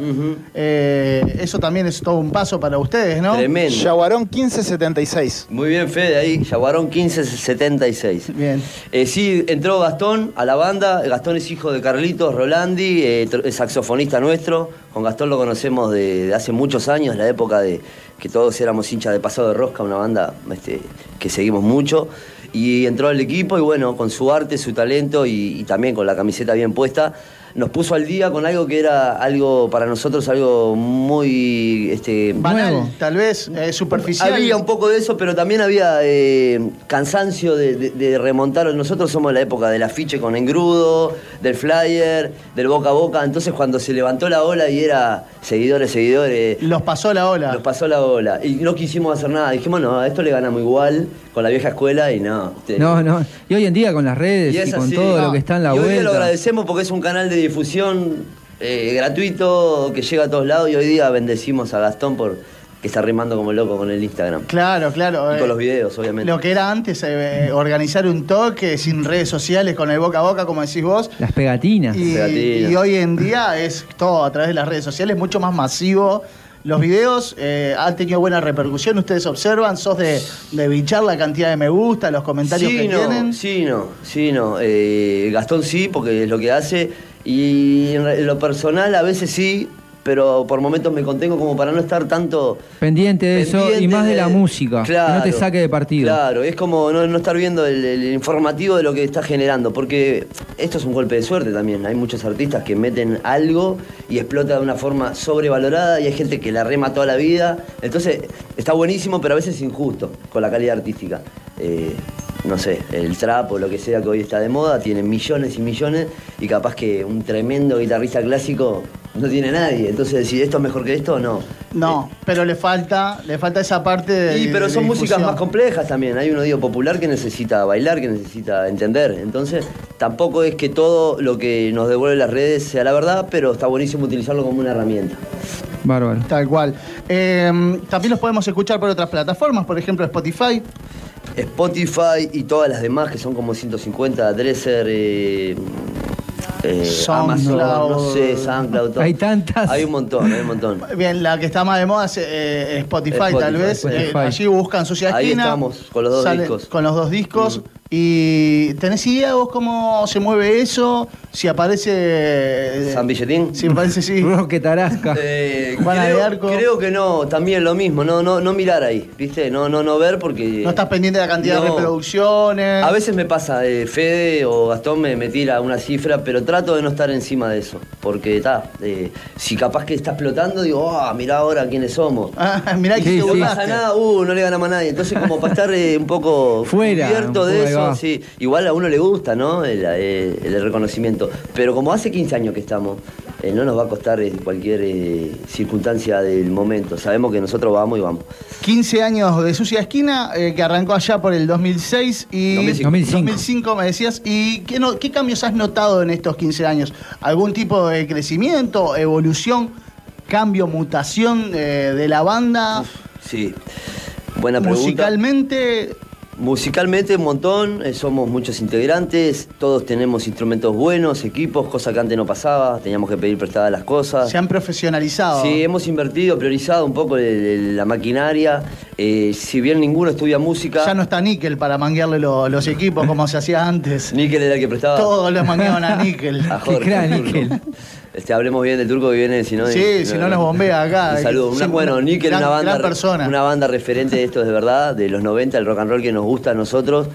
Eh, eso también es todo un paso para ustedes, ¿no? Tremendo. Yaguarón 1576. Muy bien, Fede, ahí, Yaguarón 1576. Bien. Eh, sí, entró Gastón a la banda. Gastón es hijo de Carlitos Rolandi, eh, es saxofonista nuestro. Con Gastón lo conocemos de, de hace muchos años, la época de que todos éramos hinchas de Pasado de Rosca, una banda este, que seguimos mucho. Y entró al equipo y bueno, con su arte, su talento y, y también con la camiseta bien puesta, nos puso al día con algo que era algo para nosotros, algo muy... Este, Banal, tal vez, eh, superficial. había un poco de eso, pero también había eh, cansancio de, de- de remontar. Nosotros somos la época del afiche con engrudo, del flyer, del boca a boca. Entonces, cuando se levantó la ola y era seguidores, seguidores. Los pasó la ola. Nos pasó la ola. Y no quisimos hacer nada. Dijimos, no, a esto le ganamos igual con la vieja escuela y no. este, No, no. Y hoy en día con las redes y, con así. todo No. lo que está en la y hoy día lo vuelta. agradecemos porque es un canal de difusión eh, gratuito que llega a todos lados y hoy día bendecimos a Gastón por que está rimando como loco con el Instagram. Claro, claro. Y eh, con los videos, obviamente. Lo que era antes, eh, organizar un toque sin redes sociales, con el boca a boca, como decís vos. Las pegatinas. Y, Pegatinas. y hoy en día es todo a través de las redes sociales, mucho más masivo. Los videos eh, han tenido buena repercusión, ustedes observan, sos de, de bichar la cantidad de me gusta, los comentarios sí, que no, tienen. Sí, no, sí, no. Eh, Gastón sí, porque es lo que hace. Y en lo personal a veces sí, pero por momentos me contengo como para no estar tanto Pendiente de eso y más de la música. que no te saque de partido. Claro, es como no, no estar viendo el, el informativo de lo que está generando, porque esto es un golpe de suerte también. Hay muchos artistas que meten algo y explota de una forma sobrevalorada y hay gente que la rema toda la vida. Entonces, está buenísimo, pero a veces injusto con la calidad artística. Eh, no sé, el trap o lo que sea que hoy está de moda, tiene millones y millones y capaz que un tremendo guitarrista clásico no tiene nadie. Entonces, decir esto es mejor que esto, no. No, pero le falta, le falta esa parte de. Sí, pero de son músicas más complejas también. Hay un oído popular que necesita bailar, que necesita entender. Entonces, tampoco es que todo lo que nos devuelve las redes sea la verdad, pero está buenísimo utilizarlo como una herramienta. Bárbaro. Tal cual. Eh, también los podemos escuchar por otras plataformas, por ejemplo Spotify. Spotify y todas las demás, que son como 150, Dresser, eh, eh, Amazon, no sé, SoundCloud. todo. Hay tantas. Hay un montón, hay un montón. Bien, la que está más de moda es eh, Spotify, Spotify, tal vez. Spotify. Eh, allí buscan Sucia Ahí Esquina. estamos, con los dos sale- discos. Con los dos discos. ¿Y tenés idea vos cómo se mueve eso? Si aparece. eh, ¿San Billetín? Si aparece, sí. Roque Tarasca. Eh, Juana de creo, Arco. creo que no, también lo mismo, no, no, no mirar ahí, ¿viste? No, no, no ver porque. No estás pendiente de la cantidad de No. reproducciones. A veces me pasa, eh, Fede o Gastón me, me tira una cifra, pero trato de no estar encima de eso. Porque está, si capaz que está explotando, digo, ah, mirá ahora quiénes somos. Ah, mirá que si te no pasa nada, uh, no le ganamos a nadie. Entonces, como para estar eh, un poco Fuera, cubierto de eso, va. sí. Igual a uno le gusta, ¿no? El, el reconocimiento. Pero como hace 15 años que estamos, eh, no nos va a costar eh, cualquier eh, circunstancia del momento. Sabemos que nosotros vamos y vamos. 15 años de Sucia Esquina, eh, que arrancó allá por el 2006 y 2005. 2005, me decías. ¿Y qué, no- qué cambios has notado en estos 15 años? ¿Algún tipo de crecimiento, evolución, cambio, mutación eh, de la banda? Sí. Buena pregunta. Musicalmente, Musicalmente un montón, eh, somos muchos integrantes, todos tenemos instrumentos buenos, equipos, cosa que antes no pasaba, teníamos que pedir prestadas las cosas. Se han profesionalizado. Sí, hemos invertido, priorizado un poco el- el- la maquinaria. Eh, si bien ninguno estudia música. Ya no está Níquel para manguearle lo- los equipos como se hacía antes. Níquel era el que prestaba. Todos le mangueaban a Níquel. A Jorge, el turco. Este, hablemos bien del turco que viene, si no. Sí, si no nos bombea acá. Un saludo. Una, bueno, gran- una banda, persona. una banda referente de esto de verdad, de los 90, el rock and roll que nos gusta a nosotros.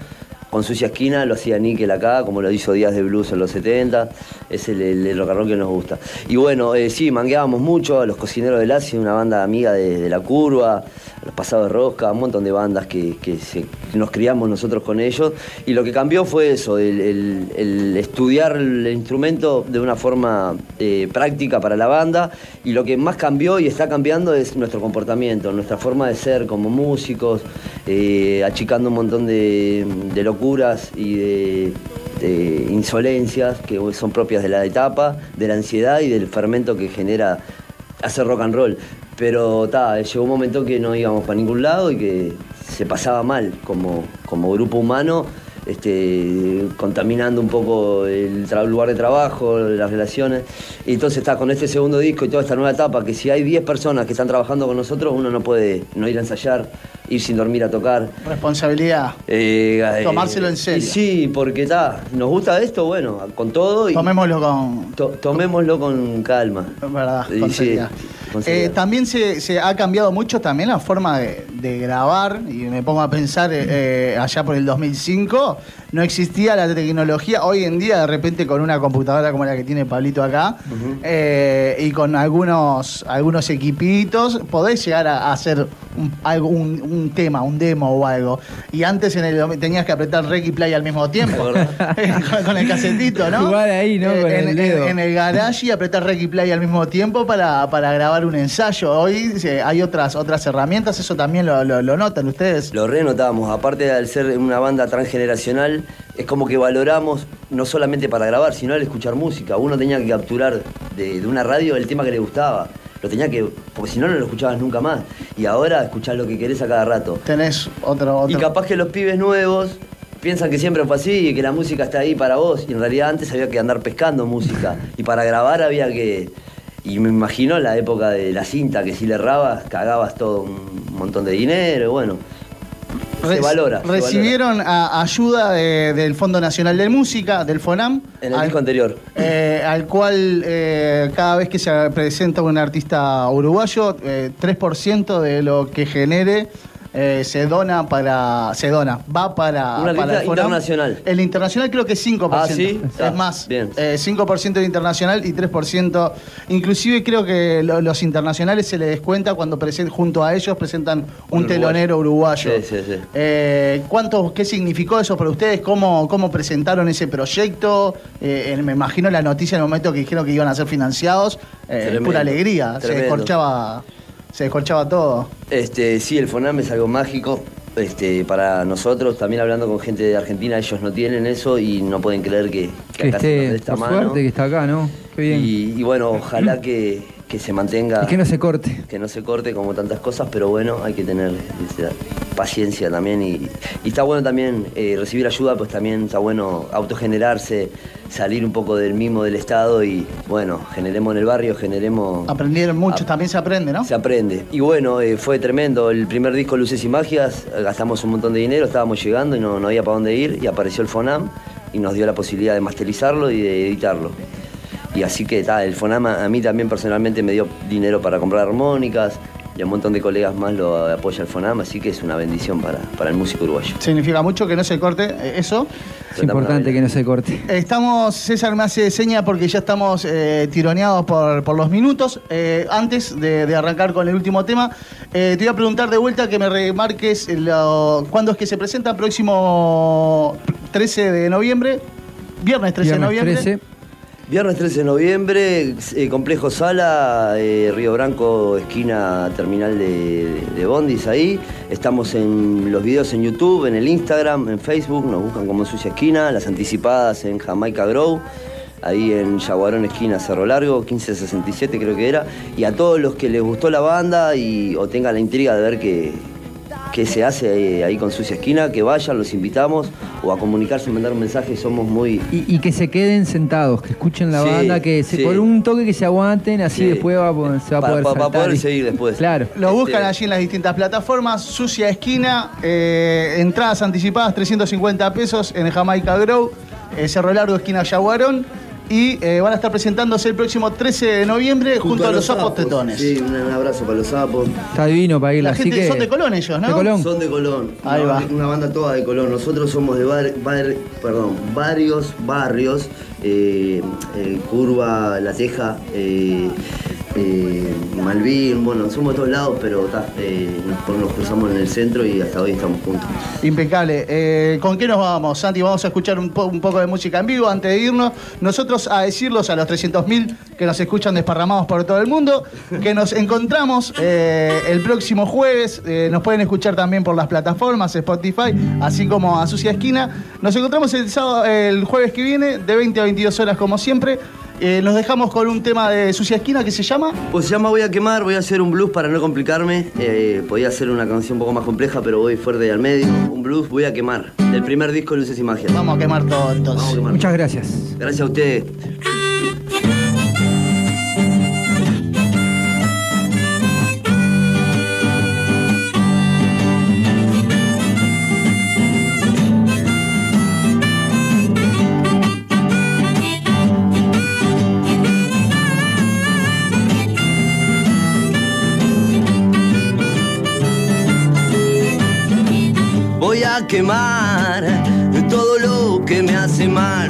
Con Sucia Esquina lo hacía Níquel acá, como lo hizo Díaz de Blues en los 70. Es el, el- rock and roll que nos gusta. Y bueno, eh, sí, mangueábamos mucho a los cocineros del Asia, una banda amiga de, de La Curva, los Pasados de Rosca, un montón de bandas que, que se- nos criamos nosotros con ellos. Y lo que cambió fue eso, el, estudiar el instrumento de una forma eh, práctica para la banda. Y lo que más cambió y está cambiando es nuestro comportamiento, nuestra forma de ser como músicos, eh, achicando un montón de, de y de, de insolencias que son propias de la etapa, de la ansiedad y del fermento que genera hacer rock and roll. Pero ta, llegó un momento que no íbamos para ningún lado y que se pasaba mal como, como grupo humano, este, contaminando un poco el lugar de trabajo, las relaciones. Y entonces está con este segundo disco y toda esta nueva etapa, que si hay 10 personas que están trabajando con nosotros, uno no puede no ir a ensayar, ir sin dormir a tocar. Responsabilidad. Eh, eh, Tomárselo en serio. y sí, porque está, nos gusta esto, bueno, con todo. Y Tomémoslo con. tomémoslo con calma. verdad, Y con sí, seriedad. Eh, también se, se ha cambiado mucho también la forma de, de grabar y me pongo a pensar eh, eh, allá por el 2005 no existía la tecnología hoy en día de repente con una computadora como la que tiene Pablito acá eh, y con algunos algunos equipitos podés llegar a, hacer un, algo, un, un tema un demo o algo y antes en el tenías que apretar rec y play al mismo tiempo con, con el casetito ¿no? Jugar ahí, ¿no? Eh, Con en, el dedo. en- en el garage y apretar rec y play al mismo tiempo para, para grabar un ensayo. Hoy eh, hay otras otras herramientas, eso también lo, lo- lo notan ustedes. Lo renotamos, aparte de ser una banda transgeneracional, es como que valoramos no solamente para grabar, sino al escuchar música. Uno tenía que capturar de, de una radio el tema que le gustaba. Lo tenía que. porque si no, no lo escuchabas nunca más. Y ahora escuchás lo que querés a cada rato. Tenés otro. Y capaz que los pibes nuevos piensan que siempre fue así y que la música está ahí para vos. Y en realidad antes había que andar pescando música. Y para grabar había que. Y me imagino la época de la cinta, que si le errabas, cagabas todo un montón de dinero. y Bueno, se valora. se valora. Recibieron a- ayuda de- del Fondo Nacional de Música, del FONAM, En el al, disco anterior. eh, al cual eh, cada vez que se presenta un artista uruguayo, eh, 3% de lo que genere eh, se dona para. se dona, va para, Un para el FONAM. internacional. El internacional creo que es 5%. Ah, ¿sí? Es Ah, más, bien. eh, 5% de internacional y 3%. Inclusive creo que lo- los internacionales se les descuenta cuando presen- junto a ellos presentan un, telonero uruguayo. Sí, sí, sí. Eh, ¿cuánto, ¿Qué significó eso para ustedes? ¿Cómo, cómo presentaron ese proyecto? Eh, me imagino la noticia en el momento que dijeron que iban a ser financiados. pura alegría. Se descorchaba, se descorchaba todo. Este, sí, el FONAM es algo mágico. Este, para nosotros, también hablando con gente de Argentina, ellos no tienen eso y no pueden creer que, que Que acá esté, mano. suerte que está acá, ¿no? Qué bien. Y, y bueno, ojalá que, que se mantenga. Y que no se corte. que no se corte como tantas cosas, pero bueno, hay que tener paciencia también y, y está bueno también eh, recibir ayuda, pues también está bueno autogenerarse, salir un poco del mimo del Estado y bueno, generemos en el barrio, generemos... Aprendieron mucho, también se aprende, ¿no? Se aprende. Y bueno, eh, fue tremendo. El primer disco Luces y Magias, eh, gastamos un montón de dinero, estábamos llegando y no, no había para dónde ir y apareció el FONAM y nos dio la posibilidad de masterizarlo y de editarlo. Y así que ta, el FONAM a, mí también personalmente me dio dinero para comprar armónicas y a un montón de colegas más lo apoya el FONAM, así que es una bendición para, para el músico uruguayo. Significa mucho que no se corte eh, eso. Es importante que no se corte. Estamos, César me hace seña porque ya estamos eh, tironeados por, por los minutos. Eh, antes de, de arrancar con el último tema, eh, te voy a preguntar de vuelta que me remarques lo- cuándo es que se presenta, próximo 13 de noviembre, viernes 13 de noviembre. 13. Viernes 13 de noviembre, eh, Complejo Sala, eh, Río Branco, esquina terminal de, Bondis, ahí. Estamos en los videos en YouTube, en el Instagram, en Facebook, nos buscan como Sucia Esquina, las anticipadas en Jamaica Grow, ahí en Yaguarón Esquina Cerro Largo, 1567 creo que era. Y a todos los que les gustó la banda y, o tengan la intriga de ver que, qué se hace ahí con Sucia Esquina, que vayan, los invitamos, o a comunicarse, mandar un mensaje, somos muy... Y, y que se queden sentados, que escuchen la Sí, banda, que se, sí. con un toque que se aguanten, así Sí. después va a poder- se va a poder para- para saltar poder y- seguir después. Claro. Lo buscan Este- allí en las distintas plataformas. Sucia Esquina, eh, entradas anticipadas 350 pesos en Jamaica Grow, eh, Cerro Largo, esquina Yaguarón. Y eh, van a estar presentándose el próximo 13 de noviembre junto, a los sapos tetones. Sí, un, un abrazo para los sapos. Está divino para ir, La así gente que... son de Colón ellos, ¿no? De Colón. Son de Colón. Ahí una, va. Una banda toda de Colón. Nosotros somos de bar- bar- perdón, varios barrios. eh, eh, Curva, La Teja, eh, Malvin. Bueno, somos de todos lados, pero eh, nos, cruzamos en el centro y hasta hoy estamos juntos. Impecable. Eh, ¿Con qué nos vamos, Santi? Vamos a escuchar un, po- un poco de música en vivo antes de irnos. Nosotros a decirlos a los 300.000 que nos escuchan desparramados por todo el mundo, que nos encontramos el próximo jueves. Nos pueden escuchar también por las plataformas, Spotify, así como a Sucia Esquina. Nos encontramos el, sábado, el jueves que viene, de 20 a 22 horas como siempre. Eh, nos dejamos con un tema de Sucia Esquina que se llama... Pues se llama Voy a quemar, voy a hacer un blues para no complicarme. Eh, podía hacer una canción un poco más compleja, pero voy fuerte y al medio. Un blues, voy a quemar. Del primer disco Luces y Magia. Vamos a quemar todo entonces. Muchas gracias. Gracias a ustedes. Voy a quemar todo lo que me hace mal.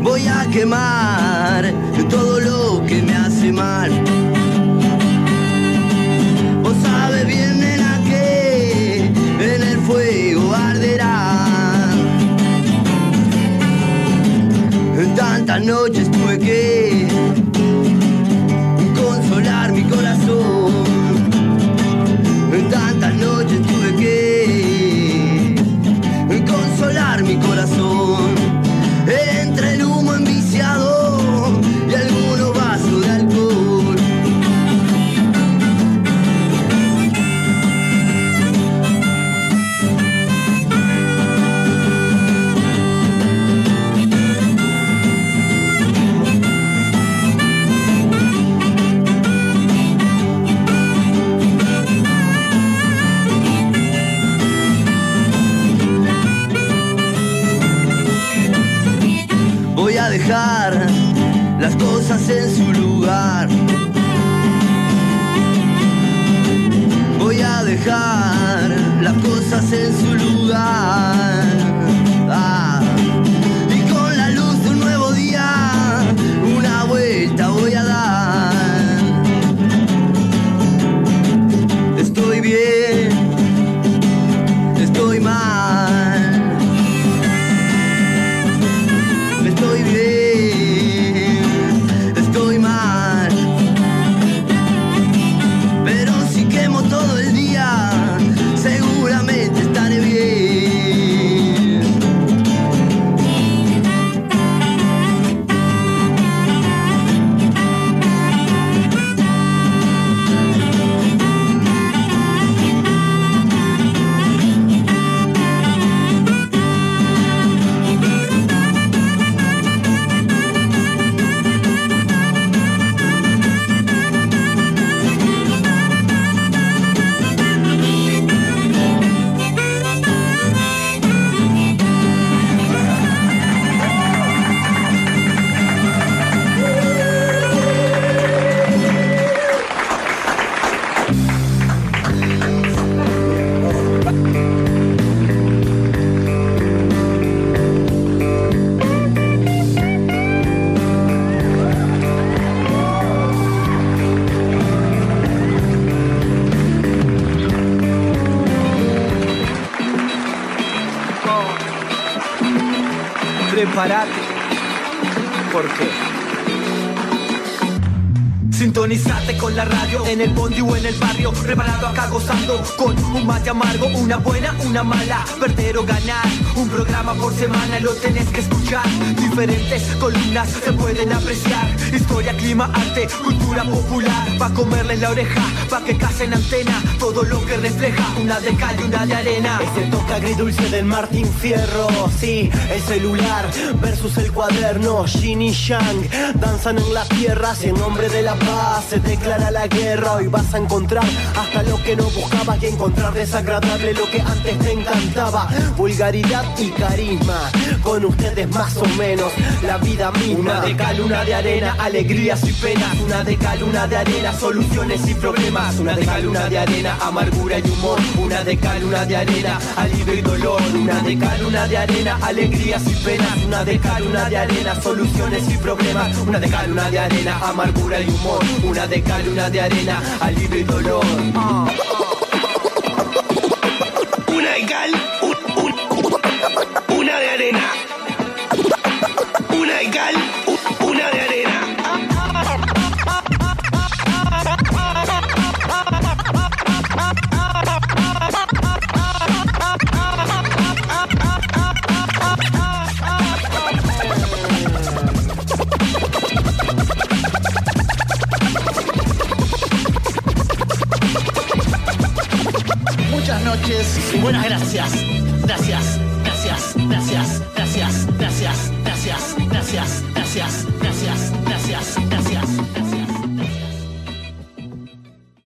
Voy a quemar todo lo que me hace mal. Vos sabes bien, nena, que en el fuego arderá. Tantas noches tuve que mate amargo, una buena, una mala, perder o ganar. Un programa por semana lo tenés que escuchar. Diferentes columnas se pueden apreciar. Historia, clima, arte, cultura popular. Pa' comerle la oreja, pa' que case en antena todo lo que refleja una de cal y una de arena. Ese toque agridulce del Martín Fierro, sí, el celular versus el cuaderno, Yin y Yang danzan en la tierra, si en nombre de la paz se declara la guerra, hoy vas a encontrar hasta lo que no buscabas y encontrar desagradable lo que antes te encantaba, vulgaridad y carisma, con ustedes más o menos la vida misma. Una de cal, una de arena, alegrías y penas. Una de cal, una de arena, soluciones y problemas. Una de cal, una de arena, amargura y humor. Una de cal, una de arena, alivio y dolor. Una de cal, una de arena, alegrías y penas. Una de cal, una de arena, soluciones y problemas. Una de cal, una de arena, amargura y humor. Una de cal, una de arena, alivio y dolor.